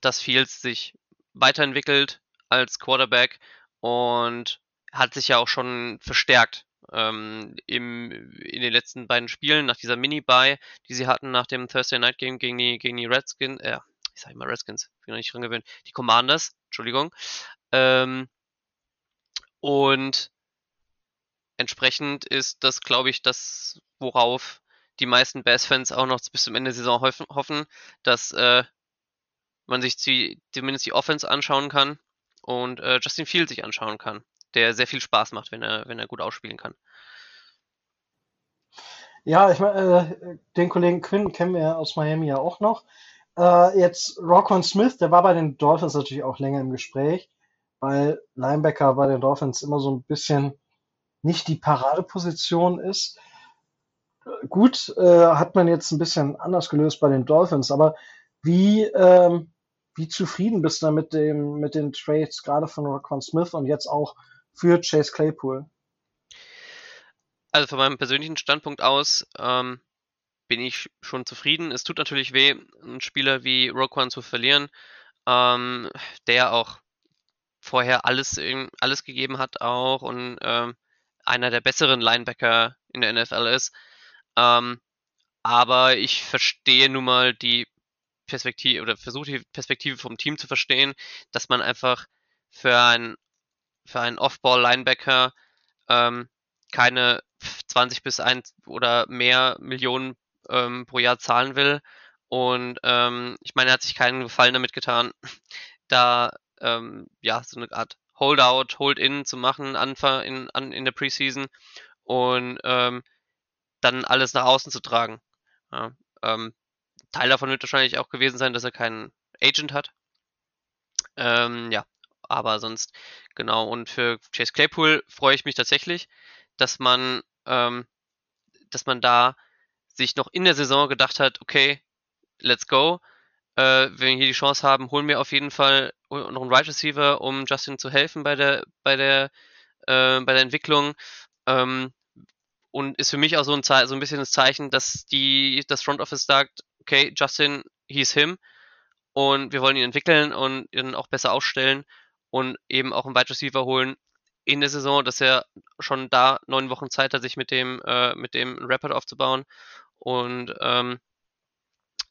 dass Fields sich weiterentwickelt als Quarterback und hat sich ja auch schon verstärkt ähm, im, in den letzten beiden Spielen nach dieser Mini-Buy, die sie hatten nach dem Thursday Night Game gegen die, gegen die Redskins, äh, ich sag immer Redskins, bin noch nicht dran gewöhnt, die Commanders, Entschuldigung. Ähm, und entsprechend ist das, glaube ich, das, worauf die meisten Bears-Fans auch noch bis zum Ende der Saison hoffen, hoffen dass äh, man sich die, zumindest die Offense anschauen kann und äh, Justin Field sich anschauen kann, der sehr viel Spaß macht, wenn er, wenn er gut ausspielen kann. Ja, ich meine, äh, den Kollegen Quinn kennen wir aus Miami ja auch noch. Äh, jetzt Rockon Smith, der war bei den Dolphins natürlich auch länger im Gespräch, weil Linebacker bei den Dolphins immer so ein bisschen nicht die Paradeposition ist. Gut, äh, hat man jetzt ein bisschen anders gelöst bei den Dolphins, aber wie, ähm, wie zufrieden bist du mit dem, mit den Trades gerade von Rockon Smith und jetzt auch für Chase Claypool? Also von meinem persönlichen Standpunkt aus ähm, bin ich schon zufrieden. Es tut natürlich weh, einen Spieler wie Roquan zu verlieren, ähm, der auch vorher alles, alles gegeben hat auch und ähm, einer der besseren Linebacker in der NFL ist. Ähm, aber ich verstehe nun mal die Perspektive oder versuche die Perspektive vom Team zu verstehen, dass man einfach für ein für einen Off-Ball-Linebacker ähm, keine 20 bis 1 oder mehr Millionen ähm, pro Jahr zahlen will. Und ähm, ich meine, er hat sich keinen Gefallen damit getan, [laughs] da ähm, ja so eine Art Holdout, Hold-In zu machen Anfang in, an, in der Preseason und ähm, dann alles nach außen zu tragen. Ja, ähm, Teil davon wird wahrscheinlich auch gewesen sein, dass er keinen Agent hat. Ähm, ja, aber sonst, genau. Und für Chase Claypool freue ich mich tatsächlich, dass man, ähm, dass man da sich noch in der Saison gedacht hat, okay, let's go. Äh, wenn wir hier die Chance haben, holen wir auf jeden Fall noch einen Right Receiver, um Justin zu helfen bei der, bei der, äh, bei der Entwicklung. Ähm, und ist für mich auch so ein, so ein bisschen das Zeichen, dass die, das Front Office sagt, okay, Justin, he's him und wir wollen ihn entwickeln und ihn auch besser aufstellen und eben auch einen Wide Receiver holen in der Saison, dass er schon da neun Wochen Zeit hat, sich mit dem, äh, mit dem Rapid aufzubauen und ähm,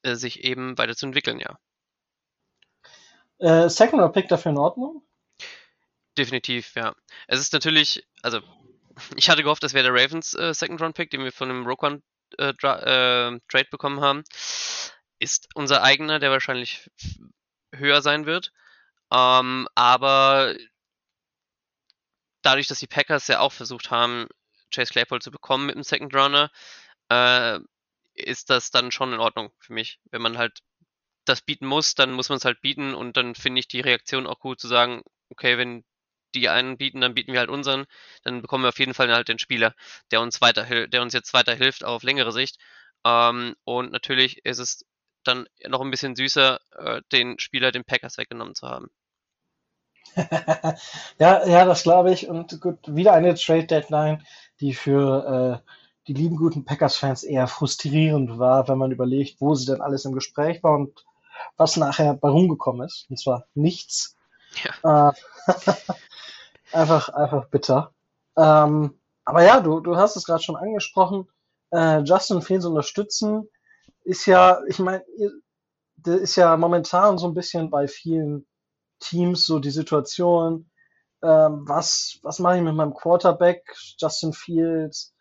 äh, sich eben weiterzuentwickeln, ja. Äh, Second Round Pick dafür in Ordnung? Definitiv, ja. Es ist natürlich, also ich hatte gehofft, das wäre der Ravens äh, Second Round Pick, den wir von dem Roquan äh, äh, Trade bekommen haben. Ist unser eigener, der wahrscheinlich höher sein wird. Ähm, aber dadurch, dass die Packers ja auch versucht haben, Chase Claypool zu bekommen mit dem Second Runner, äh, ist das dann schon in Ordnung für mich. Wenn man halt das bieten muss, dann muss man es halt bieten und dann finde ich die Reaktion auch gut zu sagen, okay, wenn die einen bieten, dann bieten wir halt unseren, dann bekommen wir auf jeden Fall halt den Spieler, der uns weiter, der uns jetzt weiterhilft auf längere Sicht. Ähm, und natürlich ist es dann noch ein bisschen süßer, äh, den Spieler den Packers weggenommen zu haben. [laughs] ja, ja, das glaube ich. Und gut, wieder eine Trade Deadline, die für äh, die lieben guten Packers-Fans eher frustrierend war, wenn man überlegt, wo sie denn alles im Gespräch war und was nachher bei rumgekommen ist. Und zwar nichts. Ja. Äh, [laughs] einfach, einfach bitter. Ähm, aber ja, du, du hast es gerade schon angesprochen. Äh, Justin Fields unterstützen ist ja, ich meine, der ist ja momentan so ein bisschen bei vielen Teams so die Situation, ähm, was, was mache ich mit meinem Quarterback, Justin Fields,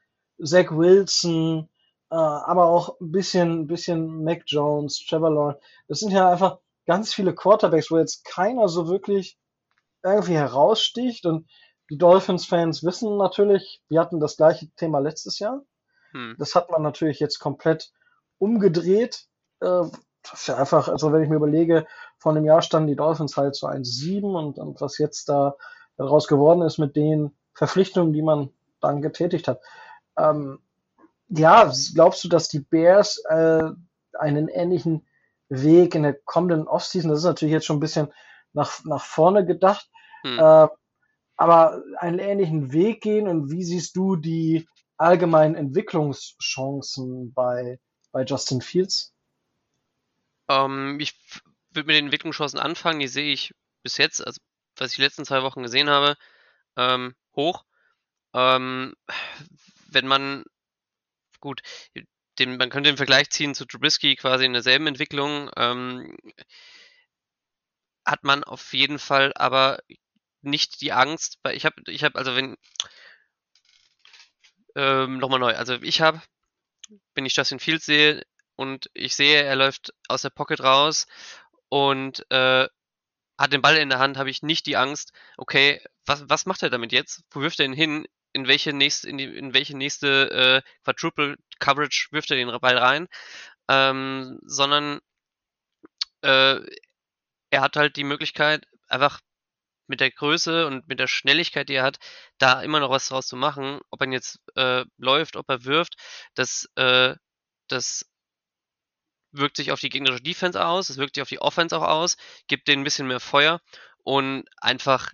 Zach Wilson, äh, aber auch ein bisschen, bisschen Mac Jones, Trevor Lawrence. Das sind ja einfach ganz viele Quarterbacks, wo jetzt keiner so wirklich irgendwie heraussticht. Und die Dolphins-Fans wissen natürlich, wir hatten das gleiche Thema letztes Jahr. Hm. Das hat man natürlich jetzt komplett umgedreht. Äh, das ist ja einfach, also wenn ich mir überlege, von dem Jahr standen die Dolphins halt so 1-7 und, und was jetzt da daraus geworden ist mit den Verpflichtungen, die man dann getätigt hat. Ähm, ja, glaubst du, dass die Bears äh, einen ähnlichen Weg in der kommenden Offseason, das ist natürlich jetzt schon ein bisschen nach, nach vorne gedacht, hm. äh, aber einen ähnlichen Weg gehen und wie siehst du die allgemeinen Entwicklungschancen bei, bei Justin Fields? Ähm, ich würde mit den Entwicklungschancen anfangen, die sehe ich bis jetzt, also was ich die letzten zwei Wochen gesehen habe, ähm, hoch. Ähm, wenn man, gut, den, man könnte den Vergleich ziehen zu Trubisky quasi in derselben Entwicklung, ähm, hat man auf jeden Fall aber nicht die Angst, weil ich habe, ich habe, also wenn, ähm, nochmal neu, also ich habe, wenn ich Justin Fields sehe und ich sehe, er läuft aus der Pocket raus und äh, hat den Ball in der Hand, habe ich nicht die Angst, okay, was, was macht er damit jetzt? Wo wirft er ihn hin? in welche nächste, in, die, in welche nächste äh, Quadruple Coverage wirft er den Ball rein, ähm, sondern äh, er hat halt die Möglichkeit, einfach mit der Größe und mit der Schnelligkeit, die er hat, da immer noch was draus zu machen. Ob er jetzt äh, läuft, ob er wirft, das, äh, das wirkt sich auf die gegnerische Defense aus, es wirkt sich auf die Offense auch aus, gibt denen ein bisschen mehr Feuer und einfach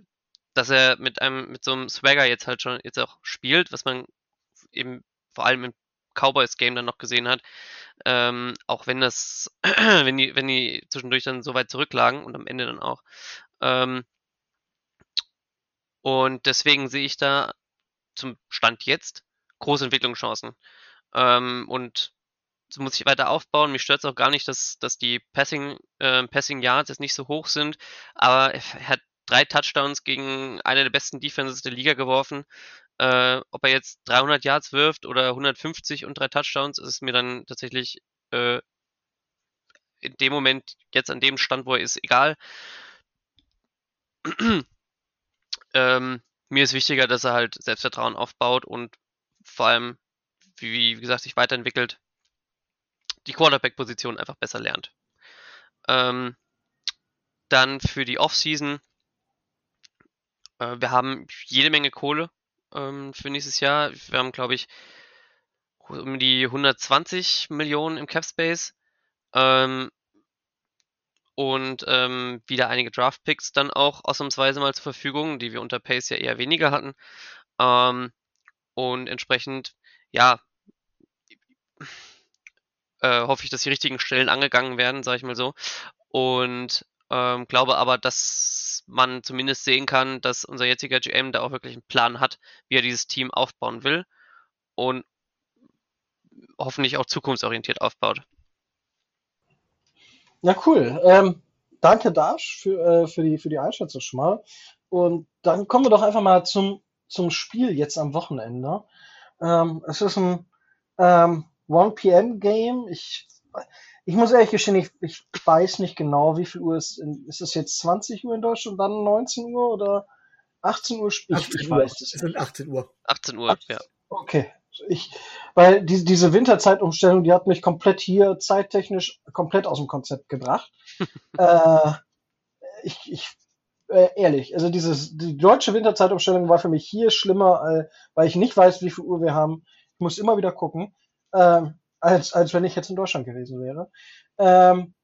dass er mit einem, mit so einem Swagger jetzt halt schon jetzt auch spielt, was man eben vor allem im Cowboys-Game dann noch gesehen hat. Ähm, auch wenn das, [clears throat] wenn die, wenn die zwischendurch dann so weit zurücklagen und am Ende dann auch. Ähm, und deswegen sehe ich da zum Stand jetzt große Entwicklungschancen. Ähm, und so muss ich weiter aufbauen. Mich stört es auch gar nicht, dass, dass die Passing, äh, Passing Yards jetzt nicht so hoch sind, aber er hat drei Touchdowns gegen eine der besten Defenses der Liga geworfen. Äh, ob er jetzt 300 Yards wirft oder 150 und drei Touchdowns, ist mir dann tatsächlich äh, in dem Moment, jetzt an dem Stand, wo er ist, egal. Ähm, mir ist wichtiger, dass er halt Selbstvertrauen aufbaut und vor allem, wie, wie gesagt, sich weiterentwickelt, die Quarterback-Position einfach besser lernt. Ähm, Dann für die Offseason. Äh, wir haben jede Menge Kohle ähm, für nächstes Jahr. Wir haben, glaube ich, um die 120 Millionen im Cap Space. Ähm, und ähm, wieder einige Draft Picks dann auch ausnahmsweise mal zur Verfügung, die wir unter Pace ja eher weniger hatten. Ähm, und entsprechend, ja, äh, hoffe ich, dass die richtigen Stellen angegangen werden, sage ich mal so. Und ähm, glaube aber, dass man zumindest sehen kann, dass unser jetziger GM da auch wirklich einen Plan hat, wie er dieses Team aufbauen will und hoffentlich auch zukunftsorientiert aufbaut. Ja, cool. Ähm, danke, Dash, für, äh, für, die, für die Einschätzung schon mal. Und dann kommen wir doch einfach mal zum, zum Spiel jetzt am Wochenende. Ähm, es ist ein ähm, 1 PM Game. Ich, ich muss ehrlich gestehen, ich, ich weiß nicht genau, wie viel Uhr es ist. Ist es jetzt 20 Uhr in Deutschland, dann 19 Uhr oder 18 Uhr? Ich, 18 ich weiß es. Es sind 18 Uhr. 18 Uhr, 18, ja. Okay. Ich, weil die, diese Winterzeitumstellung, die hat mich komplett hier zeittechnisch komplett aus dem Konzept gebracht. [laughs] äh, ich, ich äh, ehrlich, also dieses, die deutsche Winterzeitumstellung war für mich hier schlimmer, äh, weil ich nicht weiß, wie viel Uhr wir haben. Ich muss immer wieder gucken, äh, als, als wenn ich jetzt in Deutschland gewesen wäre. Ähm,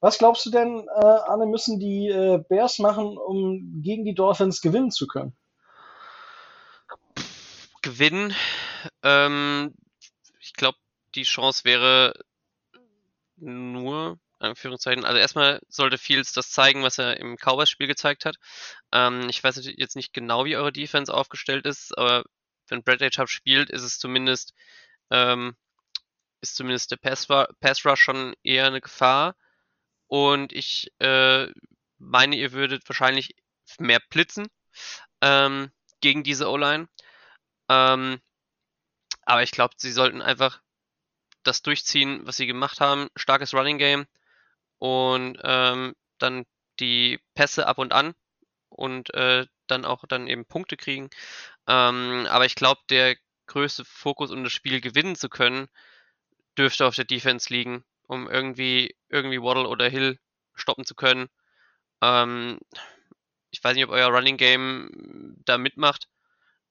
was glaubst du denn, äh, Anne, müssen die äh, Bears machen, um gegen die Dolphins gewinnen zu können? Gewinnen, ähm, ich glaube, die Chance wäre nur, Anführungszeichen, also erstmal sollte Fields das zeigen, was er im Cowboys-Spiel gezeigt hat. Ähm, ich weiß jetzt nicht genau, wie eure Defense aufgestellt ist, aber wenn Bradley Chubb spielt, ist es zumindest, ähm, ist zumindest der Pass, Pass Rush schon eher eine Gefahr. Und ich äh, meine, ihr würdet wahrscheinlich mehr blitzen ähm, gegen diese O-Line. Ähm, aber ich glaube, sie sollten einfach das durchziehen, was sie gemacht haben. Starkes Running Game und ähm, dann die Pässe ab und an und äh, dann auch dann eben Punkte kriegen. Ähm, aber ich glaube, der größte Fokus, um das Spiel gewinnen zu können, dürfte auf der Defense liegen, um irgendwie irgendwie Waddle oder Hill stoppen zu können. Ähm, ich weiß nicht, ob euer Running Game da mitmacht.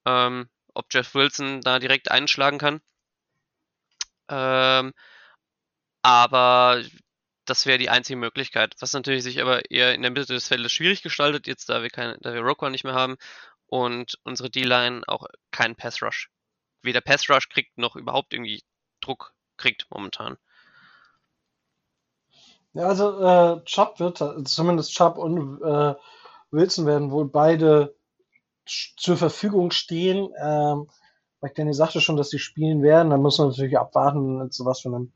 Ähm, ob Jeff Wilson da direkt einschlagen kann. Ähm, aber das wäre die einzige Möglichkeit, was natürlich sich aber eher in der Mitte des Feldes schwierig gestaltet, jetzt da wir keine, da wir Roquan nicht mehr haben und unsere D-Line auch keinen Pass Rush. Weder Pass Rush kriegt noch überhaupt irgendwie Druck kriegt momentan. Ja, also äh, Chubb wird, zumindest Chubb und äh, Wilson werden wohl beide zur Verfügung stehen. Ähm, weil Danny sagte schon, dass sie spielen werden. Dann muss man natürlich abwarten, zu was für einem,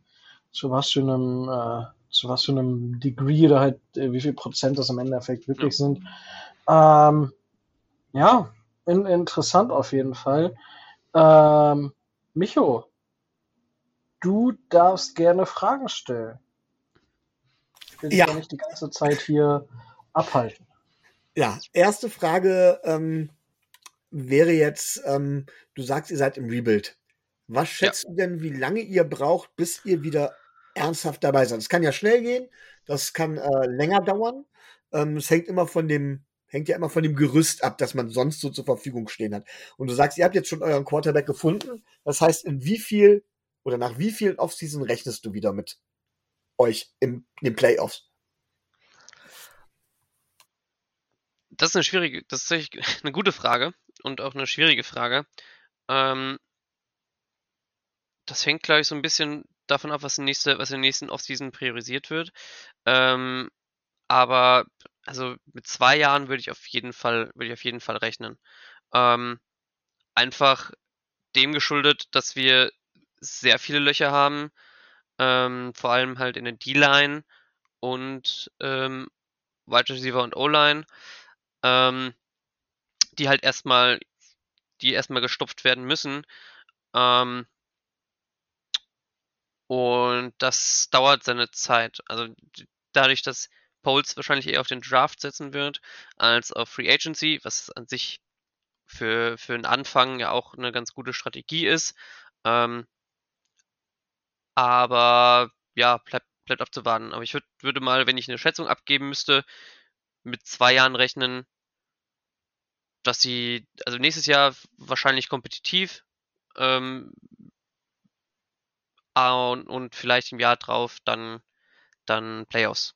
zu was für einem, äh, zu was für einem Degree oder halt, äh, wie viel Prozent das im Endeffekt wirklich ja. sind. Ähm, ja, in, interessant auf jeden Fall. Ähm, Micho, du darfst gerne Fragen stellen. Ich will dich ja. ja nicht die ganze Zeit hier abhalten. Ja, erste Frage ähm, wäre jetzt, ähm, du sagst, ihr seid im Rebuild. Was schätzt ja. du denn, wie lange ihr braucht, bis ihr wieder ernsthaft dabei seid? Es kann ja schnell gehen, das kann äh, länger dauern. Ähm, es hängt immer von dem, hängt ja immer von dem Gerüst ab, das man sonst so zur Verfügung stehen hat. Und du sagst, ihr habt jetzt schon euren Quarterback gefunden. Das heißt, in wie viel oder nach wie vielen Offseason rechnest du wieder mit euch im, in den Playoffs? Das ist eine schwierige, das ist [laughs] eine gute Frage und auch eine schwierige Frage. Ähm, das hängt, glaube ich, so ein bisschen davon ab, was, nächste, was in der nächsten Offseason priorisiert wird. Ähm, aber also mit zwei Jahren würde ich auf jeden Fall, würde ich auf jeden Fall rechnen. Ähm, einfach dem geschuldet, dass wir sehr viele Löcher haben, ähm, vor allem halt in der D-Line und ähm, Wide Receiver und O-Line ähm, die halt erstmal, die erstmal gestopft werden müssen. Ähm, und das dauert seine Zeit. Also dadurch, dass Poles wahrscheinlich eher auf den Draft setzen wird als auf Free Agency, was an sich für, für einen Anfang ja auch eine ganz gute Strategie ist. Ähm, aber ja, bleibt, bleibt abzuwarten. Aber ich würd, würde mal, wenn ich eine Schätzung abgeben müsste, mit zwei Jahren rechnen, dass sie, also nächstes Jahr wahrscheinlich kompetitiv ähm, und, und vielleicht im Jahr drauf dann, dann Playoffs.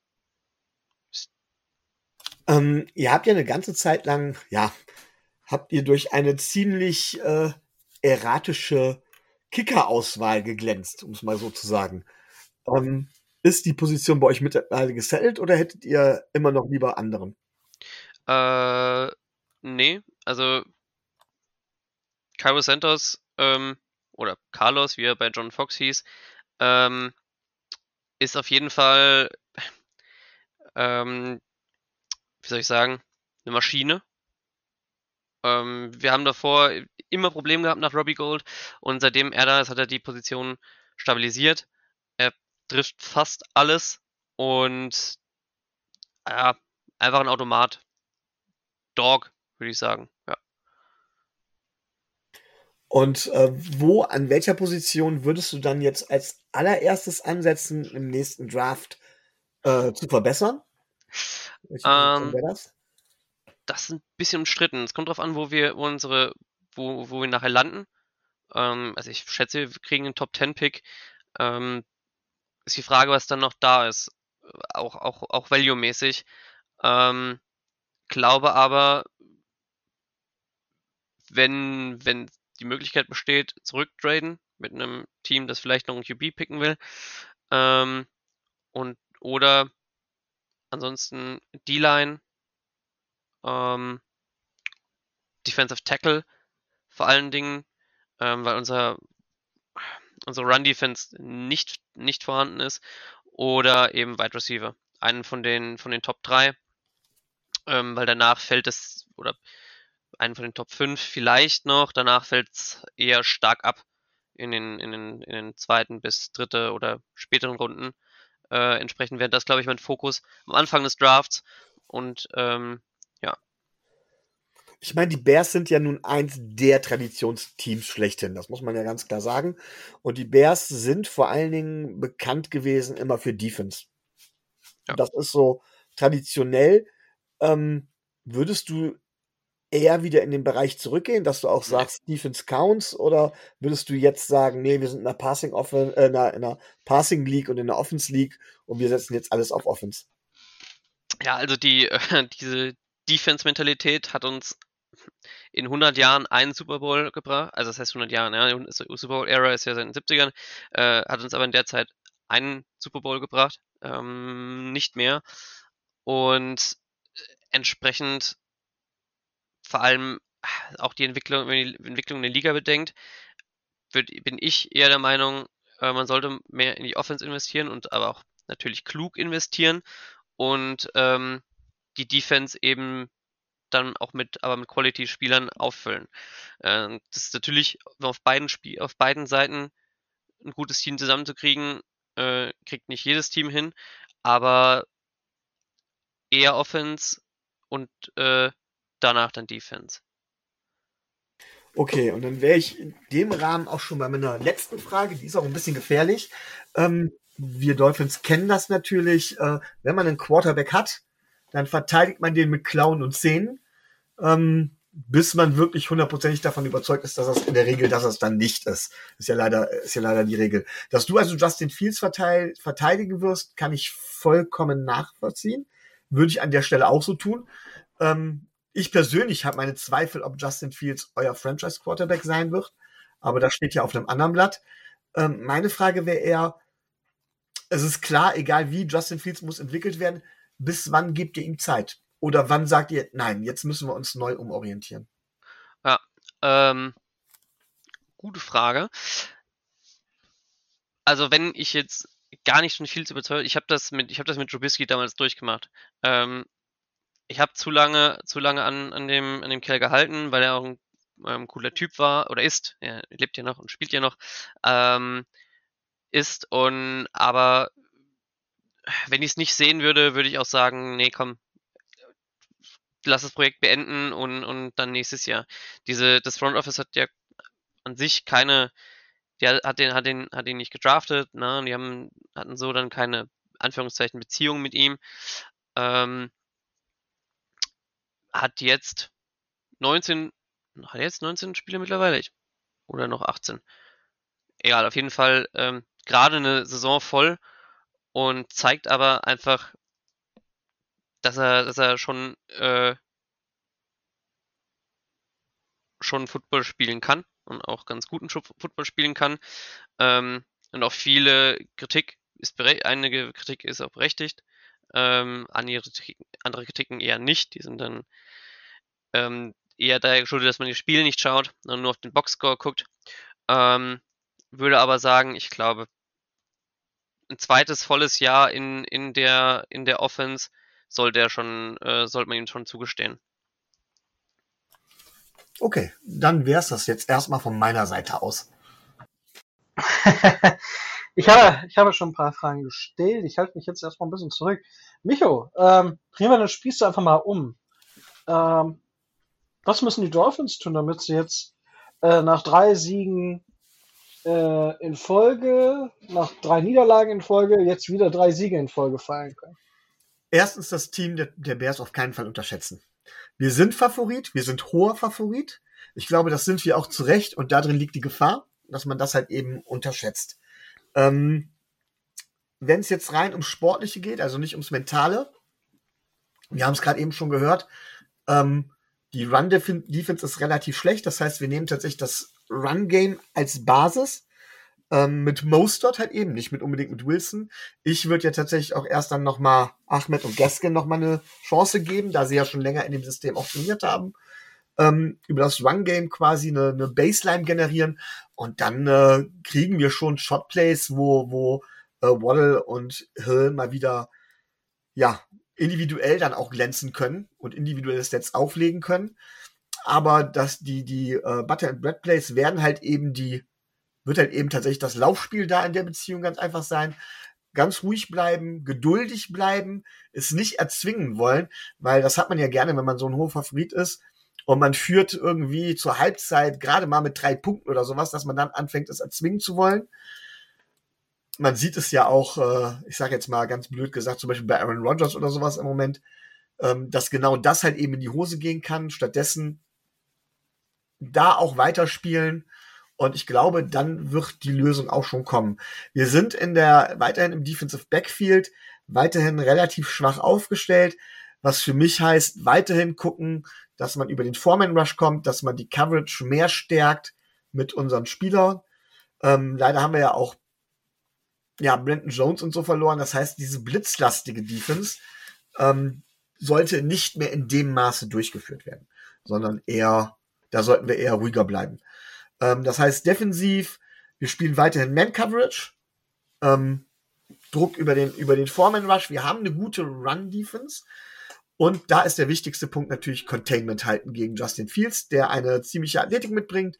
Ähm, ihr habt ja eine ganze Zeit lang, ja, habt ihr durch eine ziemlich äh, erratische Kicker-Auswahl geglänzt, um es mal so zu sagen. Ähm, ist die Position bei euch mittlerweile gesettelt oder hättet ihr immer noch lieber anderen? Äh, nee, also Cairo Santos ähm, oder Carlos, wie er bei John Fox hieß, ähm, ist auf jeden Fall, ähm, wie soll ich sagen, eine Maschine. Ähm, wir haben davor immer Probleme gehabt nach Robbie Gold und seitdem er da ist, hat er die Position stabilisiert. Er trifft fast alles und ja, einfach ein Automat. Dog, würde ich sagen, ja. Und äh, wo, an welcher Position würdest du dann jetzt als allererstes ansetzen, im nächsten Draft äh, zu verbessern? Ähm, das? das ist ein bisschen umstritten. Es kommt darauf an, wo wir unsere, wo, wo wir nachher landen. Ähm, also ich schätze, wir kriegen einen Top 10 Pick. Ähm, ist die Frage, was dann noch da ist. Auch, auch, auch value-mäßig. Ähm, glaube aber, wenn, wenn die Möglichkeit besteht, zurücktraden mit einem Team, das vielleicht noch einen QB picken will. Ähm, und oder ansonsten D-Line, ähm, Defensive Tackle vor allen Dingen, ähm, weil unser unsere Run Defense nicht nicht vorhanden ist oder eben Wide Receiver, einen von den von den Top 3, ähm, weil danach fällt es oder einen von den Top 5 vielleicht noch, danach fällt es eher stark ab in den, in, den, in den zweiten bis dritte oder späteren Runden. Äh, entsprechend wäre das, glaube ich, mein Fokus am Anfang des Drafts. Und ähm, ja. Ich meine, die Bears sind ja nun eins der Traditionsteams schlechthin. Das muss man ja ganz klar sagen. Und die Bears sind vor allen Dingen bekannt gewesen immer für Defense. Ja. Das ist so traditionell. Ähm, würdest du eher wieder in den Bereich zurückgehen, dass du auch sagst, Defense counts, oder würdest du jetzt sagen, nee, wir sind in einer Passing Offen äh, in einer Passing League und in einer Offense League und wir setzen jetzt alles auf Offense? Ja, also die äh, [laughs] diese Defense Mentalität hat uns in 100 Jahren einen Super Bowl gebracht, also das heißt 100 Jahren, ja, die Super Bowl Era ist ja seit den 70ern, äh, hat uns aber in der Zeit einen Super Bowl gebracht, ähm, nicht mehr. Und äh, entsprechend vor allem auch die Entwicklung, wenn die Entwicklung in der Liga bedenkt, würd, bin ich eher der Meinung, äh, man sollte mehr in die Offense investieren und aber auch natürlich klug investieren und ähm, die Defense eben dann auch mit, aber mit Quality-Spielern auffüllen. Äh, das ist natürlich auf beiden Spiel, auf beiden Seiten ein gutes Team zusammenzukriegen, äh, kriegt nicht jedes Team hin, aber eher Offense und äh, danach dann Defense. Okay, und dann wäre ich in dem Rahmen auch schon bei meiner letzten Frage, die ist auch ein bisschen gefährlich. Ähm, wir Dolphins kennen das natürlich. Äh, wenn man einen Quarterback hat, dann verteidigt man den mit Klauen und Zähnen, ähm, bis man wirklich hundertprozentig davon überzeugt ist, dass das in der Regel, dass es dann nicht ist. Ist ja leider, ist ja leider die Regel. Dass du also Justin Fields verteidigen wirst, kann ich vollkommen nachvollziehen. Würde ich an der Stelle auch so tun. Ähm, ich persönlich habe meine Zweifel, ob Justin Fields euer Franchise-Quarterback sein wird. Aber das steht ja auf einem anderen Blatt. Ähm, meine Frage wäre eher, es ist klar, egal wie, Justin Fields muss entwickelt werden. Bis wann gebt ihr ihm Zeit? Oder wann sagt ihr, nein, jetzt müssen wir uns neu umorientieren? Ja, ähm, gute Frage. Also wenn ich jetzt gar nicht von Fields überzeugt, ich habe das mit, ich habe das mit Trubisky damals durchgemacht. Ähm, ich habe zu lange, zu lange an, an, dem, an dem Kerl gehalten, weil er auch ein ähm, cooler Typ war oder ist. Er lebt ja noch und spielt ja noch. Ähm, ist und aber wenn ich es nicht sehen würde, würde ich auch sagen, nee, komm, lass das Projekt beenden und, und dann nächstes Jahr. Diese, das Front Office hat ja an sich keine, der hat den, hat den, hat ihn nicht gedraftet, ne? Die haben, hatten so dann keine Anführungszeichen Beziehung mit ihm. Ähm, hat jetzt 19, hat jetzt 19 Spiele mittlerweile? Oder noch 18? Egal, auf jeden Fall ähm, gerade eine Saison voll und zeigt aber einfach, dass er, dass er schon äh, schon Football spielen kann und auch ganz guten Football spielen kann. Ähm, und auch viele Kritik ist einige Kritik ist auch berechtigt, ähm, andere, andere Kritiken eher nicht. Die sind dann ähm, eher daher geschuldet, dass man die Spiele nicht schaut und nur auf den Boxscore guckt. Ähm, würde aber sagen, ich glaube, ein zweites volles Jahr in, in der in der Offense sollte er schon, äh, sollte man ihm schon zugestehen. Okay, dann wäre es das jetzt erstmal von meiner Seite aus. [laughs] ich, habe, ich habe schon ein paar Fragen gestellt. Ich halte mich jetzt erstmal ein bisschen zurück. Micho, ähm, drehen wir das Spiel einfach mal um. Ähm, was müssen die Dolphins tun, damit sie jetzt äh, nach drei Siegen äh, in Folge, nach drei Niederlagen in Folge, jetzt wieder drei Siege in Folge feiern können? Erstens das Team der, der Bears auf keinen Fall unterschätzen. Wir sind Favorit, wir sind hoher Favorit. Ich glaube, das sind wir auch zu Recht und darin liegt die Gefahr, dass man das halt eben unterschätzt. Ähm, Wenn es jetzt rein ums Sportliche geht, also nicht ums Mentale, wir haben es gerade eben schon gehört, ähm, die Run-Defense ist relativ schlecht. Das heißt, wir nehmen tatsächlich das Run-Game als Basis. Ähm, mit Mostert halt eben, nicht mit unbedingt mit Wilson. Ich würde ja tatsächlich auch erst dann nochmal Ahmed und Gaskin nochmal eine Chance geben, da sie ja schon länger in dem System auch trainiert haben. Ähm, über das Run-Game quasi eine, eine Baseline generieren und dann äh, kriegen wir schon Shot-Plays, wo, wo äh, Waddle und Hill mal wieder ja, individuell dann auch glänzen können und individuelle Stats auflegen können. Aber dass die, die äh, Butter and Bread Plays werden halt eben die wird halt eben tatsächlich das Laufspiel da in der Beziehung ganz einfach sein. Ganz ruhig bleiben, geduldig bleiben, es nicht erzwingen wollen, weil das hat man ja gerne, wenn man so ein hoher Favorit ist und man führt irgendwie zur Halbzeit gerade mal mit drei Punkten oder sowas, dass man dann anfängt, es erzwingen zu wollen. Man sieht es ja auch, äh, ich sage jetzt mal ganz blöd gesagt, zum Beispiel bei Aaron Rodgers oder sowas im Moment, ähm, dass genau das halt eben in die Hose gehen kann. Stattdessen da auch weiterspielen und ich glaube, dann wird die Lösung auch schon kommen. Wir sind in der, weiterhin im Defensive Backfield, weiterhin relativ schwach aufgestellt, was für mich heißt, weiterhin gucken, dass man über den Foreman Rush kommt, dass man die Coverage mehr stärkt mit unseren Spielern. Ähm, leider haben wir ja auch ja, Brandon Jones und so verloren. Das heißt, diese blitzlastige Defense ähm, sollte nicht mehr in dem Maße durchgeführt werden, sondern eher, da sollten wir eher ruhiger bleiben. Ähm, das heißt, defensiv, wir spielen weiterhin Man-Coverage. Ähm, Druck über den, über den Foreman Rush. Wir haben eine gute Run-Defense. Und da ist der wichtigste Punkt natürlich Containment halten gegen Justin Fields, der eine ziemliche Athletik mitbringt.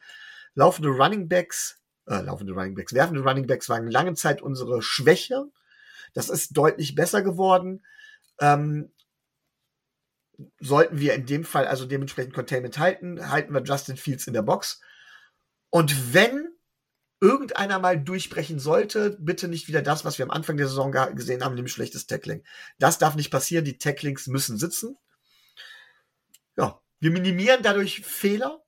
Laufende Running Backs, äh, laufende Running Backs, werfende Running Backs waren lange Zeit unsere Schwäche. Das ist deutlich besser geworden. Ähm, sollten wir in dem Fall also dementsprechend Containment halten, halten wir Justin Fields in der Box. Und wenn irgendeiner mal durchbrechen sollte, bitte nicht wieder das, was wir am Anfang der Saison gesehen haben, nämlich schlechtes Tackling. Das darf nicht passieren. Die Tacklings müssen sitzen. Ja, wir minimieren dadurch Fehler.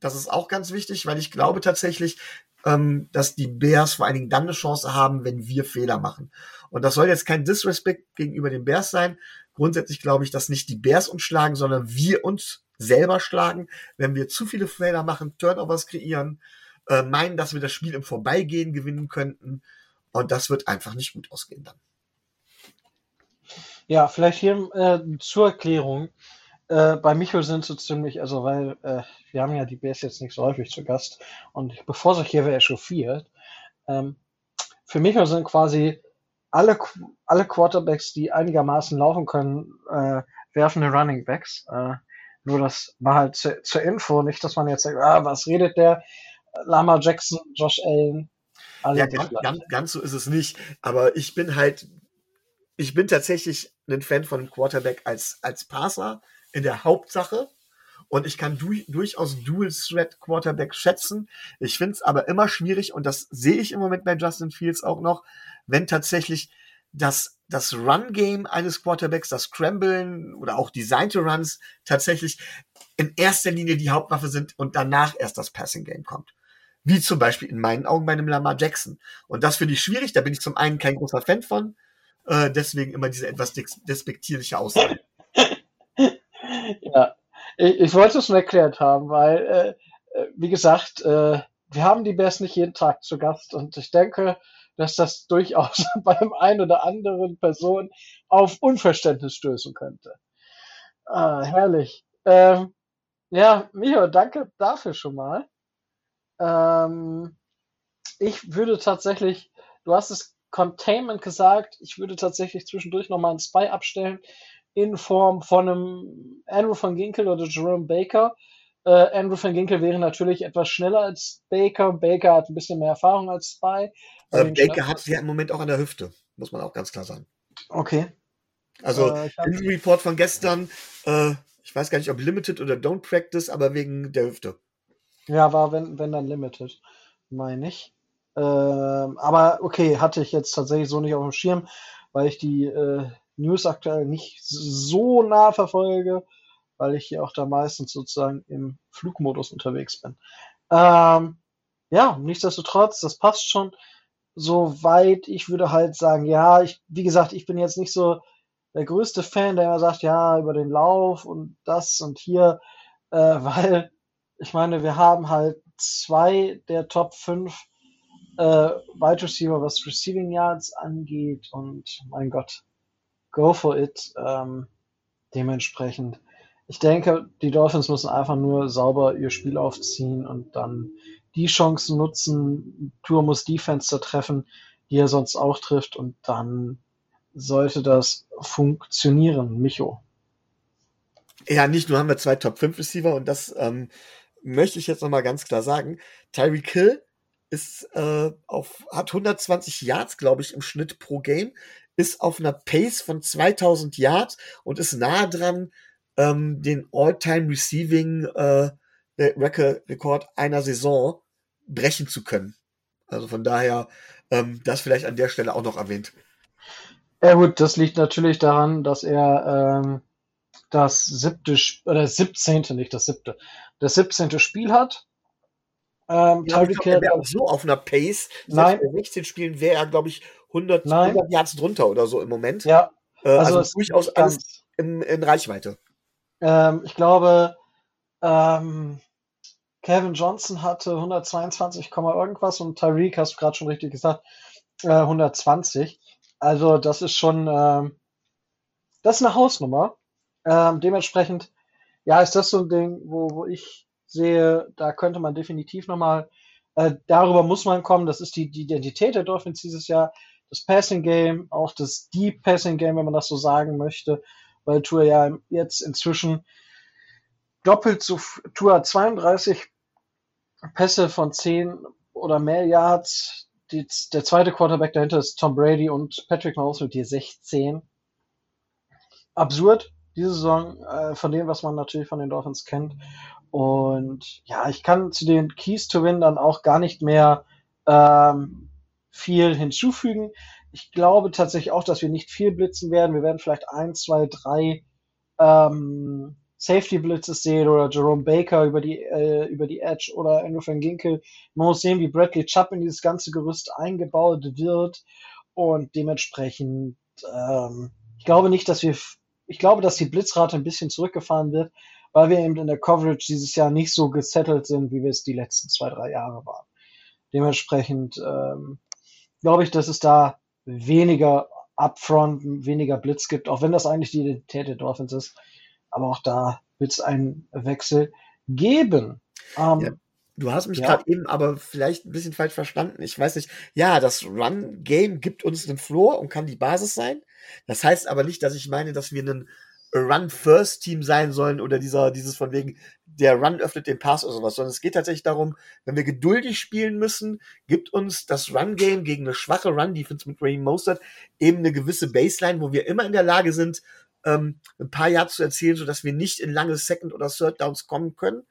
Das ist auch ganz wichtig, weil ich glaube tatsächlich, ähm, dass die Bears vor allen Dingen dann eine Chance haben, wenn wir Fehler machen. Und das soll jetzt kein Disrespect gegenüber den Bears sein. Grundsätzlich glaube ich, dass nicht die Bears uns schlagen, sondern wir uns selber schlagen, wenn wir zu viele Fehler machen, Turnovers kreieren, äh, meinen, dass wir das Spiel im Vorbeigehen gewinnen könnten. Und das wird einfach nicht gut ausgehen dann. Ja, vielleicht hier äh, zur Erklärung. Äh, bei Micho sind so ziemlich, also weil äh, wir haben ja die Bears jetzt nicht so häufig zu Gast und bevor sich hier wer echauffiert, ähm, für Micho sind quasi alle, alle Quarterbacks, die einigermaßen laufen können, äh, werfende Running Backs. Äh, nur das war halt zu, zur Info, nicht, dass man jetzt sagt, ah, was redet der? Lama Jackson, Josh Allen. ja, ganz, ganz, ganz so ist es nicht. Aber ich bin halt, ich bin tatsächlich ein Fan von einem Quarterback als, als Passer in der Hauptsache. Und ich kann du, durchaus Dual Threat Quarterback schätzen. Ich finde es aber immer schwierig, und das sehe ich im Moment bei Justin Fields auch noch, wenn tatsächlich das das Run-Game eines Quarterbacks, das Scramblen oder auch designte Runs tatsächlich in erster Linie die Hauptwaffe sind und danach erst das Passing-Game kommt. Wie zum Beispiel in meinen Augen bei einem Lamar Jackson. Und das finde ich schwierig, da bin ich zum einen kein großer Fan von, äh, deswegen immer diese etwas despektierliche Aussage. Ja, ich, ich wollte es schon erklärt haben, weil, äh, äh, wie gesagt, äh, wir haben die Bears nicht jeden Tag zu Gast und ich denke, dass das durchaus [laughs] bei dem einen oder anderen Person auf Unverständnis stößen könnte. Ah, herrlich. Ähm, ja, Micho, danke dafür schon mal. Ähm, ich würde tatsächlich, du hast es Containment gesagt, ich würde tatsächlich zwischendurch nochmal einen Spy abstellen in Form von einem Andrew van Ginkel oder Jerome Baker. Äh, Andrew van Ginkel wäre natürlich etwas schneller als Baker. Baker hat ein bisschen mehr Erfahrung als Spy. Äh, Baker hat sie ja im Moment auch an der Hüfte, muss man auch ganz klar sagen. Okay. Also, äh, Injury Report von gestern, äh, ich weiß gar nicht, ob Limited oder Don't Practice, aber wegen der Hüfte. Ja, war wenn, wenn dann Limited, meine ich. Ähm, aber okay, hatte ich jetzt tatsächlich so nicht auf dem Schirm, weil ich die äh, News aktuell nicht so nah verfolge, weil ich hier auch da meistens sozusagen im Flugmodus unterwegs bin. Ähm, ja, nichtsdestotrotz, das passt schon soweit. Ich würde halt sagen, ja, ich, wie gesagt, ich bin jetzt nicht so der größte Fan, der immer sagt, ja, über den Lauf und das und hier, äh, [laughs] weil ich meine, wir haben halt zwei der Top 5 äh, Wide Receiver, was Receiving Yards angeht und mein Gott, go for it. Ähm, dementsprechend, ich denke, die Dolphins müssen einfach nur sauber ihr Spiel aufziehen und dann die Chancen nutzen. Tour muss Defense da treffen, die er sonst auch trifft und dann sollte das funktionieren, Micho. Ja, nicht nur haben wir zwei Top 5 Receiver und das ähm, möchte ich jetzt nochmal ganz klar sagen. Tyreek Hill ist äh, auf, hat 120 Yards, glaube ich, im Schnitt pro Game, ist auf einer Pace von 2000 Yards und ist nahe dran, ähm, den All-Time Receiving äh, einer Saison brechen zu können. Also von daher, ähm, das vielleicht an der Stelle auch noch erwähnt. Ja gut, das liegt natürlich daran, dass er ähm, das siebte oder siebzehnte, nicht das siebte, das siebzehnte Spiel hat. Ähm, ja, Tyreek Hill auch so auf einer Pace. Nein. Bei 16 Spielen wäre er, glaube ich, 100, 100 Yards drunter oder so im Moment. Ja. Äh, also, also durchaus alles in, in Reichweite. Ähm, ich glaube, ähm, Kevin Johnson hatte 122, irgendwas und Tyreek, hast du gerade schon richtig gesagt, äh, 120. Also das ist schon, äh, das ist eine Hausnummer. Ähm, dementsprechend, ja, ist das so ein Ding, wo, wo ich sehe, da könnte man definitiv nochmal, äh, darüber muss man kommen, das ist die, die Identität der Dolphins dieses Jahr, das Passing Game, auch das Deep Passing Game, wenn man das so sagen möchte, weil Tour ja jetzt inzwischen doppelt so, Tour hat 32 Pässe von 10 oder mehr Yards, die, der zweite Quarterback dahinter ist Tom Brady und Patrick Mahomes mit dir 16. Absurd, diese Saison, äh, von dem, was man natürlich von den Dolphins kennt. Und ja, ich kann zu den Keys to Win dann auch gar nicht mehr ähm, viel hinzufügen. Ich glaube tatsächlich auch, dass wir nicht viel blitzen werden. Wir werden vielleicht ein, zwei, drei ähm, Safety Blitzes sehen oder Jerome Baker über die, äh, über die Edge oder Andrew van Ginkel. Man muss sehen, wie Bradley Chubb in dieses ganze Gerüst eingebaut wird und dementsprechend, ähm, ich glaube nicht, dass wir, ich glaube, dass die Blitzrate ein bisschen zurückgefahren wird, weil wir eben in der Coverage dieses Jahr nicht so gesettelt sind, wie wir es die letzten zwei, drei Jahre waren. Dementsprechend ähm, glaube ich, dass es da weniger Upfront, weniger Blitz gibt, auch wenn das eigentlich die Identität der Dolphins ist. Aber auch da wird es einen Wechsel geben. Ähm, ja. Du hast mich ja. gerade eben aber vielleicht ein bisschen falsch verstanden. Ich weiß nicht. Ja, das Run-Game gibt uns den Floor und kann die Basis sein. Das heißt aber nicht, dass ich meine, dass wir einen Run-First-Team sein sollen oder dieser, dieses von wegen, der Run öffnet den Pass oder sowas, sondern es geht tatsächlich darum, wenn wir geduldig spielen müssen, gibt uns das Run-Game gegen eine schwache Run-Defense mit Ray Mostert eben eine gewisse Baseline, wo wir immer in der Lage sind, ähm, ein paar Yards zu erzielen, sodass wir nicht in lange Second- oder Third-Downs kommen können,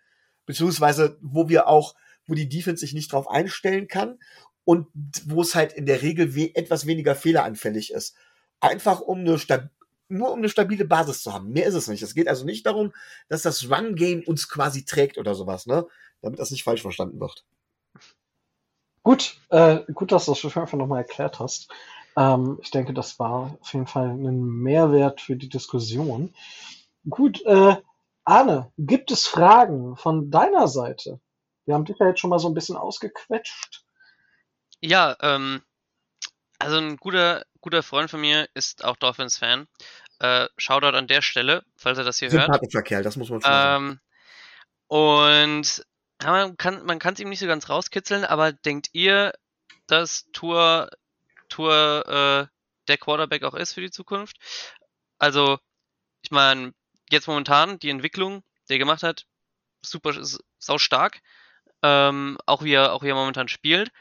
beziehungsweise wo wir auch, wo die Defense sich nicht drauf einstellen kann und wo es halt in der Regel we etwas weniger fehleranfällig ist. einfach um eine Stab nur um eine stabile Basis zu haben. Mehr ist es nicht. Es geht also nicht darum, dass das Run-Game uns quasi trägt oder sowas, ne? Damit das nicht falsch verstanden wird. Gut, äh, gut, dass du das einfach nochmal erklärt hast. Ähm, ich denke, das war auf jeden Fall ein Mehrwert für die Diskussion. Gut, äh, Arne, gibt es Fragen von deiner Seite? Wir haben dich ja jetzt schon mal so ein bisschen ausgequetscht. Ja, ähm, also ein guter, guter Freund von mir ist auch Dolphins-Fan. Äh, Shoutout an der Stelle, falls er das hier hört. Sympathischer Kerl, das muss man schon sagen. Ähm, und ja, man kann man kann es ihm nicht so ganz rauskitzeln, aber denkt ihr, dass Tour Tour äh, der Quarterback auch ist für die Zukunft? Also, ich meine, jetzt momentan die Entwicklung, die er gemacht hat, super sau stark. Ähm, auch wie er auch wie er momentan spielt.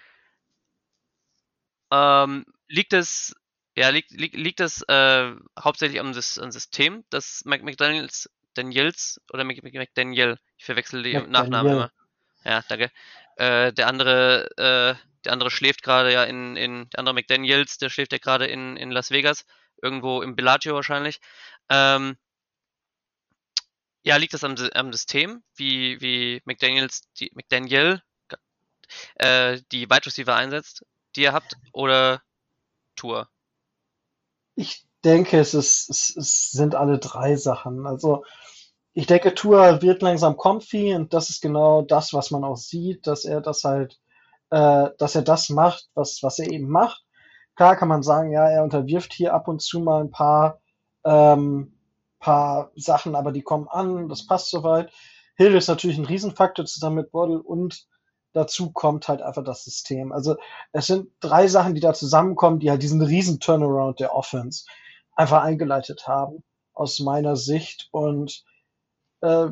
Ähm, liegt es ja liegt liegt, liegt es äh, hauptsächlich am, am System, dass McDaniels Daniels oder McDaniel, ich verwechsel die McDaniel. Nachnamen immer. Ja, danke. Äh, der andere äh, der andere schläft gerade ja in, in der andere McDaniels, der schläft ja gerade in, in Las Vegas, irgendwo im Bellagio wahrscheinlich. Ähm, ja, liegt das am, am System, wie, wie McDaniels, die, McDaniel äh, die Wide Receiver einsetzt, die ihr habt, oder Tour? Ich denke, es, ist, es, es sind alle drei Sachen. Also ich denke, Tour wird langsam comfy und das ist genau das, was man auch sieht, dass er das halt, äh, dass er das macht, was, was er eben macht. Klar kann man sagen, ja, er unterwirft hier ab und zu mal ein paar ähm, paar Sachen, aber die kommen an, das passt soweit. Hill ist natürlich ein Riesenfaktor zusammen mit Waddle und dazu kommt halt einfach das System. Also es sind drei Sachen, die da zusammenkommen, die halt diesen riesen Turnaround der Offense einfach eingeleitet haben, aus meiner Sicht. Und äh,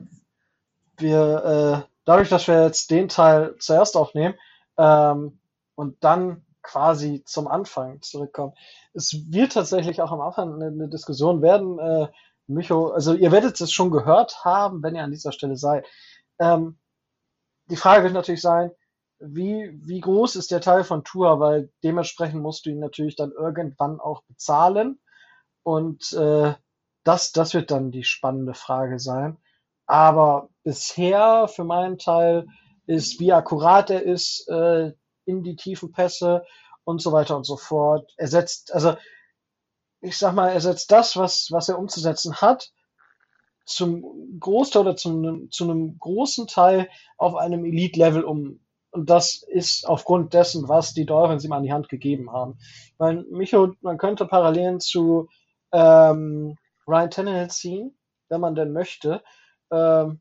wir, äh, dadurch, dass wir jetzt den Teil zuerst aufnehmen ähm, und dann quasi zum Anfang zurückkommen, es wird tatsächlich auch am Anfang eine, eine Diskussion werden, äh, Micho, also ihr werdet es schon gehört haben, wenn ihr an dieser Stelle seid. Ähm, die Frage wird natürlich sein, wie, wie groß ist der Teil von Tour, weil dementsprechend musst du ihn natürlich dann irgendwann auch bezahlen. Und äh, das, das wird dann die spannende Frage sein. Aber bisher für meinen Teil ist, wie akkurat er ist äh, in die tiefen Pässe und so weiter und so fort. Er setzt, also ich sag mal, er setzt das, was, was er umzusetzen hat, zum Großteil oder zum, zu einem großen Teil auf einem Elite-Level um. Und das ist aufgrund dessen, was die Dolphins ihm an die Hand gegeben haben. Weil Micho, man könnte Parallelen zu ähm, Ryan Tannehill ziehen, wenn man denn möchte. Ähm,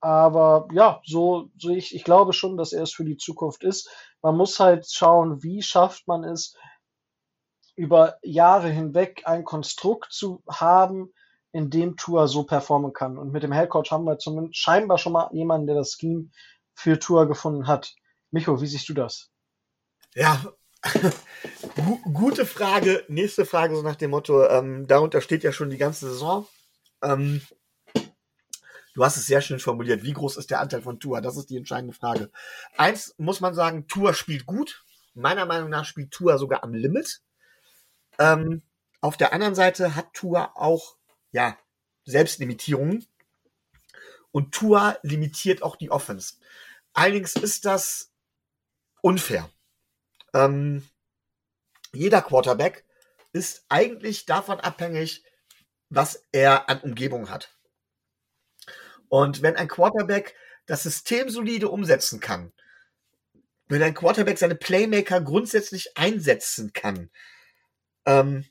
aber ja, so, so ich, ich glaube schon, dass er es für die Zukunft ist. Man muss halt schauen, wie schafft man es, über Jahre hinweg ein Konstrukt zu haben, in dem Tour so performen kann. Und mit dem Headcoach haben wir zumindest scheinbar schon mal jemanden, der das Scheme für Tour gefunden hat. Micho, wie siehst du das? Ja, [laughs] gute Frage. Nächste Frage so nach dem Motto, ähm, darunter steht ja schon die ganze Saison. Ähm, du hast es sehr schön formuliert. Wie groß ist der Anteil von Tour? Das ist die entscheidende Frage. Eins muss man sagen, Tour spielt gut. Meiner Meinung nach spielt Tour sogar am Limit. Ähm, auf der anderen Seite hat Tour auch, ja, Selbstlimitierungen. Und Tour limitiert auch die Offense. Allerdings ist das unfair. Ähm, jeder Quarterback ist eigentlich davon abhängig, was er an Umgebung hat. Und wenn ein Quarterback das System solide umsetzen kann, wenn ein Quarterback seine Playmaker grundsätzlich einsetzen kann, ähm,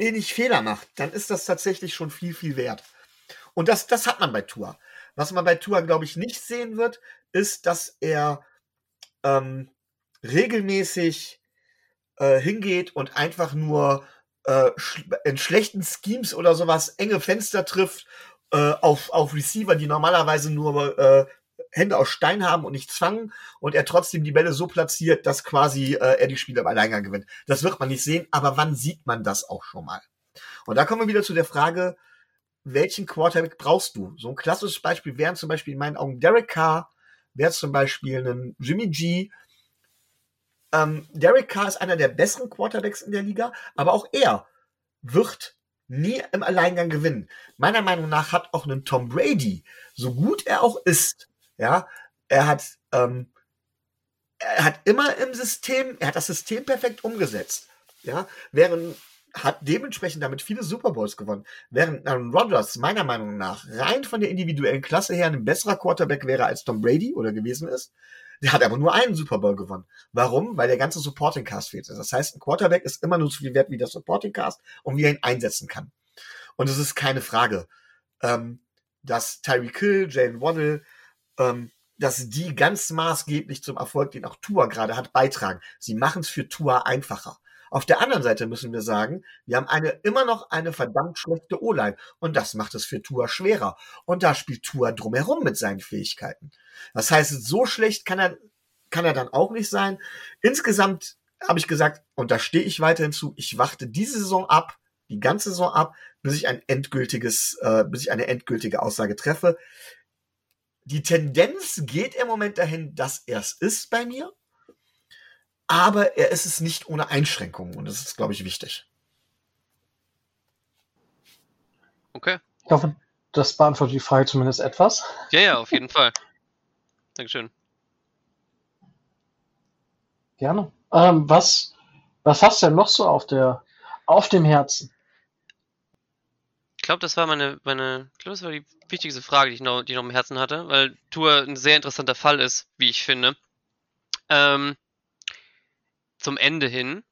wenig Fehler macht, dann ist das tatsächlich schon viel, viel wert. Und das, das hat man bei Tour. Was man bei Tour, glaube ich, nicht sehen wird, ist, dass er ähm, regelmäßig äh, hingeht und einfach nur äh, in schlechten Schemes oder sowas enge Fenster trifft äh, auf, auf Receiver, die normalerweise nur äh, Hände aus Stein haben und nicht zwangen und er trotzdem die Bälle so platziert, dass quasi äh, er die Spiele im Alleingang gewinnt. Das wird man nicht sehen, aber wann sieht man das auch schon mal? Und da kommen wir wieder zu der Frage, welchen Quarterback brauchst du? So ein klassisches Beispiel wären zum Beispiel in meinen Augen Derek Carr, wäre zum Beispiel ein Jimmy G. ähm, Derek Carr ist einer der besseren Quarterbacks in der Liga, aber auch er wird nie im Alleingang gewinnen. Meiner Meinung nach hat auch ein Tom Brady, so gut er auch ist, ja, er hat, ähm, er hat immer im System, er hat das System perfekt umgesetzt, ja, während hat dementsprechend damit viele Super Bowls gewonnen. Während Aaron Rodgers meiner Meinung nach rein von der individuellen Klasse her ein besserer Quarterback wäre als Tom Brady oder gewesen ist, der hat aber nur einen Super Bowl gewonnen. Warum? Weil der ganze Supporting Cast fehlt. Das heißt, ein Quarterback ist immer nur so viel wert wie der Supporting Cast und wie er ihn einsetzen kann. Und es ist keine Frage, ähm, dass Tyreek Hill, Jane Waddle, ähm, dass die ganz maßgeblich zum Erfolg, den auch Tua gerade hat, beitragen. Sie machen es für Tua einfacher. Auf der anderen Seite müssen wir sagen, wir haben eine, immer noch eine verdammt schlechte O-Line. Und das macht es für Tua schwerer. Und da spielt Tua drumherum mit seinen Fähigkeiten. Das heißt, so schlecht kann er, kann er dann auch nicht sein. Insgesamt habe ich gesagt, und da stehe ich weiterhin zu, ich warte diese Saison ab, die ganze Saison ab, bis ich ein endgültiges, äh, bis ich eine endgültige Aussage treffe. Die Tendenz geht im Moment dahin, dass er es ist bei mir aber er ist es nicht ohne Einschränkungen und das ist, glaube ich, wichtig. Okay. Ich hoffe, das beantwortet die Frage zumindest etwas. Ja, ja, auf jeden Fall. Dankeschön. Gerne. Ähm, was, was hast du denn noch so auf der, auf dem Herzen? Ich glaube, das war meine, meine, ich glaube, das war die wichtigste Frage, die ich noch, die ich noch im Herzen hatte, weil Tour ein sehr interessanter Fall ist, wie ich finde. Ähm, zum Ende hin.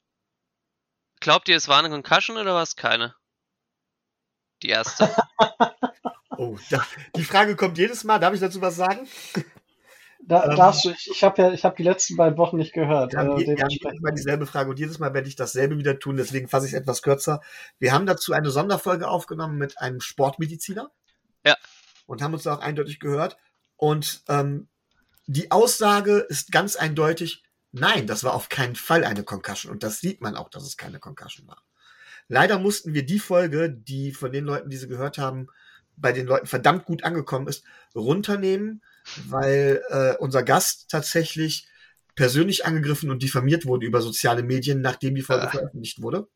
Glaubt ihr, es war eine Concussion oder war es keine? Die erste. [laughs] oh, da, die Frage kommt jedes Mal. Darf ich dazu was sagen? Da, ähm, darfst du, ich, ich habe ja, ich habe die letzten beiden Wochen nicht gehört. Wir haben, äh, wir haben jedes Mal dieselbe Frage und jedes Mal werde ich dasselbe wieder tun, deswegen fasse ich es etwas kürzer. Wir haben dazu eine Sonderfolge aufgenommen mit einem Sportmediziner. Ja. Und haben uns da auch eindeutig gehört. Und ähm, die Aussage ist ganz eindeutig, Nein, das war auf keinen Fall eine Concussion und das sieht man auch, dass es keine Concussion war. Leider mussten wir die Folge, die von den Leuten, die sie gehört haben, bei den Leuten verdammt gut angekommen ist, runternehmen, weil äh, unser Gast tatsächlich persönlich angegriffen und diffamiert wurde über soziale Medien, nachdem die Folge ah. veröffentlicht wurde.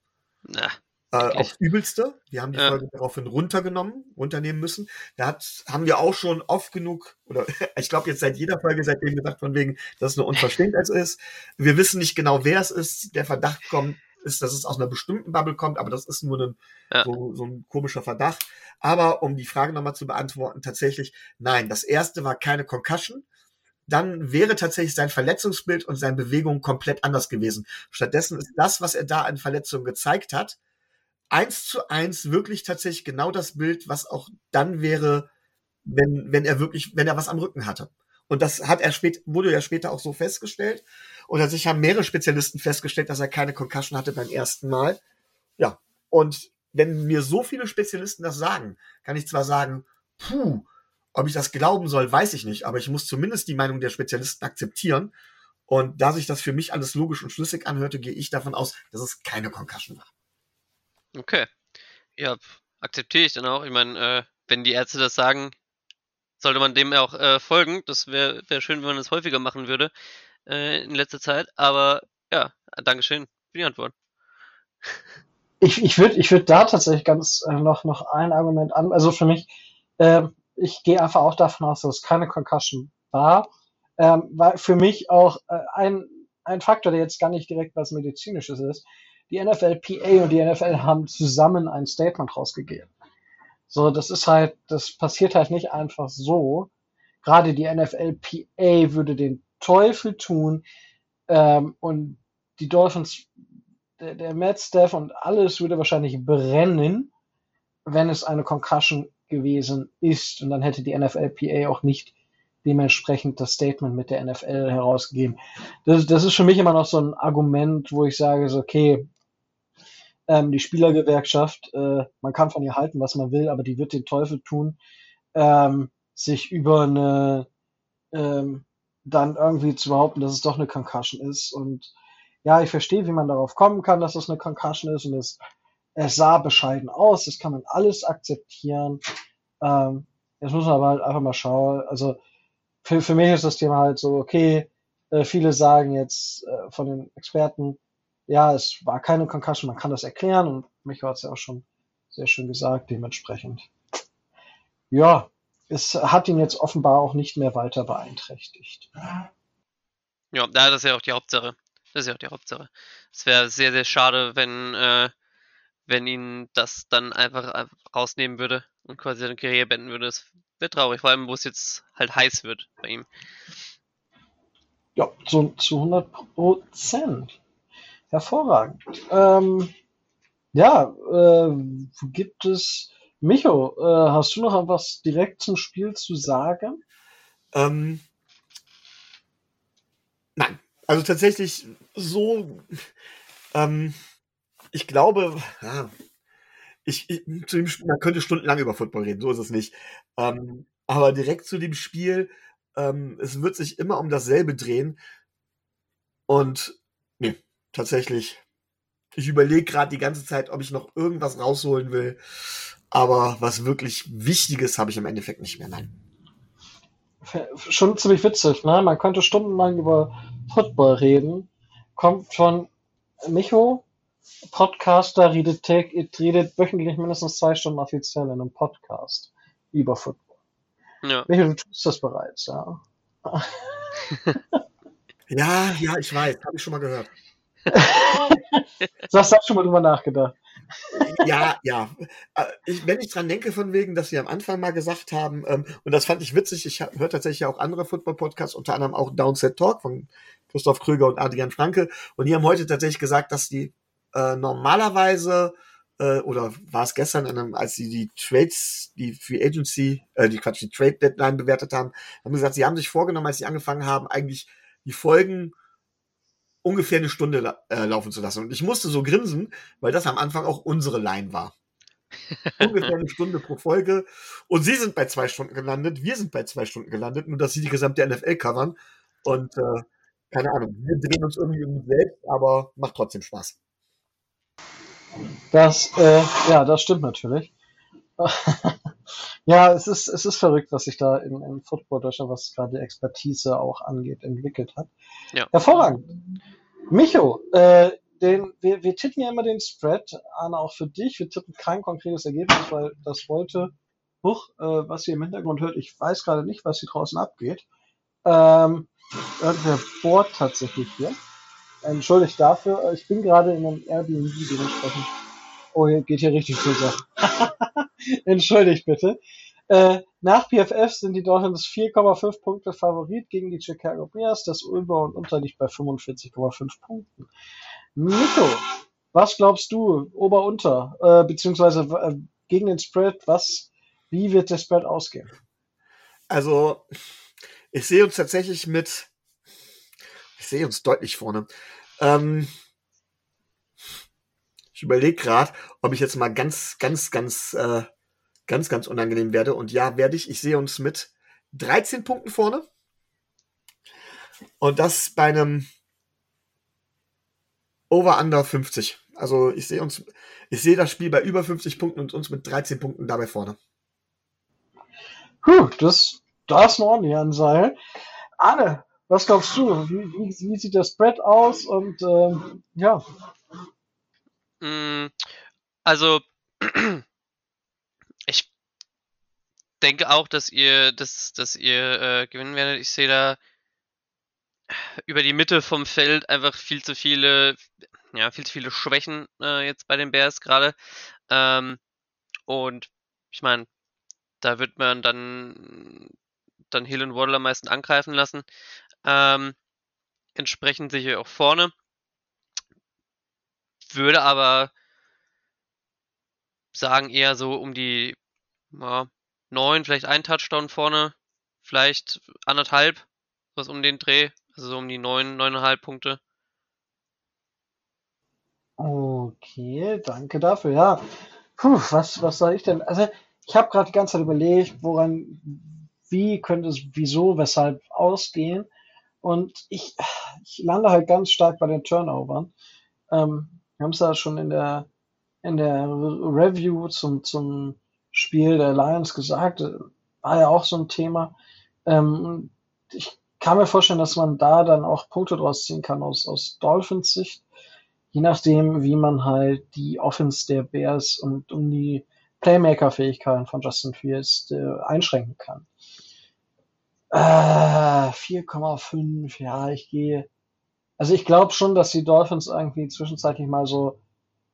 Na. Äh, aufs Übelste. Wir haben die ja. Folge daraufhin runtergenommen, runternehmen müssen. Da hat, haben wir auch schon oft genug, oder [laughs] ich glaube jetzt seit jeder Folge seitdem gesagt, von wegen, dass es nur unverständlich ist. Wir wissen nicht genau, wer es ist. Der Verdacht kommt, ist, dass es aus einer bestimmten Bubble kommt, aber das ist nur ein, ja. so, so ein komischer Verdacht. Aber um die Frage nochmal zu beantworten, tatsächlich, nein, das erste war keine Concussion dann wäre tatsächlich sein Verletzungsbild und seine Bewegung komplett anders gewesen. Stattdessen ist das, was er da an Verletzungen gezeigt hat, eins zu eins wirklich tatsächlich genau das Bild, was auch dann wäre, wenn, wenn er wirklich, wenn er was am Rücken hatte. Und das hat er spät, wurde ja später auch so festgestellt. Und tatsächlich haben mehrere Spezialisten festgestellt, dass er keine Concussion hatte beim ersten Mal. Ja. Und wenn mir so viele Spezialisten das sagen, kann ich zwar sagen, puh, ob ich das glauben soll, weiß ich nicht, aber ich muss zumindest die Meinung der Spezialisten akzeptieren. Und da sich das für mich alles logisch und schlüssig anhörte, gehe ich davon aus, dass es keine Concussion war. Okay. Ja, akzeptiere ich dann auch. Ich meine, äh, wenn die Ärzte das sagen, sollte man dem auch äh, folgen. Das wäre wär schön, wenn man das häufiger machen würde äh, in letzter Zeit. Aber ja, Dankeschön für die Antwort. Ich, ich würde ich würd da tatsächlich ganz äh, noch, noch ein Argument an. Also für mich, äh, ich gehe einfach auch davon aus, dass es keine Concussion war. Ähm, weil für mich auch äh, ein, ein Faktor, der jetzt gar nicht direkt was Medizinisches ist, die NFLPA und die NFL haben zusammen ein Statement rausgegeben. So, das ist halt, das passiert halt nicht einfach so. Gerade die NFLPA würde den Teufel tun ähm, und die Dolphins, der, der Matt Staff und alles würde wahrscheinlich brennen, wenn es eine Concussion gewesen ist. Und dann hätte die NFLPA auch nicht dementsprechend das Statement mit der NFL herausgegeben. Das, das ist für mich immer noch so ein Argument, wo ich sage, so, okay, ähm, die Spielergewerkschaft, äh, man kann von ihr halten, was man will, aber die wird den Teufel tun, ähm, sich über eine ähm, dann irgendwie zu behaupten, dass es doch eine Concussion ist. Und ja, ich verstehe, wie man darauf kommen kann, dass es eine Concussion ist und es, es sah bescheiden aus, das kann man alles akzeptieren. Ähm, jetzt muss man aber halt einfach mal schauen. Also für, für mich ist das Thema halt so, okay, Äh, viele sagen jetzt äh, von den Experten, ja, es war keine Concussion, man kann das erklären und Micho hat es ja auch schon sehr schön gesagt, dementsprechend. Ja, es hat ihn jetzt offenbar auch nicht mehr weiter beeinträchtigt. Ja, das ist ja auch die Hauptsache. Das ist ja auch die Hauptsache. Es wäre sehr, sehr schade, wenn, äh, wenn ihn das dann einfach rausnehmen würde und quasi seine Karriere beenden würde. Das wäre traurig, vor allem, wo es jetzt halt heiß wird bei ihm. Ja, zu, zu 100 Prozent. Hervorragend. Ähm, ja, äh, gibt es, Micho, äh, hast du noch was direkt zum Spiel zu sagen? Ähm, nein, also tatsächlich so, ähm, ich glaube, ja, ich, ich, zu dem Spiel, man könnte stundenlang über Football reden, so ist es nicht. Ähm, aber direkt zu dem Spiel, ähm, es wird sich immer um dasselbe drehen. Und tatsächlich, ich überlege gerade die ganze Zeit, ob ich noch irgendwas rausholen will. Aber was wirklich Wichtiges habe ich im Endeffekt nicht mehr. Nein. Schon ziemlich witzig, ne? Man könnte stundenlang über Football reden. Kommt von Micho, Podcaster, redet, redet wöchentlich mindestens zwei Stunden offiziell in einem Podcast über Football. Ja. Micho, du tust das bereits, ja. [laughs] ja, ja, ich weiß, habe ich schon mal gehört. Das hast du schon mal drüber nachgedacht. Ja, ja. Äh, ich, wenn ich dran denke, von wegen, dass sie am Anfang mal gesagt haben, ähm, und das fand ich witzig, ich höre tatsächlich auch andere Football-Podcasts, unter anderem auch Downset Talk von Christoph Kröger und Adrian Franke, und die haben heute tatsächlich gesagt, dass die äh, normalerweise äh, oder war es gestern, einem, als sie die Trades, die Free Agency, äh, die Quatsch, die Trade Deadline bewertet haben, haben gesagt, sie haben sich vorgenommen, als sie angefangen haben, eigentlich die Folgen ungefähr eine Stunde äh, laufen zu lassen. Und ich musste so grinsen, weil das am Anfang auch unsere Line war. [laughs] ungefähr eine Stunde pro Folge. Und sie sind bei zwei Stunden gelandet, wir sind bei zwei Stunden gelandet, nur dass sie die gesamte NFL covern. Und äh, keine Ahnung, wir drehen uns irgendwie um uns selbst, aber macht trotzdem Spaß. Das, äh, ja, das stimmt natürlich. [laughs] ja, es ist, es ist verrückt, was sich da in, in Football Deutschland, was gerade die Expertise auch angeht, entwickelt hat. Ja. Hervorragend. Micho, äh, den, wir, wir tippen ja immer den Spread, Anna, auch für dich. Wir tippen kein konkretes Ergebnis, weil das wollte, huch, äh, was ihr im Hintergrund hört, ich weiß gerade nicht, was hier draußen abgeht. Ähm, der bohrt tatsächlich hier. Entschuldigt dafür, ich bin gerade in einem Airbnb dementsprechend. Oh, hier geht hier richtig zur Sache. [laughs] [laughs] Entschuldigt bitte. Äh, nach PFF sind die Dolphins 4,5 Punkte Favorit gegen die Chicago Bears. Das Über und Unter liegt bei 45,5 Punkten. Nico, was glaubst du, Ober-Unter, äh, beziehungsweise äh, gegen den Spread, was, wie wird der Spread ausgehen? Also, ich sehe uns tatsächlich mit, ich sehe uns deutlich vorne. Ähm, ich überlege gerade, ob ich jetzt mal ganz, ganz, ganz, äh, ganz, ganz unangenehm werde. Und ja, werde ich. Ich sehe uns mit 13 Punkten vorne. Und das bei einem Over-Under 50. Also ich sehe uns, ich sehe das Spiel bei über 50 Punkten und uns mit 13 Punkten dabei vorne. Puh, das, das ist eine ordentliche Anzahl. Anne, was glaubst du? Wie, wie, wie sieht der Spread aus? Und ähm, ja. Mm, also, [clears throat] ich denke auch, dass ihr, dass, dass ihr äh, gewinnen werdet. Ich sehe da über die Mitte vom Feld einfach viel zu viele, ja, viel zu viele Schwächen äh, jetzt bei den Bears gerade. Ähm, und ich meine, da wird man dann, dann Hill und Waddle am meisten angreifen lassen. Ähm, entsprechend sicher auch vorne. Würde aber sagen eher so um die ja, neun, vielleicht ein Touchdown vorne, vielleicht anderthalb, was um den Dreh, also so um die neun, neuneinhalb Punkte. Okay, danke dafür. Ja, Puh, was, was soll ich denn? Also ich habe gerade die ganze Zeit überlegt, woran, wie könnte es, wieso, weshalb ausgehen. Und ich, ich lande halt ganz stark bei den Turnovern. Ähm, wir haben es ja schon in der, in der Review zum, zum Spiel der Lions gesagt, war ja auch so ein Thema. Ähm, ich kann mir vorstellen, dass man da dann auch Punkte draus ziehen kann aus, aus Dolphins Sicht. Je nachdem, wie man halt die Offense der Bears und um die Playmaker-Fähigkeiten von Justin Fields äh, einschränken kann. Äh, 4,5, ja, ich gehe. Also ich glaube schon, dass die Dolphins irgendwie zwischenzeitlich mal so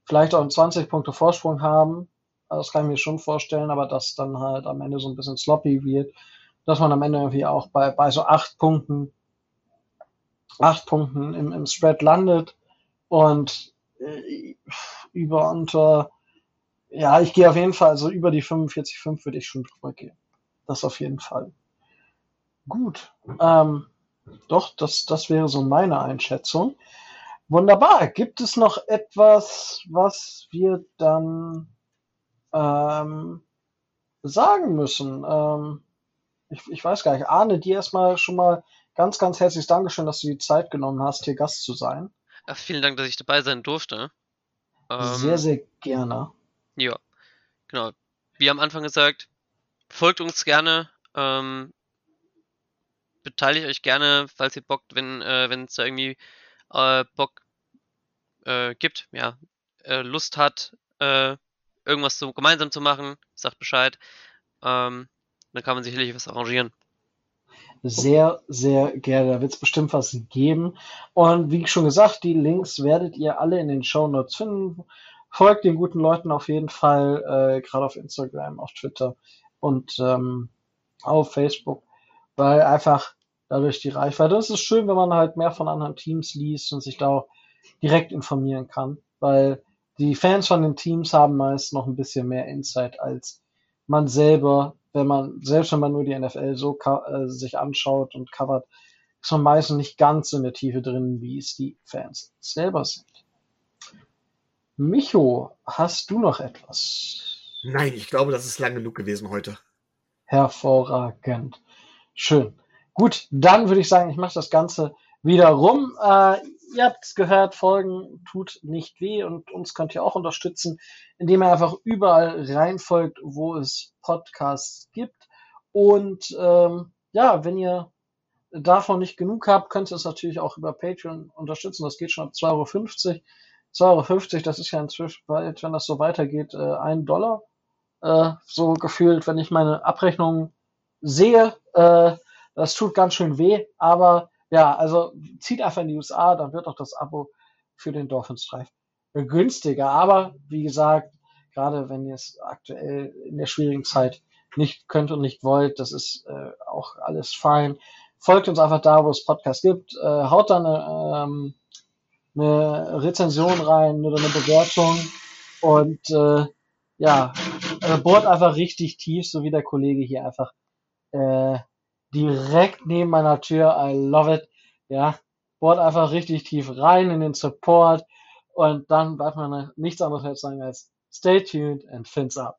vielleicht auch einen 20 Punkte Vorsprung haben. Das kann ich mir schon vorstellen, aber dass dann halt am Ende so ein bisschen sloppy wird, dass man am Ende irgendwie auch bei, bei so acht Punkten, acht Punkten im, im Spread landet und äh, über unter, ja, ich gehe auf jeden Fall, also über die 45,5 würde ich schon drüber gehen. Das auf jeden Fall. Gut. Ähm, doch, das, das wäre so meine Einschätzung. Wunderbar. Gibt es noch etwas, was wir dann ähm, sagen müssen? Ähm, ich, ich weiß gar nicht. Arne, dir erstmal schon mal ganz, ganz herzliches Dankeschön, dass du die Zeit genommen hast, hier Gast zu sein. Ja, vielen Dank, dass ich dabei sein durfte. Ähm, sehr, sehr gerne. Ja, genau. Wie am Anfang gesagt, folgt uns gerne. Ähm, beteiligt euch gerne, falls ihr Bock, wenn äh, es da irgendwie äh, Bock äh, gibt, ja, äh, Lust hat, äh, irgendwas so gemeinsam zu machen, sagt Bescheid. Ähm, dann kann man sicherlich was arrangieren. Sehr, sehr gerne. Da wird es bestimmt was geben. Und wie schon gesagt, die Links werdet ihr alle in den Show Notes finden. Folgt den guten Leuten auf jeden Fall, äh, gerade auf Instagram, auf Twitter und ähm, auf Facebook, weil einfach dadurch die Reichweite. Es ist schön, wenn man halt mehr von anderen Teams liest und sich da auch direkt informieren kann, weil die Fans von den Teams haben meist noch ein bisschen mehr Insight als man selber, wenn man, selbst wenn man nur die NFL so äh, sich anschaut und covert, ist man meistens nicht ganz in der Tiefe drin, wie es die Fans selber sind. Micho, hast du noch etwas? Nein, ich glaube, das ist lang genug gewesen heute. Hervorragend. Schön. Gut, dann würde ich sagen, ich mache das Ganze wieder rum. Äh, ihr habt es gehört, Folgen tut nicht weh und uns könnt ihr auch unterstützen, indem ihr einfach überall reinfolgt, wo es Podcasts gibt. Und ähm, ja, wenn ihr davon nicht genug habt, könnt ihr es natürlich auch über Patreon unterstützen. Das geht schon ab 2,50 Euro. 2,50 Euro, das ist ja inzwischen, wenn das so weitergeht, äh, ein Dollar. Äh, so gefühlt, wenn ich meine Abrechnung sehe, äh, das tut ganz schön weh, aber ja, also zieht einfach in die USA, dann wird auch das Abo für den Dolphins Drive günstiger. Aber wie gesagt, gerade wenn ihr es aktuell in der schwierigen Zeit nicht könnt und nicht wollt, das ist äh, auch alles fein. Folgt uns einfach da, wo es Podcasts gibt. Äh, haut da eine, ähm, eine Rezension rein oder eine Bewertung und äh, ja, äh, bohrt einfach richtig tief, so wie der Kollege hier einfach äh, direkt neben meiner Tür. I love it. Ja, bohrt einfach richtig tief rein in den Support und dann bleibt mir nichts anderes zu sagen als stay tuned and fins up.